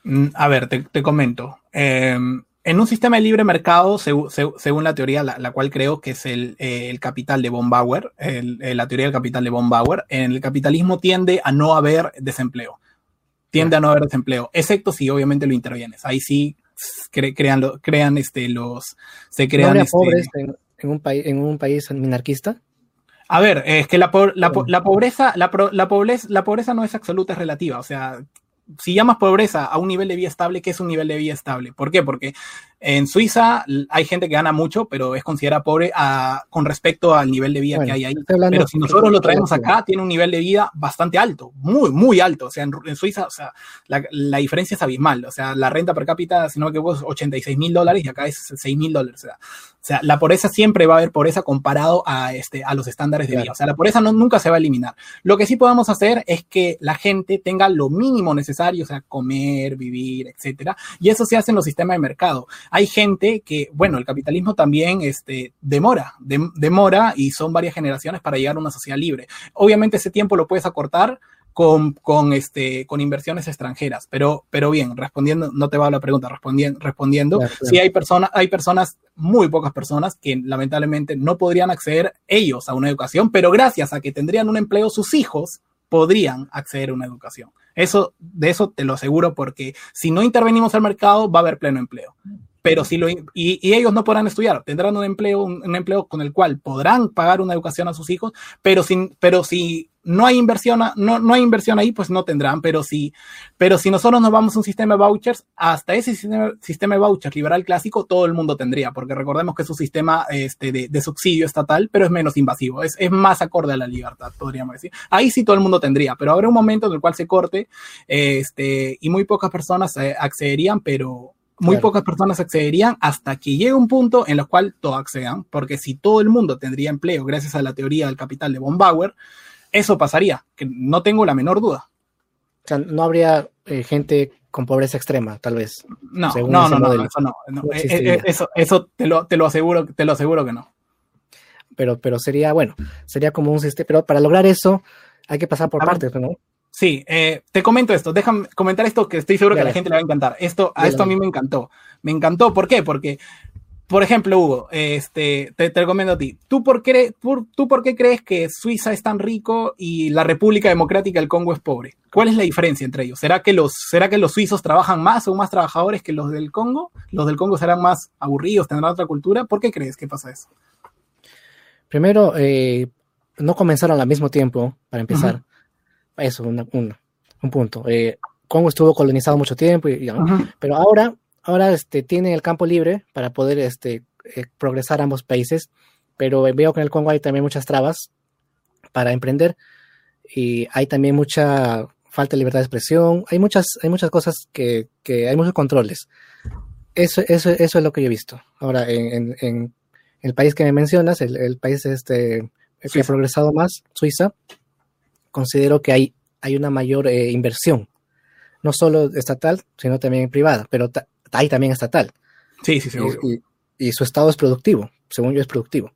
Mm, mm, a ver, te, comento. Em, en un sistema de libre mercado, según la teoría, la, cual creo que es el, capital de von Bauer, la teoría del capital de von Bauer, en el capitalismo tiende a no haber desempleo. Tiende a no haber desempleo, excepto si obviamente lo intervienes. Ahí sí crean, crean este, los, se crean... Este, pobres en, un país, en un país minarquista? A ver, es que la, la, la pobreza, la, la, pobreza, la pobreza no es absoluta, es relativa. O sea, si llamas pobreza a un nivel de vida estable, ¿qué es un nivel de vida estable? ¿Por qué? Porque en Suiza hay gente que gana mucho, pero es considerada pobre a, con respecto al nivel de vida que hay ahí. Pero si nosotros lo traemos acá, tiene un nivel de vida bastante alto, muy, muy alto. O sea, en, Suiza, o sea, la, diferencia es abismal. O sea, la renta per cápita, si no me equivoco, es 86 mil dólares y acá es 6 mil dólares. O sea, o sea, la pobreza siempre va a haber pobreza comparado a, este, a los estándares de vida. O sea, la pobreza no, nunca se va a eliminar. Lo que sí podemos hacer es que la gente tenga lo mínimo necesario, o sea, comer, vivir, etcétera. Y eso se hace en los sistemas de mercado hay gente que, bueno, el capitalismo también este, demora, demora y son varias generaciones para llegar a una sociedad libre. Obviamente ese tiempo lo puedes acortar con, con, este, con inversiones extranjeras. Pero, pero bien, respondiendo, no te va a la pregunta, respondiendo, respondiendo sí hay, personas hay personas, muy pocas personas, que lamentablemente no podrían acceder ellos a una educación, pero gracias a que tendrían un empleo, sus hijos podrían acceder a una educación. Eso, de eso te lo aseguro, porque si no intervenimos al mercado, va a haber pleno empleo pero si lo, y, ellos no podrán estudiar, tendrán un empleo, un, empleo con el cual podrán pagar una educación a sus hijos, pero, sin, pero si no hay inversión, no, no hay inversión ahí, pues no tendrán, pero si, pero si nosotros nos vamos a un sistema de vouchers, hasta ese sistema, sistema de vouchers liberal clásico, todo el mundo tendría, porque recordemos que es un sistema este, de, subsidio estatal, pero es menos invasivo, es, es, más acorde a la libertad, podríamos decir. Ahí sí todo el mundo tendría, pero habrá un momento en el cual se corte, este, y muy pocas personas eh, accederían, pero, muy pocas personas accederían hasta que llegue un punto en el cual todos accedan, porque si todo el mundo tendría empleo gracias a la teoría del capital de von Bauer, eso pasaría, que no tengo la menor duda. O sea, no habría eh, gente con pobreza extrema, tal vez. No, no, no, eso no. Eh, eh, eso, eso te lo, te lo aseguro, te lo aseguro que no. Pero, pero sería, bueno, sería como un sistema, pero para lograr eso hay que pasar por partes, ¿no? Sí, eh, te comento esto, déjame comentar esto que estoy seguro que a la gente le va a encantar. Esto, a esto a mí me encantó. Me encantó, ¿por qué? Porque, por ejemplo, Hugo, este, te, te recomiendo a ti. ¿Tú por, qué, ¿Tú por qué crees que Suiza es tan rico y la República Democrática del Congo es pobre? ¿Cuál es la diferencia entre ellos? ¿Será que los, será que los suizos trabajan más o más trabajadores que los del Congo? ¿Los del Congo serán más aburridos, tendrán otra cultura? ¿Por qué crees que pasa eso? Primero, eh, no comenzaron al mismo tiempo, para empezar. Eso, un, punto. Eh, Congo estuvo colonizado mucho tiempo, y, pero ahora, ahora este, tiene el campo libre para poder este, eh, progresar ambos países, pero veo que en el Congo hay también muchas trabas para emprender y hay también mucha falta de libertad de expresión, hay muchas, hay muchas cosas que, que hay muchos controles. Eso, eso, eso es lo que yo he visto. Ahora, en, en, el país que me mencionas, el, el país este, que ha progresado más, Suiza, considero que hay, hay una mayor eh, inversión, no solo estatal, sino también privada, pero hay también estatal. Sí, sí, sí. Y, y, su estado es productivo, según yo es productivo.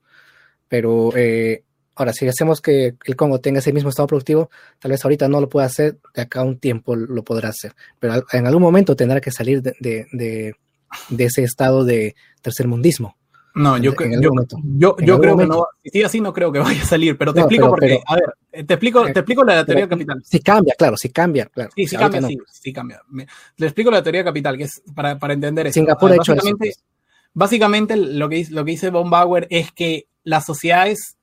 Pero eh, ahora, si hacemos que el Congo tenga ese mismo estado productivo, tal vez ahorita no lo pueda hacer, de acá a un tiempo lo podrá hacer. Pero en algún momento tendrá que salir de, de, de, de ese estado de tercermundismo. No, yo, yo, yo, yo creo que no. Si así, no creo que vaya a salir, pero te explico por qué. A ver, te explico, te explico la teoría capital. Si cambia, claro, si cambia, claro. Sí, sí cambia, sí, sí cambia. Le explico la teoría capital, que es para, para entender eso. Singapur ha hecho eso. Pues. Básicamente, lo que, lo que dice Von Bauer es que las sociedades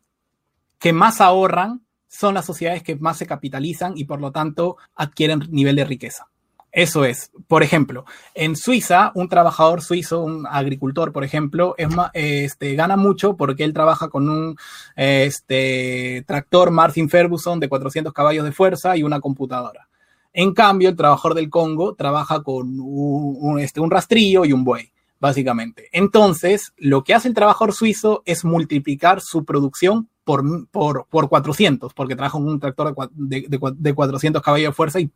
que más ahorran son las sociedades que más se capitalizan y por lo tanto adquieren nivel de riqueza. Eso es. Por ejemplo, en Suiza, un trabajador suizo, un agricultor, por ejemplo, es este, gana mucho porque él trabaja con un este, tractor Martin Ferguson de 400 caballos de fuerza y una computadora. En cambio, el trabajador del Congo trabaja con un, este, un rastrillo y un buey básicamente. Entonces, lo que hace el trabajador suizo es multiplicar su producción por, por, por 400, porque trabaja un tractor de, de, de 400 caballos de fuerza y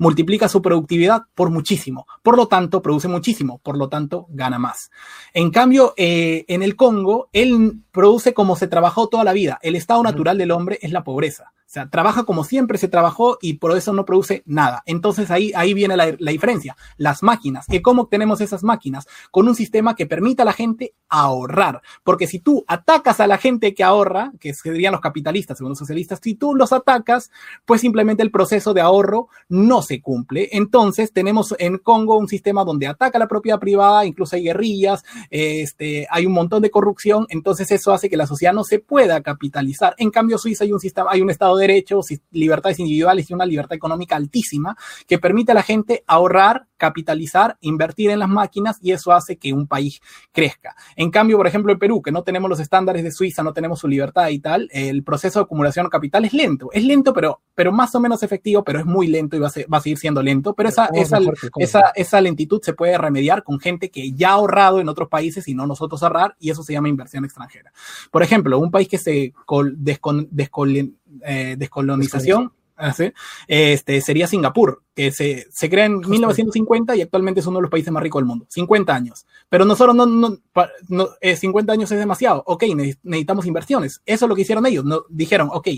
multiplica su productividad por muchísimo. Por lo tanto, produce muchísimo, por lo tanto, gana más. En cambio, eh, en el Congo, él produce como se trabajó toda la vida. El estado natural del hombre es la pobreza. O sea, trabaja como siempre se trabajó y por eso no produce nada. Entonces ahí, ahí viene la, la diferencia. Las máquinas. ¿Y cómo obtenemos esas máquinas? Con un sistema que permita a la gente ahorrar. Porque si tú atacas a la gente que ahorra, que serían los capitalistas según los socialistas, si tú los atacas, pues simplemente el proceso de ahorro no se cumple. Entonces tenemos en Congo un sistema donde ataca la propiedad privada, incluso hay guerrillas, este, hay un montón de corrupción. Entonces eso hace que la sociedad no se pueda capitalizar. En cambio, Suiza hay un sistema, hay un estado de derechos, libertades individuales y una libertad económica altísima que permite a la gente ahorrar, capitalizar, invertir en las máquinas y eso hace que un país crezca. En cambio, por ejemplo, en Perú, que no tenemos los estándares de Suiza, no tenemos su libertad y tal, el proceso de acumulación de capital es lento. Es lento, pero, pero más o menos efectivo, pero es muy lento y va a, va a seguir siendo lento. Pero esa, esa, esa, esa lentitud se puede remediar con gente que ya ha ahorrado en otros países y no nosotros ahorrar, y eso se llama inversión extranjera. Por ejemplo, un país que se descon, descon, eh, descolonización, este, sería Singapur, que se, se crea en 1950 y actualmente es uno de los países más ricos del mundo. 50 años. Pero nosotros no, no, no 50 eh, años es demasiado. Ok, necesitamos inversiones. Eso es lo que hicieron ellos. No, dijeron, ok,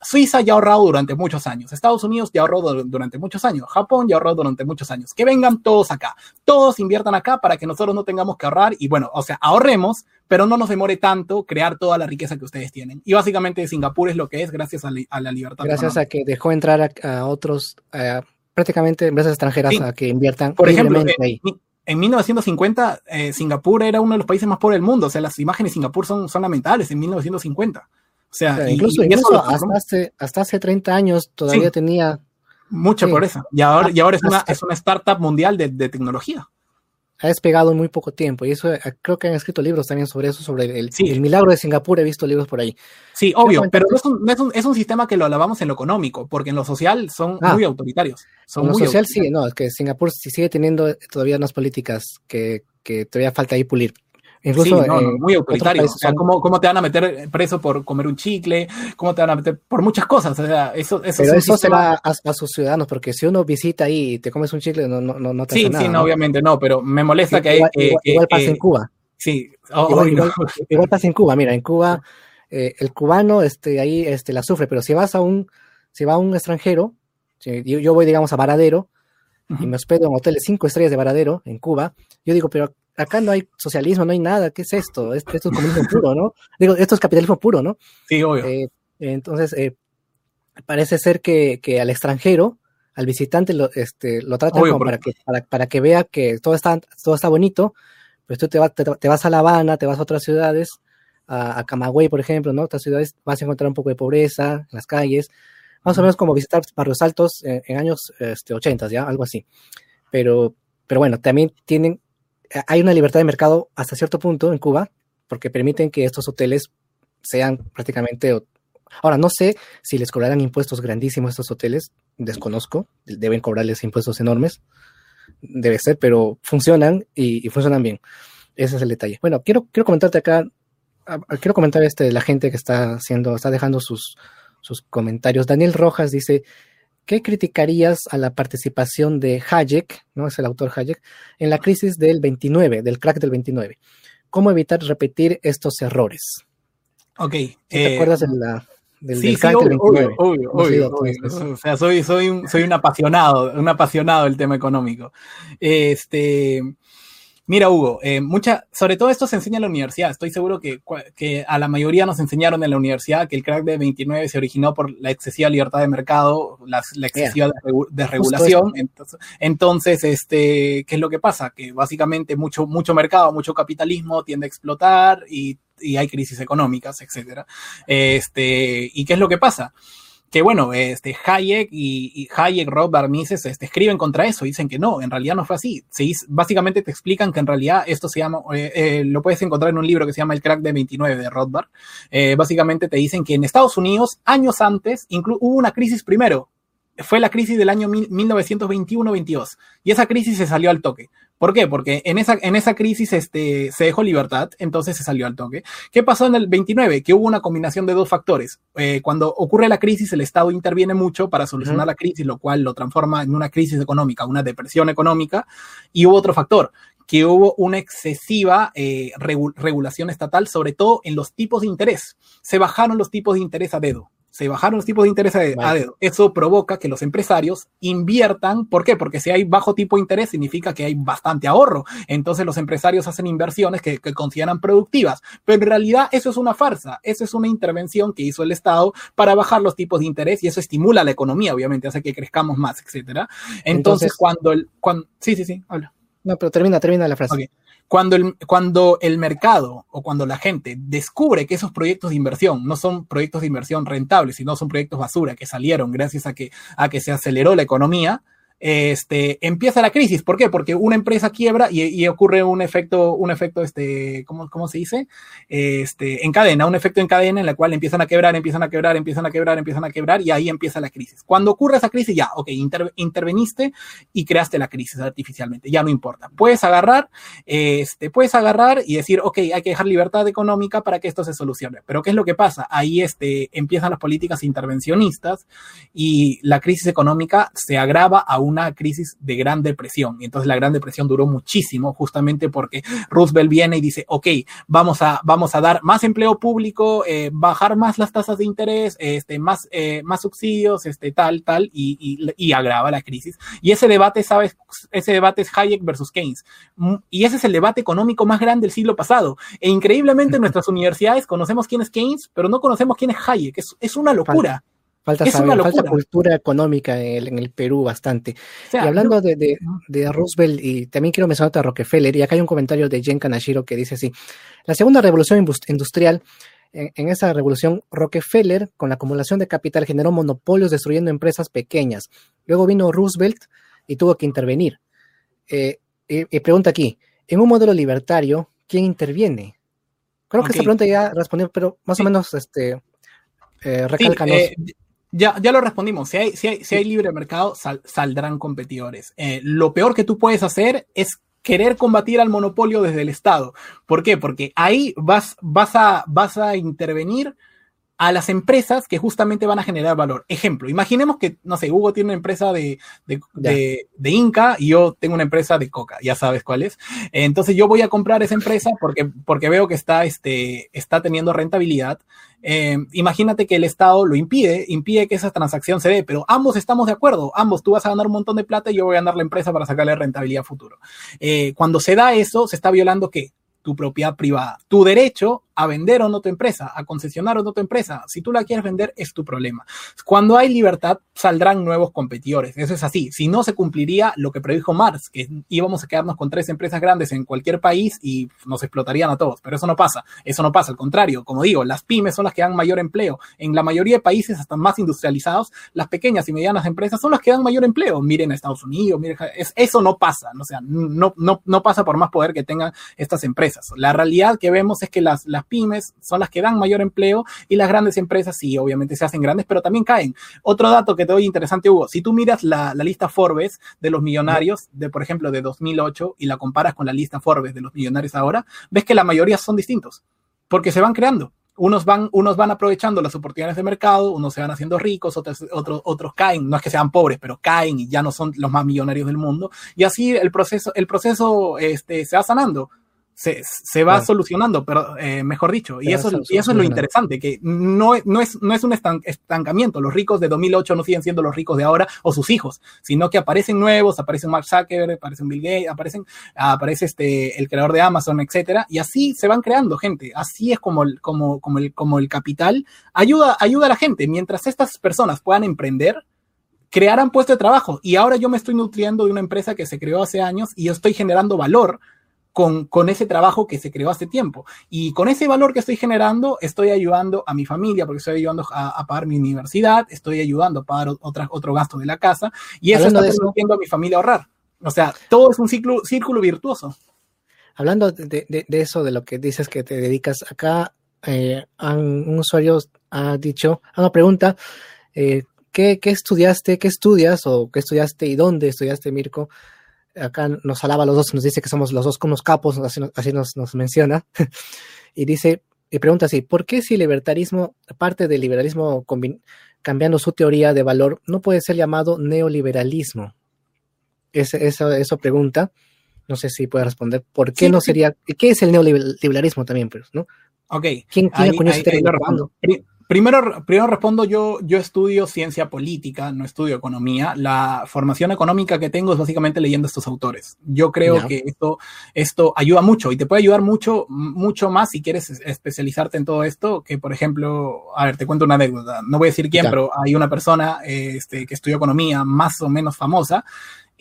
Suiza ya ha ahorrado durante muchos años. Estados Unidos ya ahorró durante muchos años. Japón ya ahorró durante muchos años. Que vengan todos acá. Todos inviertan acá para que nosotros no tengamos que ahorrar. Y bueno, o sea, ahorremos, pero no nos demore tanto crear toda la riqueza que ustedes tienen. Y básicamente Singapur es lo que es gracias a, la libertad. Gracias a que dejó entrar a, otros, prácticamente empresas extranjeras a que inviertan. Por ejemplo, en, 1950 eh, Singapur era uno de los países más pobres del mundo. O sea, las imágenes de Singapur son, son lamentables en 1950. O sea, incluso, hasta, hace, hasta hace 30 años todavía tenía mucha pobreza. Y ahora, y ahora es, una, es una startup mundial de, de tecnología ha despegado en muy poco tiempo. Y eso eh, creo que han escrito libros también sobre eso, sobre el, el milagro de Singapur. He visto libros por ahí. Sí, obvio, pero no es, un, es, un, es, un, sistema que lo alabamos en lo económico, porque en lo social son ah. muy autoritarios. Son en lo social sí, no, es que Singapur sigue teniendo todavía unas políticas que, que todavía falta ahí pulir. Incluso muy autoritario. O sea, ¿cómo, ¿cómo, te van a meter preso por comer un chicle? ¿Cómo te van a meter por muchas cosas? O sea, eso, eso Pero eso se va a, sus ciudadanos, porque si uno visita ahí y te comes un chicle, no, no, no te Sí, hace sí, no, obviamente no, pero me molesta que hay. Igual, pasa en Cuba. Sí, igual, pasa en Cuba. Mira, en Cuba, eh, el cubano este, ahí este, la sufre, pero si vas a un, si va a un extranjero, yo, yo voy, digamos, a Varadero, y me hospedo en hoteles cinco estrellas de Varadero, en Cuba, yo digo, pero acá no hay socialismo, no hay nada, ¿qué es esto? Esto, es comunismo puro, ¿no? Digo, esto es capitalismo puro, ¿no? Sí, obvio. Eh, entonces, eh, parece ser que, que, al extranjero, al visitante, lo, este, lo tratan como para, que, para, para, que vea que todo está, todo está bonito, pues tú te, vas te, vas a La Habana, te vas a otras ciudades, a, a, Camagüey, por ejemplo, ¿no? Otras ciudades vas a encontrar un poco de pobreza en las calles, más o menos como visitar barrios altos en, en años este, 80, ¿ya? Algo así. Pero, pero bueno, también tienen hay una libertad de mercado hasta cierto punto en Cuba, porque permiten que estos hoteles sean prácticamente Ahora, no sé si les cobrarán impuestos grandísimos a estos hoteles, desconozco, deben cobrarles impuestos enormes, debe ser, pero funcionan y, funcionan bien. Ese es el detalle. Bueno, quiero, quiero comentarte acá, quiero comentar este la gente que está haciendo, está dejando sus, sus comentarios. Daniel Rojas dice, ¿qué criticarías a la participación de Hayek, no es el autor Hayek, en la crisis del 29, del crack del 29? ¿Cómo evitar repetir estos errores? Ok. ¿Te acuerdas de la, del, sí, crack del 29? Obvio, obvio, O sea, soy, soy, un, soy un apasionado, un apasionado del tema económico. Este, Mira, Hugo, eh, mucha, sobre todo esto se enseña en la universidad. Estoy seguro que, que, a la mayoría nos enseñaron en la universidad que el crack de 29 se originó por la excesiva libertad de mercado, la, excesiva desregulación. Entonces, entonces, este, ¿qué es lo que pasa? Que básicamente mucho, mucho mercado, mucho capitalismo tiende a explotar y, y hay crisis económicas, etcétera. Este, ¿y qué es lo que pasa? Que bueno, este Hayek y, Hayek, Rob Barnices este, escriben contra eso, dicen que no, en realidad no fue así. Básicamente te explican que en realidad esto se llama, eh, eh, lo puedes encontrar en un libro que se llama El crack de 29 de Rothbard. Eh, básicamente te dicen que en Estados Unidos, años antes, hubo una crisis primero. Fue la crisis del año 1921-22 y esa crisis se salió al toque. ¿Por qué? Porque en esa, en esa crisis este, se dejó libertad, entonces se salió al toque. ¿Qué pasó en el 29? Que hubo una combinación de dos factores. Eh, cuando ocurre la crisis, el Estado interviene mucho para solucionar la crisis, lo cual lo transforma en una crisis económica, una depresión económica. Y hubo otro factor, que hubo una excesiva eh, regulación estatal, sobre todo en los tipos de interés. Se bajaron los tipos de interés a dedo se bajaron los tipos de interés a, dedo. Eso provoca que los empresarios inviertan. ¿Por qué? Porque si hay bajo tipo de interés significa que hay bastante ahorro. Entonces los empresarios hacen inversiones que, consideran productivas. Pero en realidad eso es una farsa. Eso es una intervención que hizo el Estado para bajar los tipos de interés y eso estimula la economía, obviamente, hace que crezcamos más, etcétera. Entonces, cuando el... Cuando, sí, sí, sí, habla. No, pero termina, termina la frase. Cuando el, cuando el mercado o cuando la gente descubre que esos proyectos de inversión no son proyectos de inversión rentables, sino son proyectos basura que salieron gracias a que, a que se aceleró la economía, este, empieza la crisis. ¿Por qué? Porque una empresa quiebra y, ocurre un efecto, un efecto, este, ¿cómo, ¿cómo, se dice? Este, en cadena, un efecto en cadena en la cual empiezan a quebrar, empiezan a quebrar, empiezan a quebrar, empiezan a quebrar y ahí empieza la crisis. Cuando ocurre esa crisis, ya, ok, interveniste y creaste la crisis artificialmente, ya no importa. Puedes agarrar, este, puedes agarrar y decir, ok, hay que dejar libertad económica para que esto se solucione. Pero ¿qué es lo que pasa? Ahí este, empiezan las políticas intervencionistas y la crisis económica se agrava aún una crisis de gran depresión. Y entonces la gran depresión duró muchísimo justamente porque Roosevelt viene y dice, ok, vamos a, vamos a dar más empleo público, eh, bajar más las tasas de interés, este, más, eh, más subsidios, este, tal, tal, y, y, agrava la crisis. Y ese debate, ¿sabes? Ese debate es Hayek versus Keynes. Mm, y ese es el debate económico más grande del siglo pasado. E increíblemente en nuestras universidades conocemos quién es Keynes, pero no conocemos quién es Hayek. Es, es una locura. Falta saber, falta cultura económica en el, Perú bastante. y hablando de, Roosevelt, y también quiero mencionar a Rockefeller, y acá hay un comentario de Jen Kanashiro que dice así: La segunda revolución industrial, en, esa revolución, Rockefeller, con la acumulación de capital, generó monopolios destruyendo empresas pequeñas. Luego vino Roosevelt y tuvo que intervenir. Eh, y, pregunta aquí: en un modelo libertario, ¿quién interviene? Creo que esta pregunta ya respondió, pero más o menos este, eh, eh ya, ya lo respondimos. Si hay, si hay, si hay libre mercado, saldrán competidores. Eh, lo peor que tú puedes hacer es querer combatir al monopolio desde el Estado. ¿Por qué? Porque ahí vas, vas, a, vas a intervenir a las empresas que justamente van a generar valor. Ejemplo, imaginemos que, no sé, Hugo tiene una empresa de, de, de, Inca y yo tengo una empresa de Coca, ya sabes cuál es. Entonces yo voy a comprar esa empresa porque, porque veo que está, este, está teniendo rentabilidad. Eh, imagínate que el Estado lo impide, impide que esa transacción se dé, pero ambos estamos de acuerdo, ambos, tú vas a ganar un montón de plata y yo voy a ganar la empresa para sacarle rentabilidad futuro. Eh, cuando se da eso, se está violando qué? Tu propiedad privada, tu derecho a vender o no tu empresa, a concesionar o no tu empresa. Si tú la quieres vender, es tu problema. Cuando hay libertad, saldrán nuevos competidores. Eso es así. Si no, se cumpliría lo que predijo Marx, que íbamos a quedarnos con tres empresas grandes en cualquier país y nos explotarían a todos. Pero eso no pasa. Eso no pasa. Al contrario, como digo, las pymes son las que dan mayor empleo. En la mayoría de países, hasta más industrializados, las pequeñas y medianas empresas son las que dan mayor empleo. Miren a Estados Unidos, miren, eso no pasa. Sea, no, no, no pasa por más poder que tengan estas empresas. La realidad que vemos es que las pymes son las que dan mayor empleo y las grandes empresas sí, obviamente se hacen grandes, pero también caen. Otro dato que te doy interesante, Hugo, si tú miras la, la lista Forbes de los millonarios, de por ejemplo de 2008, y la comparas con la lista Forbes de los millonarios ahora, ves que la mayoría son distintos, porque se van creando unos van, unos van aprovechando las oportunidades de mercado, unos se van haciendo ricos, otros, otros, otros caen, no es que sean pobres, pero caen y ya no son los más millonarios del mundo. Y así el proceso, el proceso este, se va sanando se, se va solucionando, pero eh, mejor dicho, y eso, y eso es lo interesante, que no, no, es, no es un estancamiento, los ricos de 2008 no siguen siendo los ricos de ahora o sus hijos, sino que aparecen nuevos, aparecen Mark Zuckerberg, aparecen Bill Gates, aparecen, aparece este, el creador de Amazon, etcétera, y así se van creando gente, así es como el, como, como el, como el capital ayuda, ayuda a la gente, mientras estas personas puedan emprender, crearán puestos de trabajo. Y ahora yo me estoy nutriendo de una empresa que se creó hace años y yo estoy generando valor con, con, ese trabajo que se creó hace tiempo. Y con ese valor que estoy generando, estoy ayudando a mi familia, porque estoy ayudando a, pagar mi universidad, estoy ayudando a pagar otra, otro gasto de la casa, y eso está permitiendo a mi familia ahorrar. O sea, todo es un ciclo, círculo virtuoso. Hablando de, de, de, eso, de lo que dices que te dedicas, acá eh, un usuario ha dicho, una pregunta, eh, ¿qué, ¿qué estudiaste, qué estudias o qué estudiaste y dónde estudiaste, Mirko? Acá nos alaba a los dos, nos dice que somos los dos como unos capos, así, así nos, nos, menciona, y dice, y pregunta así, ¿por qué si el libertarismo, parte del liberalismo cambiando su teoría de valor, no puede ser llamado neoliberalismo? Eso pregunta, no sé si puede responder, ¿por qué sí, no sería, qué es el neoliberalismo también, pues, ¿no? Ok. ¿Quién, quién ahí, ahí, ahí Primero, primero respondo, yo, yo estudio ciencia política, no estudio economía. La formación económica que tengo es básicamente leyendo estos autores. Yo creo yeah. que esto, esto ayuda mucho y te puede ayudar mucho, mucho más si quieres especializarte en todo esto, que por ejemplo, a ver, te cuento una anécdota. No voy a decir quién, yeah. pero hay una persona este, que estudió economía más o menos famosa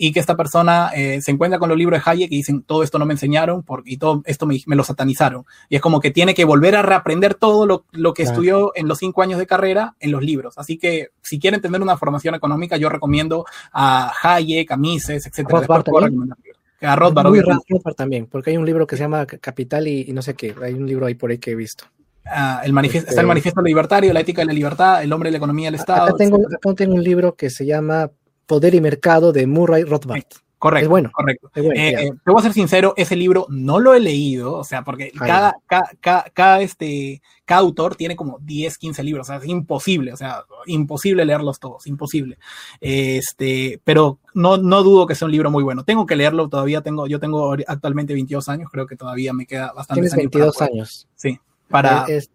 y que esta persona eh, se encuentra con los libros de Hayek y dicen, todo esto no me enseñaron porque, y todo esto me, me, lo satanizaron. Y es como que tiene que volver a reaprender todo lo, lo que claro. estudió en los cinco años de carrera en los libros. Así que si quieren tener una formación económica, yo recomiendo a Hayek, a Mises, etcétera. A Rothbard. Muy Rothbard también, porque hay un libro que se llama Capital y, y, no sé qué, hay un libro ahí por ahí que he visto. Uh, el manifiesto, este... Está el manifiesto libertario, la ética de la libertad, el hombre de la economía del Estado. Acá tengo, acá tengo un libro que se llama Poder y Mercado de Murray Rothbard. Correcto. Es bueno. Correcto. Es bueno, eh, te voy a ser sincero, ese libro no lo he leído, o sea, porque cada, cada, cada, cada, este, cada autor tiene como 10, 15 libros, o sea, es imposible, o sea, imposible leerlos todos, imposible. Este, pero no, no dudo que sea un libro muy bueno. Tengo que leerlo todavía, tengo, yo tengo actualmente 22 años, creo que todavía me queda bastante. Tienes 22 años. Sí, para... Es,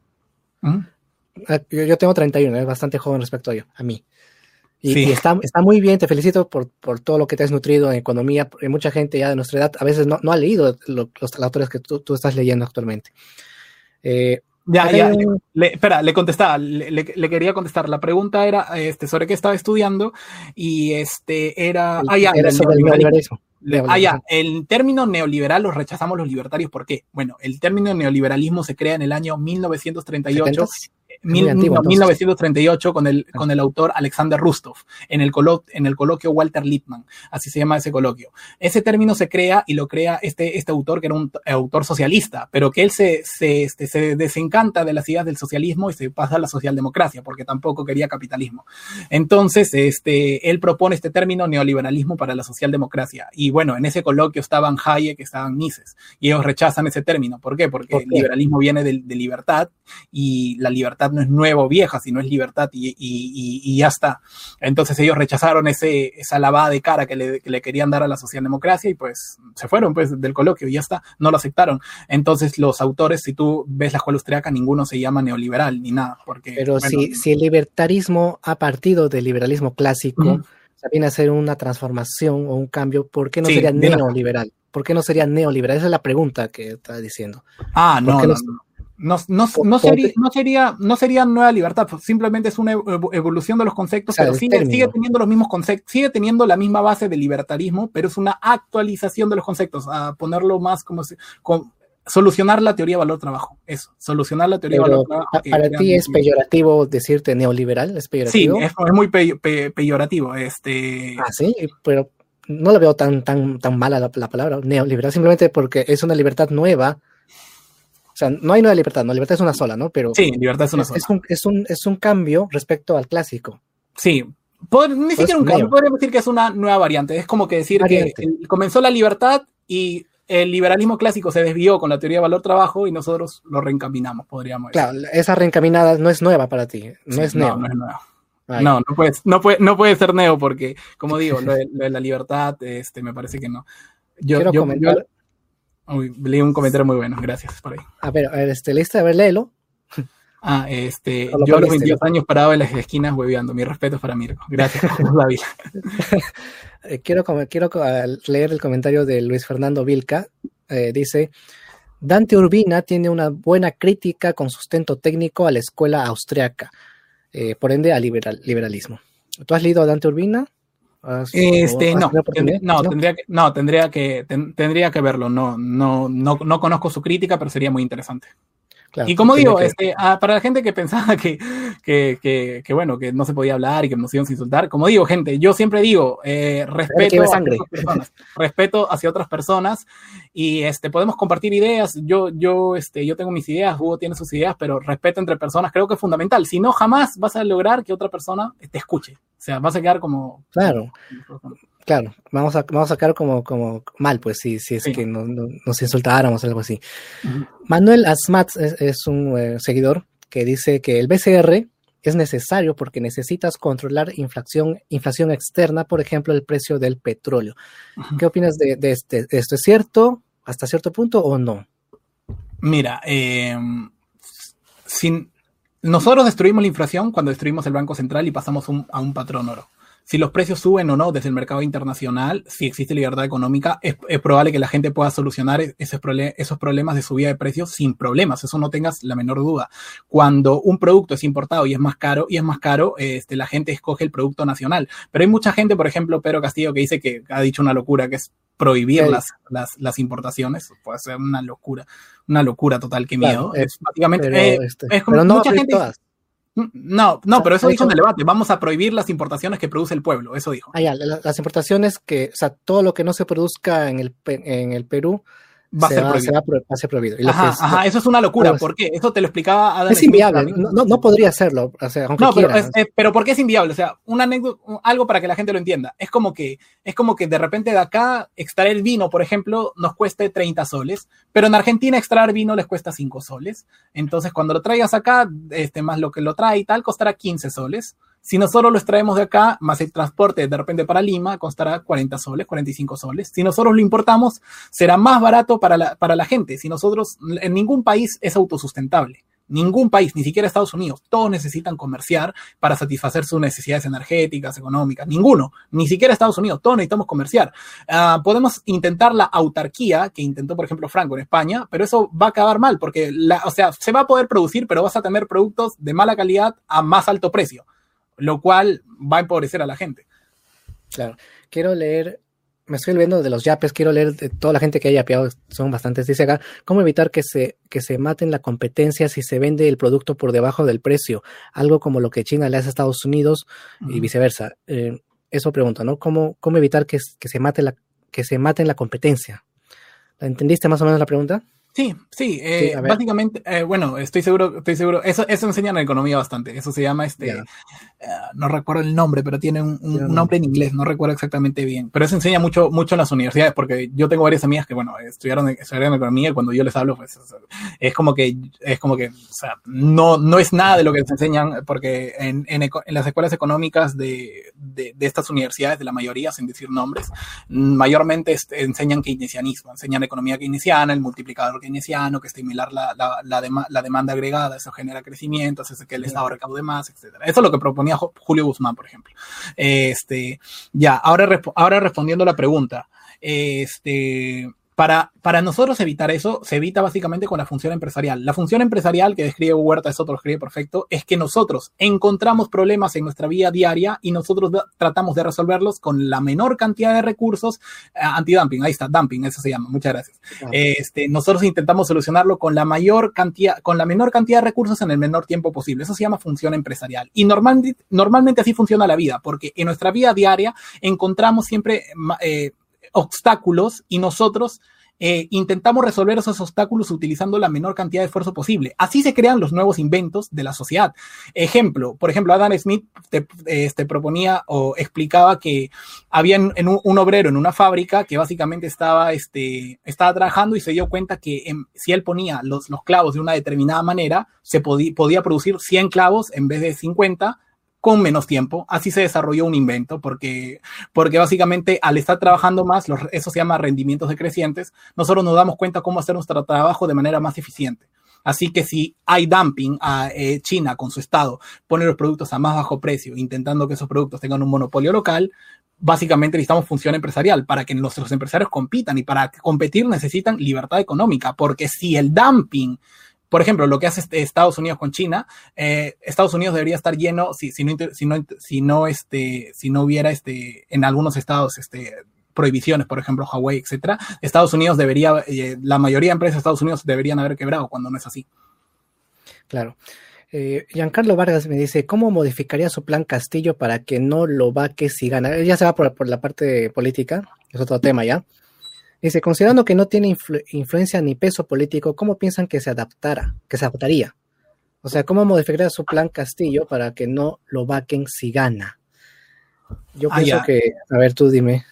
¿Mm? Yo tengo 31, es bastante joven respecto a yo, a mí. Y, sí. y, está, está muy bien, te felicito por, por, todo lo que te has nutrido en economía. Mucha gente ya de nuestra edad a veces no, no ha leído lo, los, autores que tú, tú, estás leyendo actualmente. Eh, ya, ya, le, le, espera, le contestaba, le, le, quería contestar. La pregunta era este, sobre qué estaba estudiando y este era. El, ah, ya, era sobre el neoliberalismo. Ah, ya, el término neoliberal lo rechazamos los libertarios. ¿Por qué? Bueno, el término neoliberalismo se crea en el año 1938. 70 mil, antiguo, 1938 con el, con el autor Alexander Rustov, en el, colo, en el coloquio Walter Lippmann, así se llama ese coloquio. Ese término se crea y lo crea este, este autor que era un autor socialista, pero que él se, se, este, se desencanta de las ideas del socialismo y se pasa a la socialdemocracia, porque tampoco quería capitalismo. Entonces, este, él propone este término neoliberalismo para la socialdemocracia. Y bueno, en ese coloquio estaban Hayek, estaban Mises, y ellos rechazan ese término. ¿Por qué? Porque ¿Por qué? el liberalismo viene de, de libertad y la libertad no es nueva o vieja, sino es libertad y, y, y, y, ya está. Entonces ellos rechazaron ese, esa lavada de cara que le, que le, querían dar a la socialdemocracia y pues se fueron pues del coloquio y ya está, no lo aceptaron. Entonces los autores, si tú ves la escuela austriaca, ninguno se llama neoliberal ni nada. Porque, Pero bueno, si, si el libertarismo ha partido del liberalismo clásico, uh -huh. viene a ser una transformación o un cambio, ¿por qué no sí, sería neoliberal? ¿Por qué no sería neoliberal? Esa es la pregunta que está diciendo. Ah, no, no, no, no, no, no, sería, no, sería, no sería nueva libertad, simplemente es una evolución de los conceptos, pero sigue, sigue, teniendo los mismos conceptos, sigue teniendo la misma base de libertarismo, pero es una actualización de los conceptos, a ponerlo más como si, solucionar la teoría valor-trabajo, eso, solucionar la teoría valor-trabajo. Para ti es peyorativo decirte neoliberal, es peyorativo. Sí, es, es muy pe pe peyorativo, este. Ah, sí, pero no lo veo tan, tan, tan mala la, la palabra neoliberal, simplemente porque es una libertad nueva O sea, no hay nueva libertad, no, libertad es una sola, ¿no? Pero sí, libertad es una sola. Es un, es, un, es un cambio respecto al clásico. Sí, ni siquiera un cambio, podríamos decir que es una nueva variante. Es como que decir que comenzó la libertad y el liberalismo clásico se desvió con la teoría de valor-trabajo y nosotros lo reencaminamos, podríamos decir. Claro, esa reencaminada no es nueva para ti, no es neo. No, no es nueva. No, no puede, no, puede, no puede ser neo porque, como digo, lo de, la libertad, este, me parece que no. Yo, Quiero comentar... leí un comentario muy bueno, gracias por ahí. A ver, a ver este, ¿leíste? A ver, léelo. Ah, este, yo a los 22 años parado en las esquinas hueveando. Mi respeto para Mirko. Gracias, David. Eh, quiero, quiero leer el comentario de Luis Fernando Vilca. Eh, dice, Dante Urbina tiene una buena crítica con sustento técnico a la escuela austriaca, eh, por ende al liberalismo. ¿Tú has leído a Dante Urbina? Este, no, no, tendría que, no, tendría que, tendría que verlo. No, no, no, no conozco su crítica, pero sería muy interesante y como digo, este, ah, para la gente que pensaba que, que, que, bueno, que no se podía hablar y que nos íbamos a insultar, como digo, gente, yo siempre digo, eh, respeto, hacia respeto hacia otras personas y este, podemos compartir ideas. Yo, yo, este, yo tengo mis ideas, Hugo tiene sus ideas, pero respeto entre personas creo que es fundamental. Si no, jamás vas a lograr que otra persona te escuche. O sea, vas a quedar como... Claro. Claro, vamos a, vamos a sacar como, como mal, pues, si, si es que no, nos insultáramos o algo así. Manuel Asmat es, un eh, seguidor que dice que el BCR es necesario porque necesitas controlar inflación, inflación externa, por ejemplo, el precio del petróleo. ¿Qué opinas de, este, esto? ¿Es cierto hasta cierto punto o no? Mira, em, sin, nosotros destruimos la inflación cuando destruimos el Banco Central y pasamos a un patrón oro si los precios suben o no desde el mercado internacional, si existe libertad económica, es, probable que la gente pueda solucionar e-, esos, esos problemas de subida de precios sin problemas. Eso no tengas la menor duda. Cuando un producto es importado y es más caro, y es más caro, este, la gente escoge el producto nacional. Pero hay mucha gente, por ejemplo, Pedro Castillo, que dice que ha dicho una locura, que es prohibir las, las, importaciones. Puede ser una locura, una locura total, qué miedo. es, básicamente, eh, este, es como mucha gente. No, no, pero eso dijo en el debate. Vamos a prohibir las importaciones que produce el pueblo, eso dijo. Ah, ya, las importaciones que, o sea, todo lo que no se produzca en el, en el Perú va, a ser prohibido. ajá, ajá, eso es una locura. ¿Por qué? Eso te lo explicaba Adam Es inviable, no, no, podría hacerlo, o sea, aunque no, pero, pero ¿por qué es inviable? O sea, una anécdota, algo para que la gente lo entienda. Es como que, es como que de repente de acá extraer vino, por ejemplo, nos cueste 30 soles, pero en Argentina extraer vino les cuesta 5 soles. Entonces, cuando lo traigas acá, este, más lo que lo trae y tal, costará 15 soles. Si nosotros lo extraemos de acá, más el transporte de repente para Lima, costará 40 soles, 45 soles. Si nosotros lo importamos, será más barato para la, para la gente. Si nosotros, en ningún país es autosustentable. Ningún país, ni siquiera Estados Unidos, todos necesitan comerciar para satisfacer sus necesidades energéticas, económicas. Ninguno, ni siquiera Estados Unidos, todos necesitamos comerciar. Ah, podemos intentar la autarquía que intentó, por ejemplo, Franco en España, pero eso va a acabar mal porque, la, o sea, se va a poder producir, pero vas a tener productos de mala calidad a más alto precio lo cual va a empobrecer a la gente. Claro. Quiero leer, me estoy viendo de los yapes, quiero leer de toda la gente que haya yapeado, son bastantes. Dice acá, ¿cómo evitar que se, que se maten la competencia si se vende el producto por debajo del precio? Algo como lo que China le hace a Estados Unidos y viceversa. Eh, eso pregunto, ¿no? ¿Cómo, cómo evitar que, que, se mate la, que se maten la competencia? ¿Entendiste más o menos la pregunta? Sí, sí, eh, básicamente, eh, bueno, estoy seguro, estoy seguro, eso, eso enseña en economía bastante, eso se llama este, eh, no recuerdo el nombre, pero tiene un, nombre en inglés, no recuerdo exactamente bien, pero eso enseña mucho, mucho en las universidades, porque yo tengo varias amigas que, bueno, estudiaron, estudiaron economía y cuando yo les hablo, pues, es como que, es como que, o sea, no, no es nada de lo que les enseñan, porque en, en, en las escuelas económicas de, de, de, estas universidades, de la mayoría, sin decir nombres, mayormente este, enseñan keynesianismo, enseñan economía keynesiana, el multiplicador keynesiano, que estimular la, la, la, demanda agregada, eso genera crecimiento, hace que el Estado recaude más, etc. Eso es lo que proponía Julio Guzmán, por ejemplo. Este, ya, ahora, ahora respondiendo a la pregunta, este, para, para nosotros evitar eso, se evita básicamente con la función empresarial. La función empresarial que describe Huerta, eso lo escribe perfecto, es que nosotros encontramos problemas en nuestra vida diaria y nosotros tratamos de resolverlos con la menor cantidad de recursos eh, anti-dumping. Ahí está, dumping, eso se llama. Muchas gracias. Este, nosotros intentamos solucionarlo con la mayor cantidad, con la menor cantidad de recursos en el menor tiempo posible. Eso se llama función empresarial. Y normalmente, normalmente así funciona la vida, porque en nuestra vida diaria encontramos siempre eh, obstáculos y nosotros eh, intentamos resolver esos obstáculos utilizando la menor cantidad de esfuerzo posible. Así se crean los nuevos inventos de la sociedad. Ejemplo, por ejemplo, Adam Smith te, este, proponía o explicaba que había en un, obrero en una fábrica que básicamente estaba, este, estaba trabajando y se dio cuenta que si él ponía los, clavos de una determinada manera, se podía producir 100 clavos en vez de 50 con menos tiempo. Así se desarrolló un invento, porque, porque básicamente al estar trabajando más, eso se llama rendimientos decrecientes, nosotros nos damos cuenta cómo hacer nuestro trabajo de manera más eficiente. Así que si hay dumping a eh, China con su Estado, pone los productos a más bajo precio, intentando que esos productos tengan un monopolio local, básicamente necesitamos función empresarial para que nuestros empresarios compitan y para competir necesitan libertad económica, porque si el dumping por ejemplo, lo que hace este Estados Unidos con China, eh, Estados Unidos debería estar lleno, si, no, si, no, si, no, este, si no hubiera este, en algunos estados este, prohibiciones, por ejemplo, Huawei, etcétera, Estados Unidos debería, eh, la mayoría de empresas de Estados Unidos deberían haber quebrado cuando no es así. Claro. Eh, Giancarlo Vargas me dice, ¿cómo modificaría su plan Castillo para que no lo vaque si gana? Ya se va por, por la parte política, es otro tema ya. Dice, considerando que no tiene influencia ni peso político, ¿cómo piensan que se adaptara, que se adaptaría? O sea, ¿cómo modificaría su plan Castillo para que no lo vaquen si gana? Yo ah, pienso que, a ver, tú dime.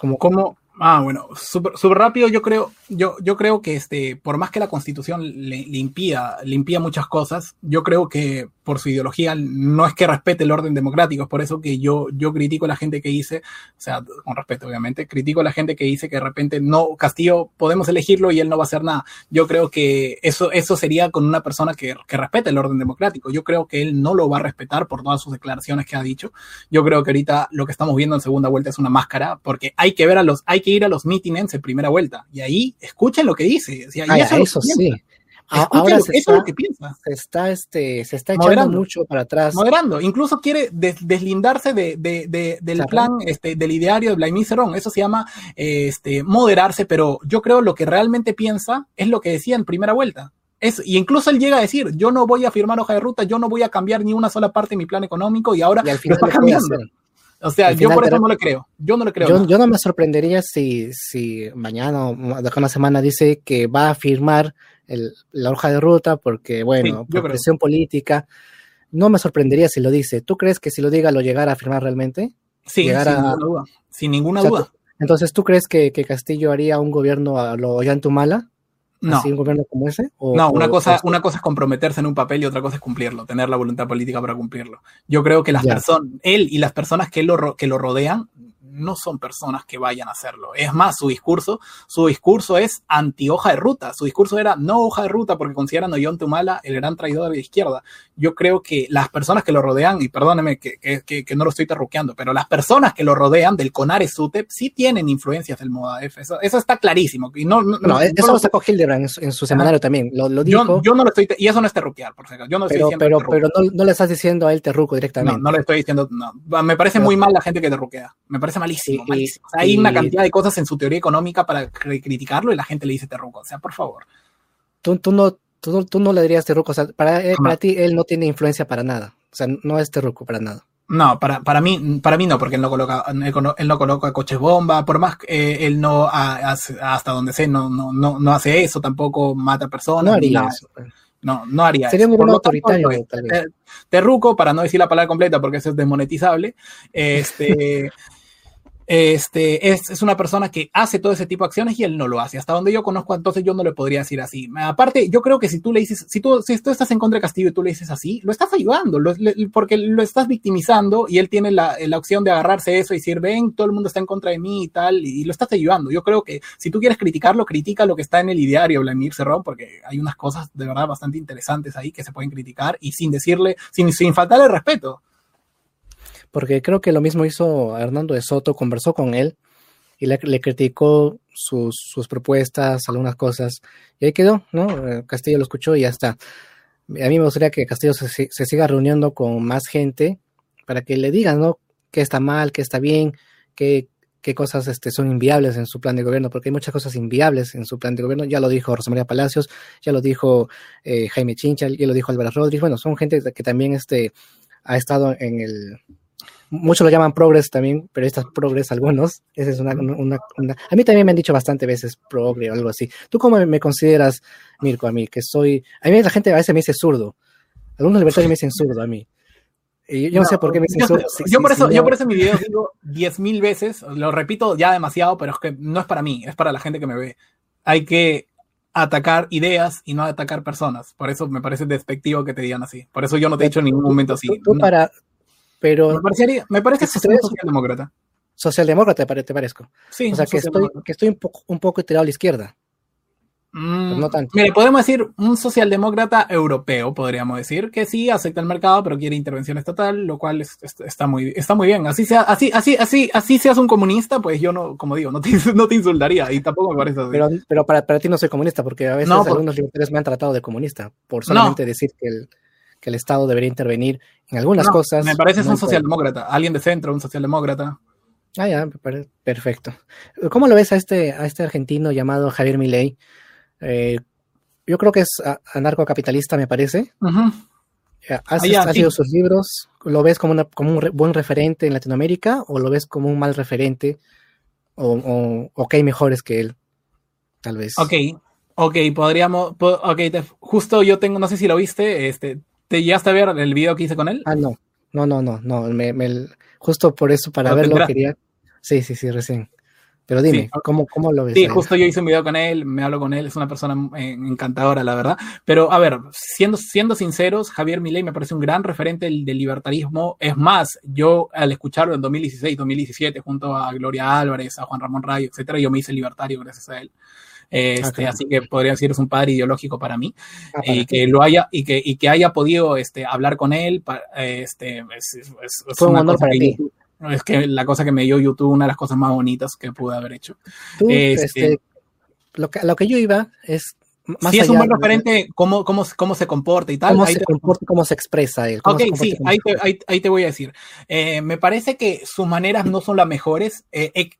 ¿Cómo, cómo, Ah, bueno, súper rápido, yo creo, yo, yo creo que este, por más que la constitución le, le, impida, muchas cosas, yo creo que por su ideología no es que respete el orden democrático, es por eso que yo, yo critico a la gente que dice, o sea, con respeto obviamente, critico a la gente que dice que de repente no, Castillo podemos elegirlo y él no va a hacer nada. Yo creo que eso, eso sería con una persona que, que respete el orden democrático. Yo creo que él no lo va a respetar por todas sus declaraciones que ha dicho. Yo creo que ahorita lo que estamos viendo en segunda vuelta es una máscara, porque hay que ver a los, hay que ir a los mítines en primera vuelta. Y ahí escuchen lo que dice. eso, sí. Ahora se está, lo que piensa. Se está, este, se está echando mucho para atrás. Moderando. Incluso quiere deslindarse de, del plan, este, del ideario de Vladimir Cerrón. Eso se llama este, moderarse, pero yo creo lo que realmente piensa es lo que decía en primera vuelta. Es, y incluso él llega a decir, yo no voy a firmar hoja de ruta, yo no voy a cambiar ni una sola parte de mi plan económico y ahora y al final está cambiando. O sea, yo por eso no le creo. Yo no le creo. Yo, no me sorprendería si, si mañana o de una semana dice que va a firmar el, la hoja de ruta porque, bueno, por presión política. No me sorprendería si lo dice. ¿Tú crees que si lo diga lo llegara a firmar realmente? Sí, sin ninguna duda. Sin ninguna duda. Entonces, ¿tú crees que, que, Castillo haría un gobierno a lo Ollantumala? No. un gobierno como ese? no, una, cosa, una cosa es comprometerse en un papel y otra cosa es cumplirlo, tener la voluntad política para cumplirlo. Yo creo que las personas, él y las personas que lo, que lo rodean no son personas que vayan a hacerlo. Es más, su discurso, su discurso es anti hoja de ruta. Su discurso era no hoja de ruta porque consideran a John Tumala el gran traidor de la izquierda. Yo creo que las personas que lo rodean, y perdóneme que, que, no lo estoy terruqueando, pero las personas que lo rodean del CONARE SUTEP sí tienen influencias del MODAF. Eso, eso está clarísimo. Y no, no, eso lo sacó Hildebrand en su, semanario también. Lo, dijo. Yo, no lo estoy, y eso no es terruquear, por ejemplo. Yo no pero, pero, pero no, le estás diciendo a él terruco directamente. No, no le estoy diciendo, no. Me parece muy mal la gente que terruquea. Me parece malísimo, malísimo. hay una cantidad de cosas en su teoría económica para criticarlo y la gente le dice terruco. O sea, por favor. Tú, tú no, tú, tú, no le dirías terruco. O sea, para, eh, para ti él no tiene influencia para nada. O sea, no es terruco para nada. No, para, para mí, para mí no, porque él no coloca, él no coloca coches bomba, por más que eh, él no hasta donde sé, no, no, no, no hace eso, tampoco mata personas. No haría eso. Pues. No, no haría Sería un autoritario. terruco, para no decir la palabra completa porque eso es desmonetizable. Este, este, es, es, una persona que hace todo ese tipo de acciones y él no lo hace. Hasta donde yo conozco, entonces yo no le podría decir así. Aparte, yo creo que si tú le dices, si tú, si tú estás en contra de Castillo y tú le dices así, lo estás ayudando, porque lo estás victimizando y él tiene la, la, opción de agarrarse eso y decir, ven, todo el mundo está en contra de mí y tal, y, lo estás ayudando. Yo creo que si tú quieres criticarlo, critica lo que está en el ideario Vladimir Cerrón, porque hay unas cosas de verdad bastante interesantes ahí que se pueden criticar y sin decirle, sin, sin faltarle respeto porque creo que lo mismo hizo Hernando de Soto, conversó con él y le, criticó sus, propuestas, algunas cosas, y ahí quedó, ¿no? Eh, Castillo lo escuchó y ya está. A mí me gustaría que Castillo se, siga reuniendo con más gente para que le digan, ¿no? Qué está mal, qué está bien, qué, qué cosas este, son inviables en su plan de gobierno, porque hay muchas cosas inviables en su plan de gobierno. Ya lo dijo Rosa María Palacios, ya lo dijo eh, Jaime Chincha, ya lo dijo Álvaro Rodríguez. Bueno, son gente que también este, ha estado en el, muchos lo llaman progres también, pero estas progres algunos, esa es una, una, A mí también me han dicho bastante veces progre o algo así. ¿Tú cómo me consideras, Mirko, a mí? Que soy... A mí la gente a veces me dice zurdo. Algunos libertarios me dicen zurdo a mí. yo no, sé por qué me dicen zurdo. Yo, por eso, yo por eso en mi video digo 10.000 veces, lo repito ya demasiado, pero es que no es para mí, es para la gente que me ve. Hay que atacar ideas y no atacar personas. Por eso me parece despectivo que te digan así. Por eso yo no te he dicho en ningún momento así. para, pero me, parecería, me parece que soy socialdemócrata. Socialdemócrata, te parezco. Sí, o sea, que estoy, que estoy un poco, un poco tirado a la izquierda. Mm, no tanto. Mire, podemos decir un socialdemócrata europeo, podríamos decir, que sí acepta el mercado, pero quiere intervención estatal, lo cual está, muy, está muy bien. Así sea, así, así, así, así seas un comunista, pues yo no, como digo, no te, no te insultaría y tampoco me parece así. Pero, pero para, para ti no soy comunista, porque a veces algunos libertarios me han tratado de comunista, por solamente decir que el, que el Estado debería intervenir en algunas cosas. Me parece un socialdemócrata, alguien de centro, un socialdemócrata. Ah, ya, perfecto. ¿Cómo lo ves a este, a este argentino llamado Javier Milei? Eh, yo creo que es anarcocapitalista, me parece. Eh, ¿Has, leído sus libros? ¿Lo ves como, como un buen referente en Latinoamérica o lo ves como un mal referente? ¿O, o, que hay mejores que él? Tal vez. Ok, ok, podríamos. Ok, justo yo tengo, no sé si lo viste, este, ¿te llegaste a ver el video que hice con él? Ah, no, no, no, no, no, me, justo por eso, para verlo, quería. Sí, sí, sí, recién. Pero dime, ¿cómo, ¿cómo, lo ves? Sí, justo yo hice un video con él, me hablo con él, es una persona eh, encantadora, la verdad. Pero a ver, siendo, siendo sinceros, Javier Milei me parece un gran referente del, libertarismo. Es más, yo al escucharlo en 2016, 2017, junto a Gloria Álvarez, a Juan Ramón Rayo, etcétera, yo me hice libertario gracias a él. Este, Así que podría decir es un padre ideológico para mí ah, y que lo haya y que, y que haya podido este, hablar con él este, es, Fue un honor para ti. Es que la cosa que me dio YouTube, una de las cosas más bonitas que pude haber hecho. Este, este, lo, que, lo que yo iba es si es un buen referente, cómo, cómo, cómo se comporta y tal. Cómo se comporta cómo se expresa él. Ok, sí, ahí te, ahí, te, voy a decir. Eh, me parece que sus maneras no son las mejores, eh, eh,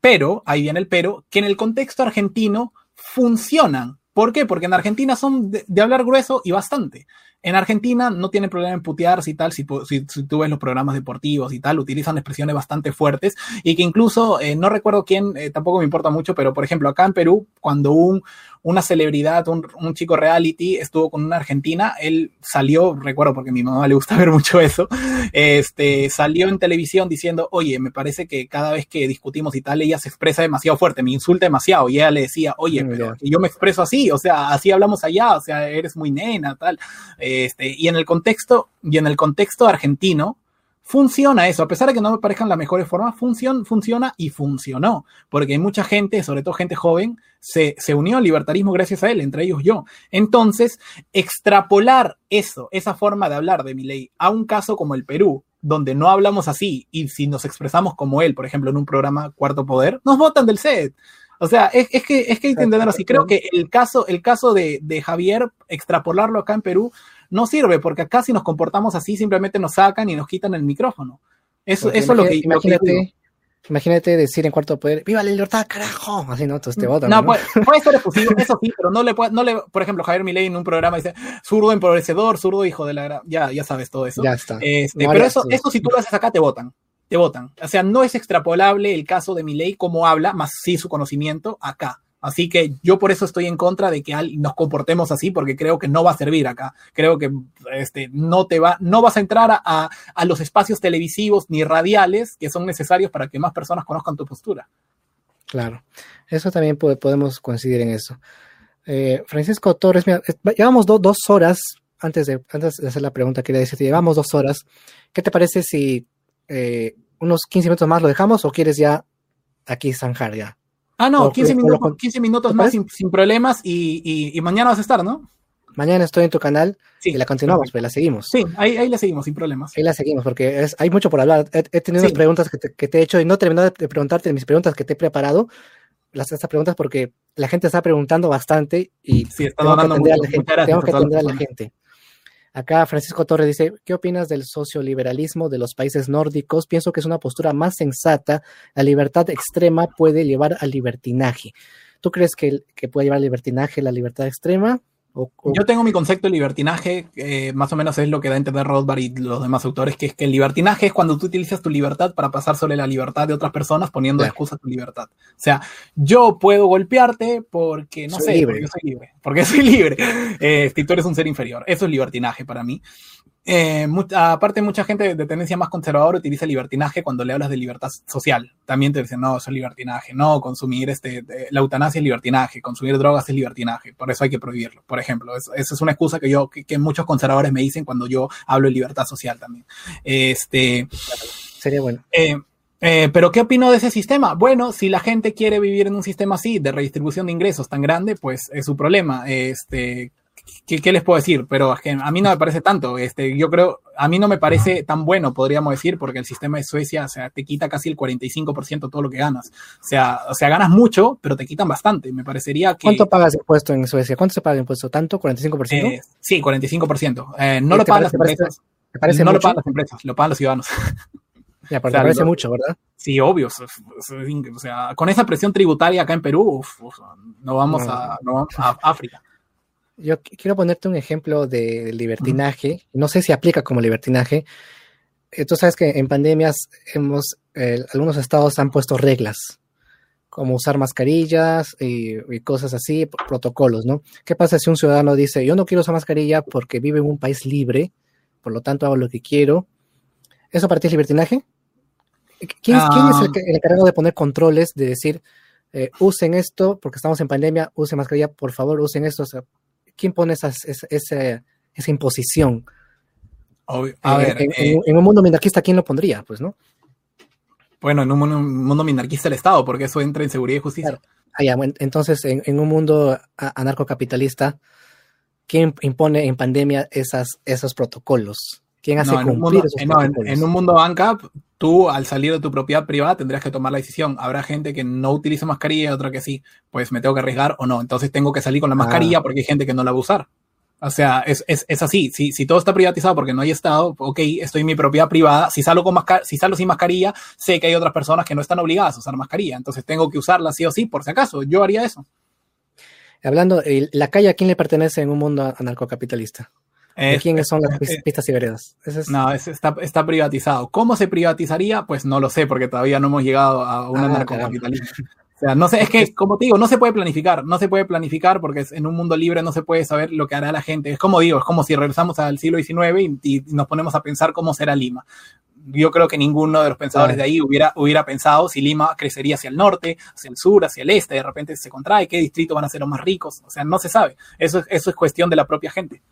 pero, ahí viene el pero, que en el contexto argentino funcionan. ¿Por qué? Porque en Argentina son de hablar grueso y bastante. En Argentina no tiene problema en putearse y tal, si, si, tú ves los programas deportivos y tal, utilizan expresiones bastante fuertes y que incluso, eh, no recuerdo quién, eh, tampoco me importa mucho, pero por ejemplo, acá en Perú, cuando un, una celebridad, un, un, chico reality estuvo con una argentina, él salió, recuerdo porque a mi mamá le gusta ver mucho eso, este, salió en televisión diciendo, oye, me parece que cada vez que discutimos y tal, ella se expresa demasiado fuerte, me insulta demasiado, y ella le decía, oye, pero yo me expreso así, o sea, así hablamos allá, o sea, eres muy nena, tal. Este, y en el contexto, y en el contexto argentino, funciona eso, a pesar de que no me parezcan las mejores formas, funciona y funcionó, porque mucha gente, sobre todo gente joven, se, se, unió al libertarismo gracias a él, entre ellos yo. Entonces, extrapolar eso, esa forma de hablar de mi ley a un caso como el Perú, donde no hablamos así, y si nos expresamos como él, por ejemplo, en un programa Cuarto Poder, nos votan del set. O sea, es, que, es que hay que entenderlo así. Creo que el caso, el caso de, de, Javier, extrapolarlo acá en Perú, no sirve, porque acá si nos comportamos así, simplemente nos sacan y nos quitan el micrófono. Eso, eso es lo que. Imagínate, imagínate decir en cuarto poder, ¡Viva la libertad, carajo! Así, ¿no? Entonces te votan. No, Puede, puede, ser efusivo, eso sí, pero no le puede, no le, por ejemplo, Javier Milei en un programa dice, zurdo empobrecedor, zurdo hijo de la. Ya, ya sabes todo eso. Ya está. Este, pero eso, eso si tú lo haces acá, te votan te votan. O sea, no es extrapolable el caso de Milei como habla, más sí su conocimiento acá. Así que yo por eso estoy en contra de que nos comportemos así, porque creo que no va a servir acá. Creo que este, no te va, no vas a entrar a, a los espacios televisivos ni radiales que son necesarios para que más personas conozcan tu postura. Claro, eso también podemos coincidir en eso. Eh, Francisco Torres, mira, llevamos dos horas, antes de, antes de hacer la pregunta, quería decirte, llevamos dos horas. ¿Qué te parece si eh, unos 15 minutos más lo dejamos o quieres ya aquí zanjar ya? Ah, no, 15 minutos, 15 minutos más sin, problemas y, mañana vas a estar, ¿no? Mañana estoy en tu canal y la continuamos, pues la seguimos. Sí, ahí, ahí la seguimos sin problemas. Ahí la seguimos porque hay mucho por hablar. He, tenido unas preguntas que te, he hecho y no he terminado de preguntarte mis preguntas que te he preparado. Las, estas preguntas porque la gente está preguntando bastante y tengo, que atender, a la gente, tengo que atender a la gente. Acá Francisco Torres dice, ¿qué opinas del socioliberalismo de los países nórdicos? Pienso que es una postura más sensata. La libertad extrema puede llevar al libertinaje. ¿Tú crees que, que puede llevar al libertinaje la libertad extrema? Yo tengo mi concepto de libertinaje, eh, más o menos es lo que da a entender Rothbard y los demás autores, que es que el libertinaje es cuando tú utilizas tu libertad para pasar sobre la libertad de otras personas poniendo de excusa tu libertad. O sea, yo puedo golpearte porque, no sé, porque soy libre, porque soy libre. Eh, tú eres un ser inferior. Eso es libertinaje para mí. Eh, aparte, mucha gente de tendencia más conservadora utiliza libertinaje cuando le hablas de libertad social. También te dicen, no, eso es libertinaje. No, consumir este, la eutanasia es libertinaje, consumir drogas es libertinaje. Por eso hay que prohibirlo, por ejemplo. esa es una excusa que yo, que, muchos conservadores me dicen cuando yo hablo de libertad social también. Este. Sería bueno. Eh, eh, pero ¿qué opino de ese sistema? Bueno, si la gente quiere vivir en un sistema así de redistribución de ingresos tan grande, pues es su problema. Este, ¿qué, les puedo decir? Pero es que a mí no me parece tanto. Este, yo creo, a mí no me parece tan bueno, podríamos decir, porque el sistema de Suecia, o sea, te quita casi el 45% de todo lo que ganas. O sea, o sea, ganas mucho, pero te quitan bastante. Me parecería que... ¿Cuánto pagas de impuesto en Suecia? ¿Cuánto se paga de impuesto? ¿Tanto? ¿45%? Eh, sí, 45%. Eh, no lo pagan las empresas. ¿Te parece no lo pagan las empresas, lo pagan los ciudadanos. Ya, pero te parece mucho, ¿verdad? Sí, obvio. O sea, con esa presión tributaria acá en Perú, no vamos, a, no vamos a África. Yo quiero ponerte un ejemplo de libertinaje. No sé si aplica como libertinaje. Eh, tú sabes que en pandemias hemos, eh, algunos estados han puesto reglas, como usar mascarillas y, cosas así, protocolos, ¿no? ¿Qué pasa si un ciudadano dice, yo no quiero usar mascarilla porque vive en un país libre, por lo tanto hago lo que quiero? ¿Eso para ti es libertinaje? ¿Quién, es ah. el, encargado de poner controles, de decir, eh, usen esto porque estamos en pandemia, usen mascarilla, por favor, usen esto? ¿Quién pone esa, esa, imposición? Eh, en, un mundo minarquista, ¿quién lo pondría? Pues, ¿no? Bueno, en un mundo, minarquista el Estado, porque eso entra en seguridad y justicia. Ah, entonces, en, un mundo anarcocapitalista, ¿quién impone en pandemia esas, esos protocolos? ¿Quién hace cumplir esos protocolos? En, un mundo ANCAP, tú al salir de tu propiedad privada tendrías que tomar la decisión. Habrá gente que no utiliza mascarilla y otra que sí. Pues me tengo que arriesgar o no. Entonces tengo que salir con la ah. mascarilla porque hay gente que no la va a usar. O sea, es, así. Si, si, todo está privatizado porque no hay Estado, ok, estoy en mi propiedad privada. Si salgo, con si salgo sin mascarilla, sé que hay otras personas que no están obligadas a usar mascarilla. Entonces tengo que usarla sí o sí, por si acaso. Yo haría eso. Hablando, ¿la calle a quién le pertenece en un mundo anarcocapitalista? ¿De quiénes son las pistas y veredas? No, está, está, privatizado. ¿Cómo se privatizaría? Pues no lo sé, porque todavía no hemos llegado a un ah, O sea, no sé, es que, como te digo, no se puede planificar, no se puede planificar porque en un mundo libre no se puede saber lo que hará la gente. Es como digo, es como si regresamos al siglo XIX y, nos ponemos a pensar cómo será Lima. Yo creo que ninguno de los pensadores de ahí hubiera, hubiera pensado si Lima crecería hacia el norte, hacia el sur, hacia el este, de repente se contrae, qué distritos van a ser los más ricos. O sea, no se sabe. Eso, eso es cuestión de la propia gente.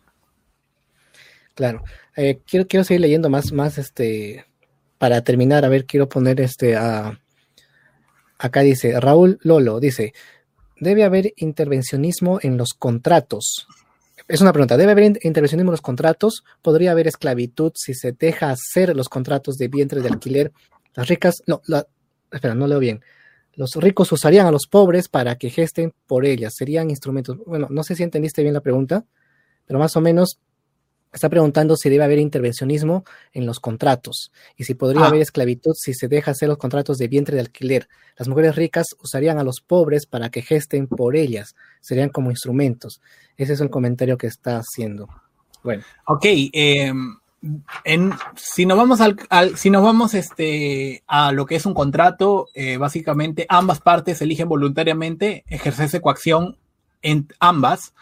Claro. Eh, quiero, quiero seguir leyendo más, más, este, para terminar, a ver, quiero poner este a. Acá dice, Raúl Lolo dice, debe haber intervencionismo en los contratos. Es una pregunta, ¿debe haber intervencionismo en los contratos? ¿Podría haber esclavitud si se deja hacer los contratos de vientre de alquiler? Las ricas, no, la, espera, no leo bien. Los ricos usarían a los pobres para que gesten por ellas, serían instrumentos. Bueno, no sé si entendiste bien la pregunta, pero más o menos Está preguntando si debe haber intervencionismo en los contratos y si podría ah. haber esclavitud si se deja hacer los contratos de vientre de alquiler. Las mujeres ricas usarían a los pobres para que gesten por ellas, serían como instrumentos. Ese es el comentario que está haciendo. Bueno. Ok, em, en, si nos vamos al, si nos vamos este, a lo que es un contrato, eh, básicamente ambas partes eligen voluntariamente ejercerse coacción en ambas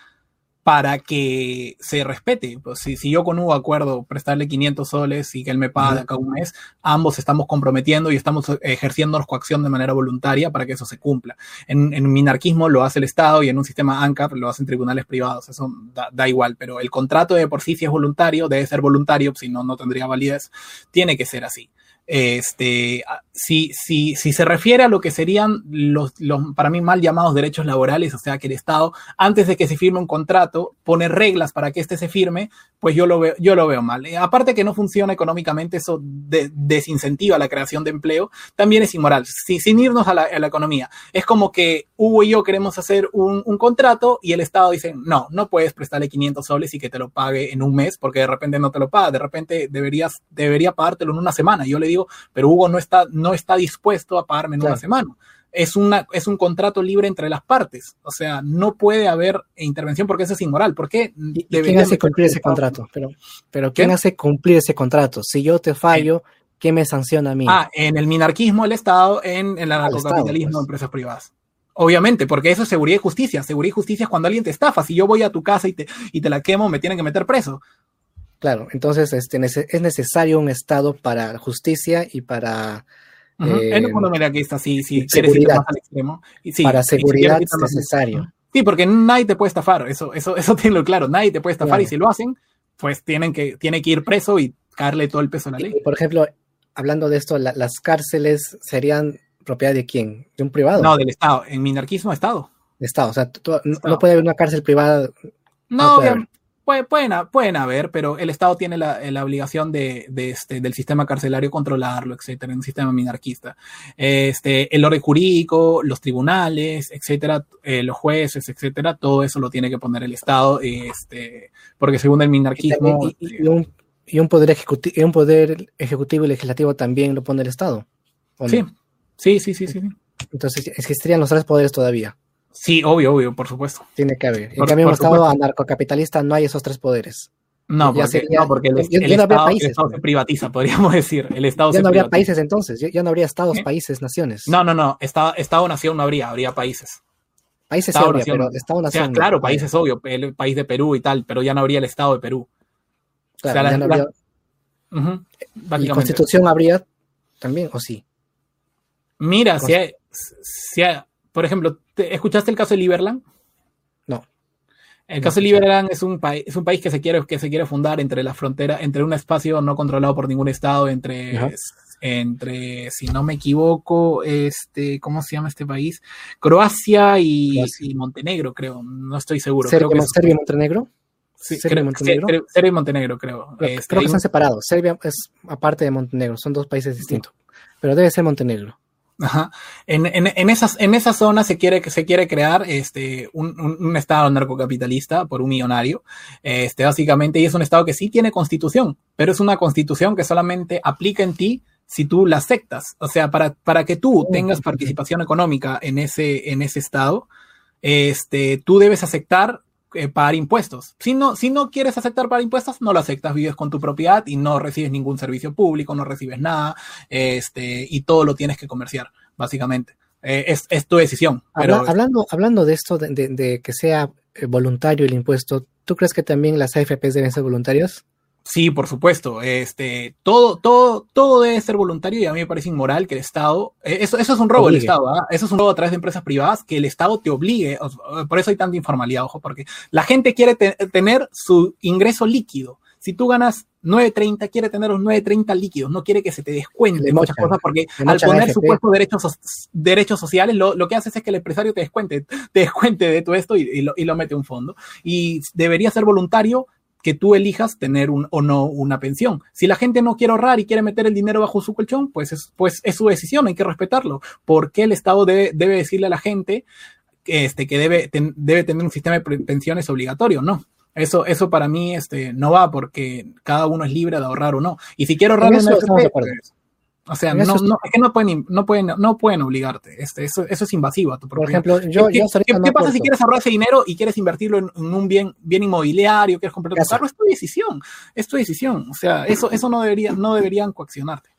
para que se respete. Pues si, si yo con Hugo acuerdo prestarle 500 soles y que él me paga acá un mes, ambos estamos comprometiendo y estamos ejerciendo coacción de manera voluntaria para que eso se cumpla. En, en minarquismo lo hace el Estado y en un sistema ANCAP lo hacen tribunales privados, eso da, da, igual, pero el contrato de por sí si es voluntario, debe ser voluntario, si no, no tendría validez, tiene que ser así. Este, si, si, si se refiere a lo que serían los, los, para mí, mal llamados derechos laborales, o sea, que el Estado, antes de que se firme un contrato, pone reglas para que éste se firme, pues yo lo veo, yo lo veo mal. Eh, aparte que no funciona económicamente, eso desincentiva la creación de empleo, también es inmoral. Si, sin irnos a la, a la, economía, es como que Hugo y yo queremos hacer un, un, contrato y el Estado dice, no, no puedes prestarle 500 soles y que te lo pague en un mes porque de repente no te lo paga, de repente deberías, debería pagártelo en una semana. Yo le digo, pero Hugo no está, no está dispuesto a pagarme en una semana. es, una, es un contrato libre entre las partes. O sea, no puede haber intervención porque eso es inmoral. ¿Por qué? ¿Quién hace cumplir ese contrato? Pero, pero ¿quién, hace cumplir ese contrato? Si yo te fallo, ¿qué me sanciona a mí? Ah, en el minarquismo el Estado, en, el anarcocapitalismo pues. empresas privadas. Obviamente, porque eso es seguridad y justicia. Seguridad y justicia es cuando alguien te estafa. Si yo voy a tu casa y te, y te la quemo, me tienen que meter preso. Claro, entonces este, es necesario un Estado para justicia y para Uh -huh. eh, es está, sí, sí, seguridad. Más al extremo. Y sí, para seguridad es necesario. Sí, porque nadie te puede estafar, eso, eso, eso tiene claro, nadie te puede estafar claro. y si lo hacen, pues tienen que, tiene que ir preso y caerle todo el peso a la ley. Y, por ejemplo, hablando de esto, la, las cárceles serían propiedad de quién? ¿De un privado? No, del Estado. En minarquismo, Estado. Estado, o sea, tú, Estado. no puede haber una cárcel privada. No, no pueden, pueden haber, pero el Estado tiene la, la obligación de, de, este, del sistema carcelario controlarlo, etcétera, en un sistema minarquista. Este, el orden jurídico, los tribunales, etcétera, eh, los jueces, etcétera, todo eso lo tiene que poner el Estado, este, porque según el minarquismo. Y, y, y, un, y un, poder ejecutivo, un poder ejecutivo y legislativo también lo pone el Estado. No? sí, sí, sí, sí, sí. Entonces existirían los tres poderes todavía. Sí, obvio, obvio, por supuesto. Tiene que haber. En por, cambio, en un Estado anarcocapitalista no hay esos tres poderes. No, porque, sería, no, porque el, Estado, países, el Estado se privatiza, podríamos decir. El Estado ya se no habría privatiza. países entonces, ya, ya, no habría estados, ¿Eh? países, naciones. No, no, no, Estado, Estado nación no habría, habría países. Países Estado, habría, nación, pero Estado nación. O sea, claro, países obvio, el país de Perú y tal, pero ya no habría el Estado de Perú. Claro, o sea, ya la, no habría... La, uh -huh, ¿Y constitución habría también, o sí? Mira, si hay, si hay, por ejemplo, ¿escuchaste el caso de Liberland? No. El caso de Liberland es un, país, es un país que se, quiere, que se quiere fundar entre la frontera, entre un espacio no controlado por ningún estado, entre, entre si no me equivoco, este, ¿cómo se llama este país? Croacia y, Croacia. y Montenegro, creo, no estoy seguro. ¿Serbia, creo que Serbia y Montenegro? Sí, Serbia, creo, Montenegro. Serbia, Serbia y Montenegro, creo. Creo, este, creo que están separados. Serbia es aparte de Montenegro, son dos países distintos. Sí. Pero debe ser Montenegro. Ajá. En, en, en, esas, en esa zona se quiere, se quiere crear este, un, un, un, estado narcocapitalista por un millonario, este, básicamente, y es un estado que sí tiene constitución, pero es una constitución que solamente aplica en ti si tú la aceptas. O sea, para, para que tú tengas participación económica en ese, en ese estado, este, tú debes aceptar eh, pagar impuestos. Si no, si no quieres aceptar pagar impuestos, no lo aceptas, vives con tu propiedad y no recibes ningún servicio público, no recibes nada, este, y todo lo tienes que comerciar, básicamente. Eh, es, es, tu decisión. Habla, pero... hablando, hablando de esto, de, de, de, que sea eh, voluntario el impuesto, ¿tú crees que también las AFPs deben ser voluntarias? Sí, por supuesto. Este, todo, todo, todo debe ser voluntario y a mí me parece inmoral que el Estado, eh, eso, eso es un robo del Estado, ¿ah? eso es un robo a través de empresas privadas, que el Estado te obligue, por eso hay tanta informalidad, ojo, porque la gente quiere te tener su ingreso líquido. Si tú ganas 9.30, quiere tener los 9.30 líquidos, no quiere que se te descuente de muchas cosas, porque al poner supuestos derechos, derechos sociales, lo, lo, que haces es que el empresario te descuente, te descuente de todo esto y, y, lo, y lo mete a un fondo. Y debería ser voluntario que tú elijas tener un, o no una pensión. Si la gente no quiere ahorrar y quiere meter el dinero bajo su colchón, pues es, pues es su decisión, hay que respetarlo. ¿Por qué el Estado debe, debe decirle a la gente que, este, que debe, ten, debe tener un sistema de pensiones obligatorio? No. Eso, eso para mí este, no va porque cada uno es libre de ahorrar o no. Y si quiero ahorrar en, eso, FP, pues, o sea, no, no, es que no pueden, no pueden, no pueden obligarte. Este, eso, eso es invasivo a tu Por ejemplo, yo, ¿Qué, yo ¿qué, ¿qué pasa si quieres ahorrar ese dinero y quieres invertirlo en, en un bien, bien inmobiliario, quieres comprar tu carro? Es tu decisión, es tu decisión. O sea, eso, eso no debería, no deberían coaccionarte.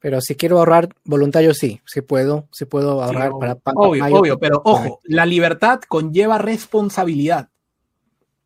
Pero si quiero ahorrar voluntario, sí, sí puedo, sí puedo ahorrar sí, para, para, Obvio, para obvio, pero ojo, la libertad conlleva responsabilidad.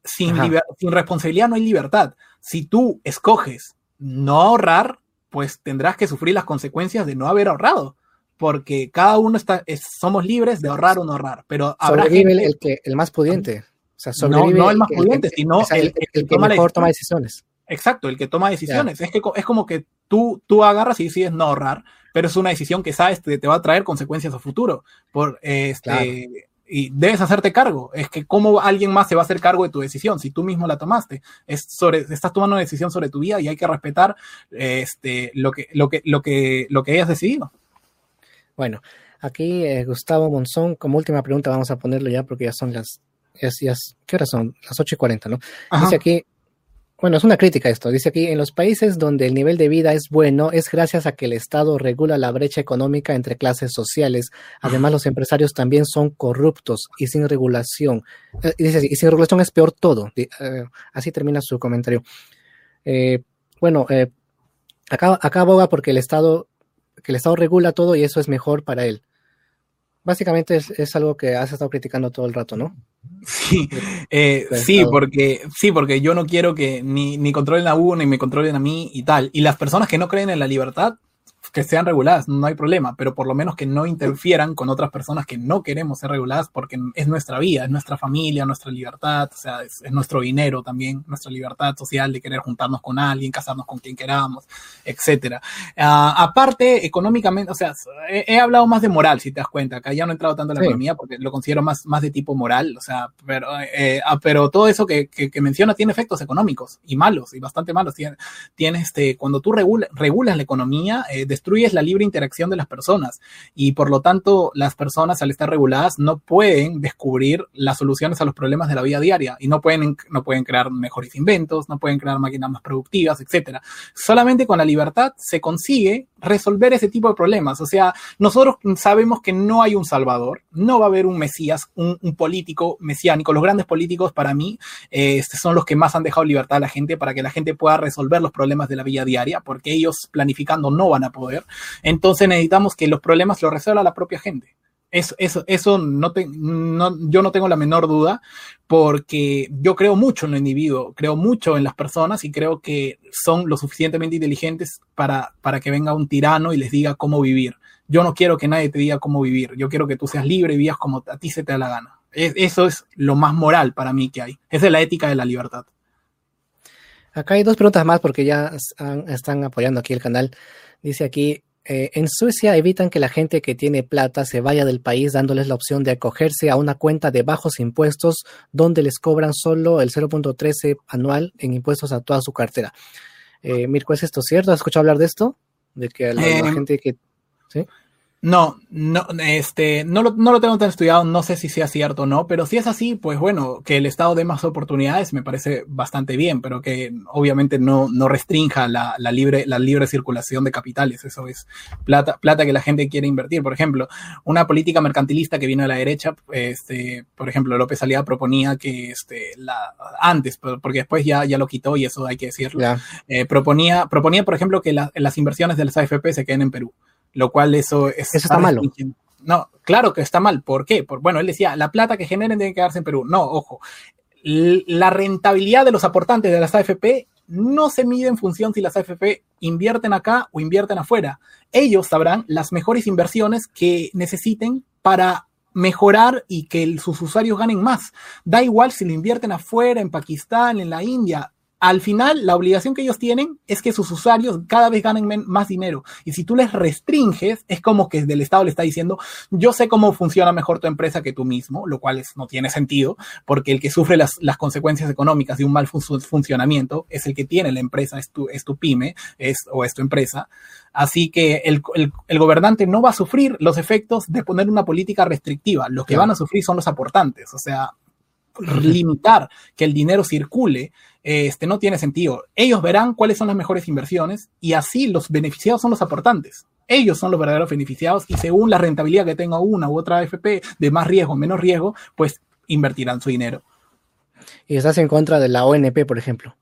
Sin, liber, sin responsabilidad no hay libertad. Si tú escoges no ahorrar, pues tendrás que sufrir las consecuencias de no haber ahorrado. Porque cada uno está, es, somos libres de ahorrar o no ahorrar. Pero habrá sobrevive gente, el, que, el más pudiente. O sea, sobrevive no, no el más pudiente, el, sino el, que toma mejor toma decisiones. Exacto, el que toma decisiones. Yeah. Es, que, es como que tú, tú agarras y decides no ahorrar, pero es una decisión que sabes que te va a traer consecuencias a futuro. Por, este, claro y debes hacerte cargo. Es que cómo alguien más se va a hacer cargo de tu decisión si tú mismo la tomaste. Es sobre, estás tomando una decisión sobre tu vida y hay que respetar este, lo, que, lo, que, lo, que, lo que hayas decidido. Bueno, aquí eh, Gustavo Monzón, como última pregunta, vamos a ponerlo ya porque ya son las. Ya, ya, ¿Qué horas son? Las 8 y 40, ¿no? Ajá. Dice aquí. Bueno, es una crítica esto. Dice aquí, en los países donde el nivel de vida es bueno, es gracias a que el Estado regula la brecha económica entre clases sociales. Además, los empresarios también son corruptos y sin regulación. Eh, dice, y sin regulación es peor todo. Eh, así termina su comentario. Eh, bueno, acá, acá aboga porque el Estado, que el Estado regula todo y eso es mejor para él. Básicamente es, es algo que has estado criticando todo el rato, ¿no? Sí, eh, sí, porque, sí, porque yo no quiero que ni, ni controlen a uno ni me controlen a mí y tal. Y las personas que no creen en la libertad que sean reguladas, no hay problema, pero por lo menos que no interfieran con otras personas que no queremos ser reguladas porque es nuestra vida, es nuestra familia, nuestra libertad, o sea, es, nuestro dinero también, nuestra libertad social de querer juntarnos con alguien, casarnos con quien queramos, etcétera. Ah, aparte, económicamente, o sea, he, hablado más de moral, si te das cuenta, acá ya no he entrado tanto en la economía porque lo considero más, más de tipo moral, o sea, pero, eh, ah, pero todo eso que, que, menciona tiene efectos económicos y malos, y bastante malos. Tiene, tiene este, cuando tú regulas la economía, eh, destruyes la libre interacción de las personas y por lo tanto las personas al estar reguladas no pueden descubrir las soluciones a los problemas de la vida diaria y no pueden, no pueden crear mejores inventos, no pueden crear máquinas más productivas, etcétera. Solamente con la libertad se consigue resolver ese tipo de problemas. O sea, nosotros sabemos que no hay un salvador, no va a haber un mesías, un, político mesiánico. Los grandes políticos para mí eh, son los que más han dejado libertad a la gente para que la gente pueda resolver los problemas de la vida diaria, porque ellos planificando no van a poder. Entonces necesitamos que los problemas los resuelva la propia gente. Eso, eso, eso no, no, yo no tengo la menor duda porque yo creo mucho en el individuo, creo mucho en las personas y creo que son lo suficientemente inteligentes para, para que venga un tirano y les diga cómo vivir. Yo no quiero que nadie te diga cómo vivir, yo quiero que tú seas libre y vivas como a ti se te da la gana. eso es lo más moral para mí que hay. Esa es la ética de la libertad. Acá hay dos preguntas más porque ya están apoyando aquí el canal. Dice aquí, eh, en Suecia evitan que la gente que tiene plata se vaya del país dándoles la opción de acogerse a una cuenta de bajos impuestos donde les cobran solo el 0.13 anual en impuestos a toda su cartera. Eh, Mirko, ¿es esto cierto? ¿Has escuchado hablar de esto? De que la, eh, gente que... ¿sí? No, no, este, no lo, no lo tengo tan estudiado, no sé si sea cierto o no, pero si es así, pues bueno, que el Estado dé más oportunidades me parece bastante bien, pero que obviamente no, no restrinja la, la, libre, la libre circulación de capitales. Eso es plata, plata que la gente quiere invertir. Por ejemplo, una política mercantilista que viene a la derecha, este, por ejemplo, López Aliaga proponía que este, la, antes, porque después ya, ya lo quitó y eso hay que decirlo, eh, proponía, proponía, por ejemplo, que las inversiones de las AFP se queden en Perú lo cual eso es... Eso está malo. No, claro que está mal. ¿Por qué? Por, bueno, él decía, la plata que generen debe quedarse en Perú. No, ojo. La rentabilidad de los aportantes de las AFP no se mide en función si las AFP invierten acá o invierten afuera. Ellos sabrán las mejores inversiones que necesiten para mejorar y que sus usuarios ganen más. Da igual si lo invierten afuera, en Pakistán, en la India, al final la obligación que ellos tienen es que sus usuarios cada vez ganen más dinero. Y si tú les restringes, es como que del Estado le está diciendo, yo sé cómo funciona mejor tu empresa que tú mismo, lo cual no tiene sentido, porque el que sufre las, consecuencias económicas de un mal funcionamiento es el que tiene la empresa, es tu, es tu pyme es, o es tu empresa. Así que el, gobernante no va a sufrir los efectos de poner una política restrictiva. Los que van a sufrir son los aportantes. O sea, limitar que el dinero circule, este, no tiene sentido. Ellos verán cuáles son las mejores inversiones y así los beneficiados son los aportantes. Ellos son los verdaderos beneficiados y según la rentabilidad que tenga una u otra AFP de más riesgo o menos riesgo, pues invertirán su dinero. Y estás en contra de la ONP, por ejemplo.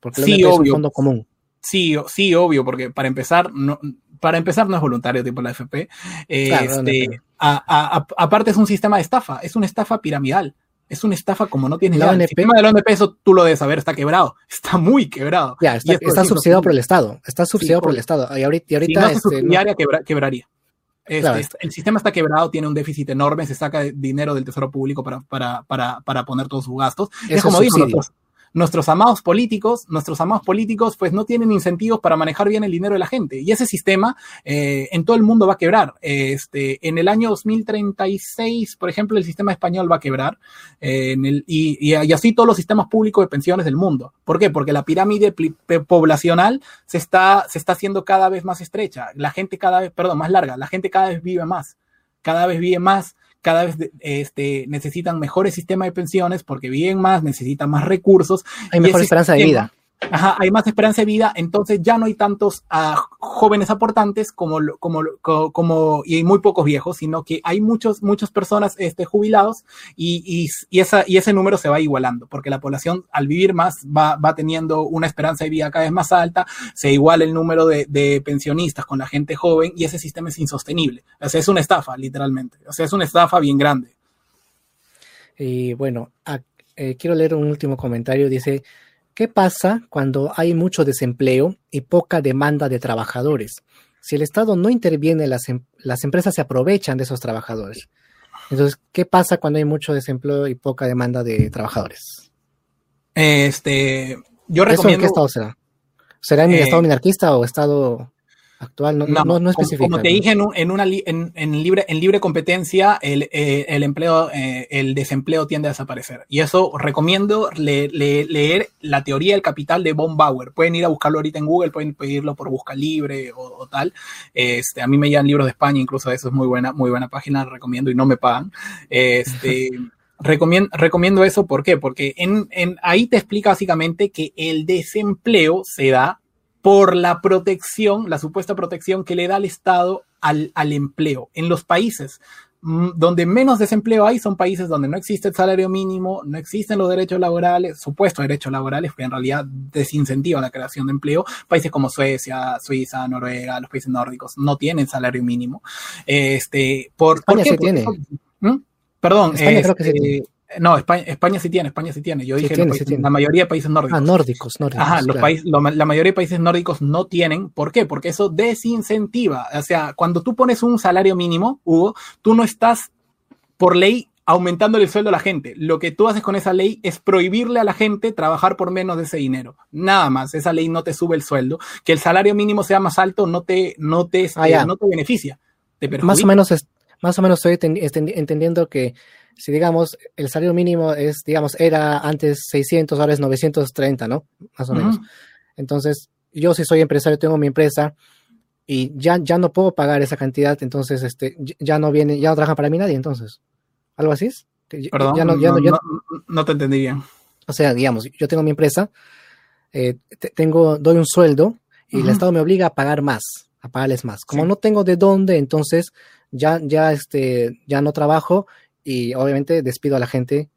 Porque sí, obvio. es un fondo común. Sí, sí, obvio, porque para empezar, no, para empezar no es voluntario tipo la AFP. Este, aparte es un sistema de estafa, es una estafa piramidal es una estafa como no tiene la ONP, El sistema de la ONP, eso tú lo debes saber, está quebrado. Está muy quebrado. Ya, está, subsidiado por el Estado. Está subsidiado por, el Estado. Y ahorita, y ahorita este, quebraría. Este, el sistema está quebrado, tiene un déficit enorme, se saca dinero del Tesoro Público para, para, para, para poner todos sus gastos. es como digo, nuestros amados políticos, nuestros amados políticos, pues no tienen incentivos para manejar bien el dinero de la gente. Y ese sistema eh, en todo el mundo va a quebrar. Este, en el año 2036, por ejemplo, el sistema español va a quebrar. Eh, y, y, así todos los sistemas públicos de pensiones del mundo. ¿Por qué? Porque la pirámide poblacional se está, se está haciendo cada vez más estrecha. La gente cada vez, perdón, más larga. La gente cada vez vive más. Cada vez vive más cada vez este, necesitan mejores sistemas de pensiones porque viven más, necesitan más recursos. Hay mejor esperanza de vida. Ajá, hay más esperanza de vida, entonces ya no hay tantos uh, jóvenes aportantes como, como, como, y muy pocos viejos, sino que hay muchos, muchas personas este, jubilados y, y, esa, y ese número se va igualando, porque la población al vivir más va, va teniendo una esperanza de vida cada vez más alta, se iguala el número de, de, pensionistas con la gente joven y ese sistema es insostenible. O sea, es una estafa, literalmente. O sea, es una estafa bien grande. Y bueno, a, eh, quiero leer un último comentario. Dice, ¿Qué pasa cuando hay mucho desempleo y poca demanda de trabajadores? Si el Estado no interviene, las, em las empresas se aprovechan de esos trabajadores. Entonces, ¿qué pasa cuando hay mucho desempleo y poca demanda de trabajadores? Este, yo recomiendo. ¿Eso en qué estado será? ¿Será en eh, estado minarquista o estado actual, no, no, no, no Como te dije, en, en una, en, en, libre, en libre competencia, el, eh, el empleo, eh, el desempleo tiende a desaparecer. Y eso recomiendo le, le, leer la teoría del capital de Von Bauer. Pueden ir a buscarlo ahorita en Google, pueden pedirlo por Busca Libre o, o, tal. Este, a mí me llegan libros de España, incluso eso es muy buena, muy buena página, recomiendo y no me pagan. Este, recomiendo, recomiendo eso, ¿por qué? Porque en, en, ahí te explica básicamente que el desempleo se da por la protección, la supuesta protección que le da el Estado al, al empleo. En los países mm, donde menos desempleo hay son países donde no existe el salario mínimo, no existen los derechos laborales, supuestos derechos laborales, que en realidad desincentivan la creación de empleo. Países como Suecia, Suiza, Noruega, los países nórdicos no tienen salario mínimo. Este, por, España ¿por qué? tiene. ¿Mm? Perdón, España este, creo que sí tiene. No, España, España, sí tiene, España sí tiene. Yo Sí dije tiene, los países- la mayoría de países nórdicos. Ah, nórdicos, nórdicos. Ajá, los claro. países, lo- la mayoría de países nórdicos no tienen. ¿Por qué? Porque eso desincentiva. O sea, cuando tú pones un salario mínimo, Hugo, tú no estás por ley aumentando el sueldo a la gente. Lo que tú haces con esa ley es prohibirle a la gente trabajar por menos de ese dinero. Nada más. Esa ley no te sube el sueldo. Que el salario mínimo sea más alto no te, no te, Ah, no te beneficia. Te Más o menos, es- más o menos estoy enten- enten- entendiendo que si digamos el salario mínimo es, digamos, era antes 600, ahora es 930, ¿no? Más o menos. Entonces, yo si soy empresario, tengo mi empresa y ya, ya no puedo pagar esa cantidad, entonces este, ya- no viene, ya no trabaja para mí nadie, entonces. ¿Algo así es? Perdón, ya no- ya no- ya no- no- no te entendí bien. o sea, digamos, yo tengo mi empresa, eh, te- tengo, doy un sueldo y el. Estado me obliga a pagar más, a pagarles más. Como Sí. no tengo de dónde, entonces ya, ya, este, ya no trabajo y obviamente despido a la gente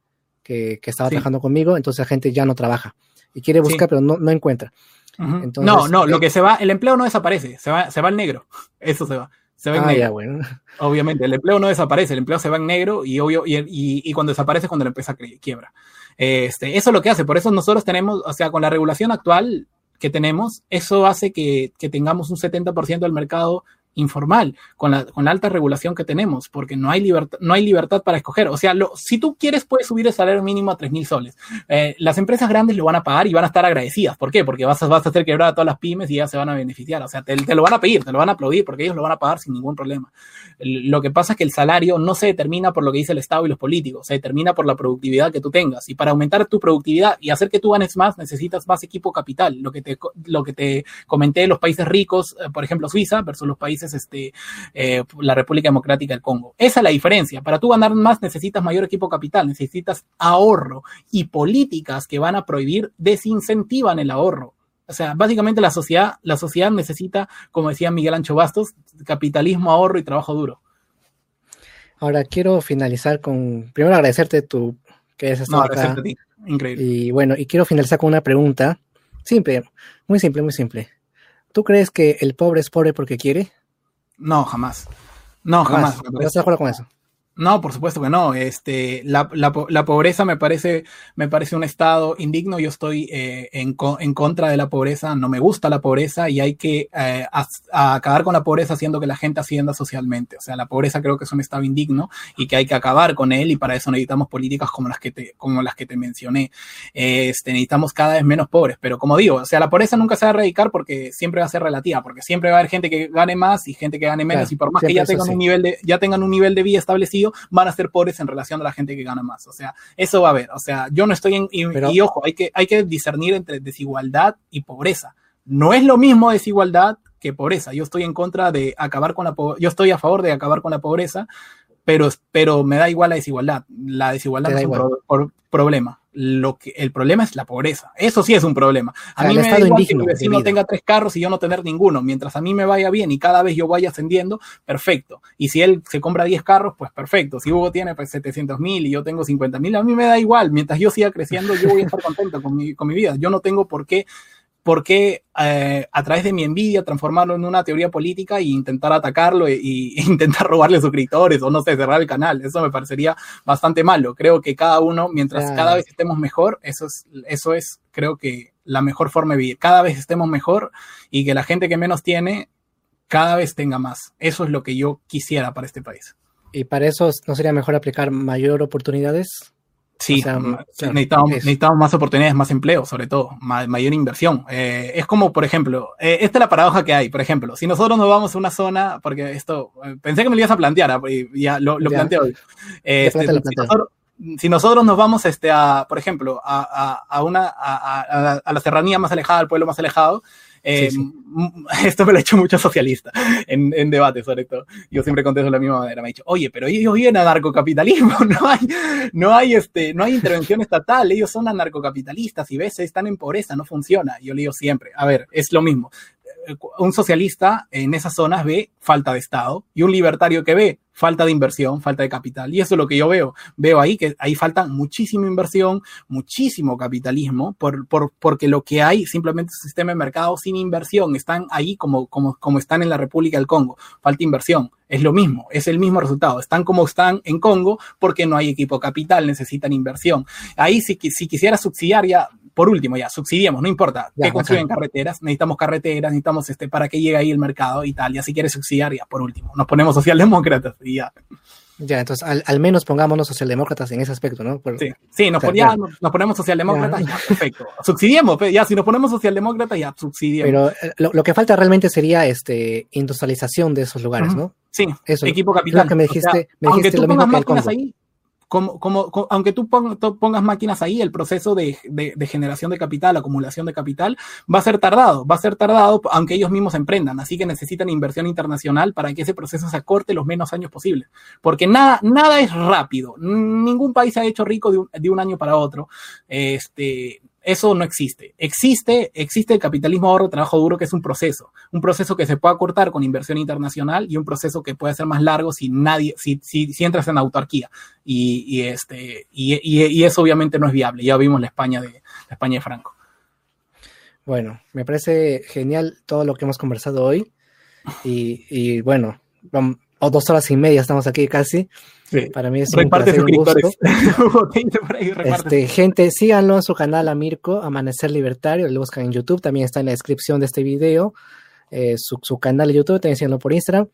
que, que estaba Sí. trabajando conmigo, entonces la gente ya no trabaja y quiere buscar, pero no, no encuentra. Entonces, no, no, eh, lo que se va, el empleo no desaparece, se va, se va al negro. Eso se va. Se va en Ah, negro. ya, bueno. Obviamente, el empleo no desaparece, el empleo se va en negro y obvio, y, y- y cuando desaparece es cuando la empresa quiebra. Este, eso es lo que hace, por eso nosotros tenemos, o sea, con la regulación actual que tenemos, eso hace que, que tengamos un 70% del mercado informal, con la, con la alta regulación que tenemos, porque no hay, libertad, no hay libertad para escoger. O sea, si tú quieres, puedes subir el salario mínimo a 3 mil soles. Eh, las empresas grandes lo van a pagar y van a estar agradecidas. ¿Por qué? Porque vas a, vas a hacer quebrar a todas las pymes y ya se van a beneficiar. O sea, te, te lo van a pedir, te lo van a aplaudir, porque ellos lo van a pagar sin ningún problema. Lo que pasa es que el salario no se determina por lo que dice el Estado y los políticos, se determina por la productividad que tú tengas. Y para aumentar tu productividad y hacer que tú ganes más, necesitas más equipo capital. Lo que te, lo que te comenté de los países ricos, eh, por ejemplo, Suiza, versus los países, este, eh, la República Democrática del Congo. Esa es la diferencia. Para tú ganar más, necesitas mayor equipo capital, necesitas ahorro y políticas que van a prohibir desincentivan el ahorro. O sea, básicamente la sociedad, la sociedad necesita, como decía Miguel Ancho Bastos, capitalismo, ahorro y trabajo duro. Ahora quiero finalizar con, primero agradecerte tu, que hayas No, estado acá. agradecerte a ti. Increíble. Y bueno, y quiero finalizar con una pregunta. Simple, muy simple, muy simple. ¿Tú crees que el pobre es pobre porque quiere? No, jamás. No, jamás. ¿No parece. estás de acuerdo con eso? No, por supuesto que no. Este, la, la, la pobreza me parece, me parece un estado indigno. Yo estoy eh, en, co- en contra de la pobreza. No me gusta la pobreza y hay que eh, a acabar con la pobreza haciendo que la gente ascienda socialmente. O sea, la pobreza creo que es un estado indigno y que hay que acabar con él y para eso necesitamos políticas como las que te, como las que te mencioné. Este, necesitamos cada vez menos pobres. Pero como digo, o sea, la pobreza nunca se va a erradicar porque siempre va a ser relativa, porque siempre va a haber gente que gane más y gente que gane menos Claro, y por más que ya tengan un nivel de, ya tengan un nivel de vida establecido, van a ser pobres en relación a la gente que gana más. O sea, eso va a haber. O sea, yo no estoy en. Y, Pero- y ojo, hay que, hay que discernir entre desigualdad y pobreza. No es lo mismo desigualdad que pobreza. Yo estoy en contra de acabar con la pobreza. Yo estoy a favor de acabar con la pobreza, pero, pero me da igual la desigualdad. La desigualdad es un pro, problema. Lo que, el problema es la pobreza. Eso sí es un problema. A mí me da igual que mi vecino tenga tres carros y yo no tener ninguno. Mientras a mí me vaya bien y cada vez yo vaya ascendiendo, perfecto. Y si él se compra 10 carros, pues perfecto. Si Hugo tiene pues 700 mil y yo tengo 50 mil, a mí me da igual. Mientras yo siga creciendo, yo voy a estar contento con mi, con mi vida. Yo no tengo por qué ¿por qué eh, a través de mi envidia transformarlo en una teoría política e intentar atacarlo e, intentar robarle suscriptores o no sé, cerrar el canal? Eso me parecería bastante malo. Creo que cada uno, mientras cada vez estemos mejor, eso es, eso es, creo que la mejor forma de vivir. Cada vez estemos mejor y que la gente que menos tiene cada vez tenga más. Eso es lo que yo quisiera para este país. ¿Y para eso no sería mejor aplicar mayor oportunidades? Sí, necesitamos, más oportunidades, más empleo, sobre todo, mayor inversión. Eh, es como, por ejemplo, eh, esta es la paradoja que hay, por ejemplo, si nosotros nos vamos a una zona, porque esto, eh, pensé que me lo ibas a plantear, ah, y ya lo, lo planteo hoy. Este, si, nosotros, nos vamos este, a, por ejemplo, a, a una, a, a, la serranía más alejada, al pueblo más alejado, eh, esto me lo ha hecho mucho socialista en, en debate, sobre todo. Yo siempre contesto de la misma manera. Me ha dicho, oye, pero ellos viven anarcocapitalismo, no hay, no hay, este, no hay intervención estatal, ellos son anarcocapitalistas y ves, están en pobreza, no funciona. Yo le digo siempre, a ver, es lo mismo. Eh, un socialista en esas zonas ve falta de Estado y un libertario que ve falta de inversión, falta de capital. Y eso es lo que yo veo. Veo ahí que ahí falta muchísima inversión, muchísimo capitalismo, por, por, porque lo que hay simplemente es un sistema de mercado sin inversión. Están ahí como, como, como están en la República del Congo. Falta inversión. Es lo mismo, es el mismo resultado. Están como están en Congo porque no hay equipo capital, necesitan inversión. Ahí si, si quisiera subsidiar ya, por último, ya, subsidiamos, no importa que construyen carreteras, necesitamos carreteras, necesitamos este, para que llegue ahí el mercado y tal, ya si quieres subsidiar, ya, por último, nos ponemos socialdemócratas y ya. Ya, entonces al, menos pongámonos socialdemócratas en ese aspecto, ¿no? sí, sí nos, nos, ponemos socialdemócratas, ya. perfecto. Subsidiemos, ya, si nos ponemos socialdemócratas, ya, subsidiemos. Pero eh, lo, que falta realmente sería este industrialización de esos lugares, ¿no? Sí, Eso, equipo capital. que me dijiste, me dijiste lo mismo que el Congo. Ahí, como, como, aunque tú pongas máquinas ahí, el proceso de, generación de capital, acumulación de capital, va a ser tardado, va a ser tardado, aunque ellos mismos emprendan. Así que necesitan inversión internacional para que ese proceso se acorte los menos años posibles. Porque nada, nada es rápido. Ningún país se ha hecho rico de un, de un año para otro. Este, eso no existe. Existe, existe el capitalismo ahorro, trabajo duro, que es un proceso. Un proceso que se puede acortar con inversión internacional y un proceso que puede ser más largo si nadie, si, si, entras en autarquía. Y, este, y, eso obviamente no es viable. Ya vimos la España de, la España de Franco. Bueno, me parece genial todo lo que hemos conversado hoy. Y, bueno, o dos horas y media estamos aquí casi. Para mí es un, placer, un gusto. este, gente, síganlo en su canal a Mirko, Amanecer Libertario, lo buscan en YouTube, también está en la descripción de este video, eh, su, su, canal de YouTube, también síganlo por Instagram.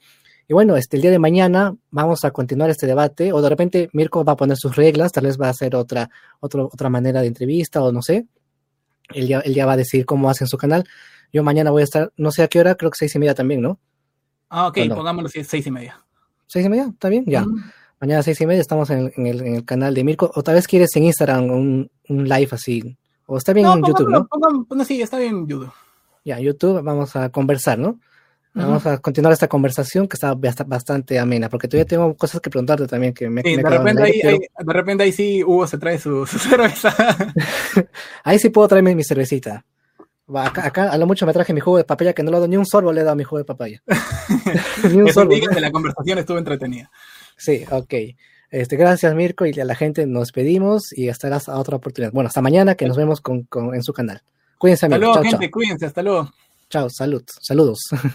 Y bueno, este, el día de mañana vamos a continuar este debate, o de repente Mirko va a poner sus reglas, tal vez va a hacer otra, otra, otra manera de entrevista, o no sé. Él ya, él ya va a decir cómo hace en su canal. Yo mañana voy a estar, no sé a qué hora, creo que seis y media también, ¿no? Ah, ok, pongámoslo seis y media. ¿Seis y media? ¿Está bien? Ya. Mañana a seis y media estamos en, el, canal de Mirko. O tal vez quieres en Instagram un, live así. O está bien en YouTube, ¿no? sí, está bien en YouTube. Ya, YouTube vamos a conversar, ¿no? Vamos a continuar esta conversación que está bastante amena, porque todavía tengo cosas que preguntarte también que me, sí, de, repente ahí, de repente ahí sí Hugo se trae su, cerveza. ahí sí puedo traerme mi cervecita. Acá, a lo mucho me traje mi jugo de papaya, que no le he dado ni un sorbo, le he dado mi jugo de papaya. ni un sorbo. que la conversación estuvo entretenida. Sí, ok. Este, gracias Mirko y a la gente nos pedimos y hasta la otra oportunidad. Bueno, hasta mañana que nos vemos con, con, en su canal. Cuídense, amigos. Hasta luego, gente, cuídense, hasta luego. Chao, salud, saludos.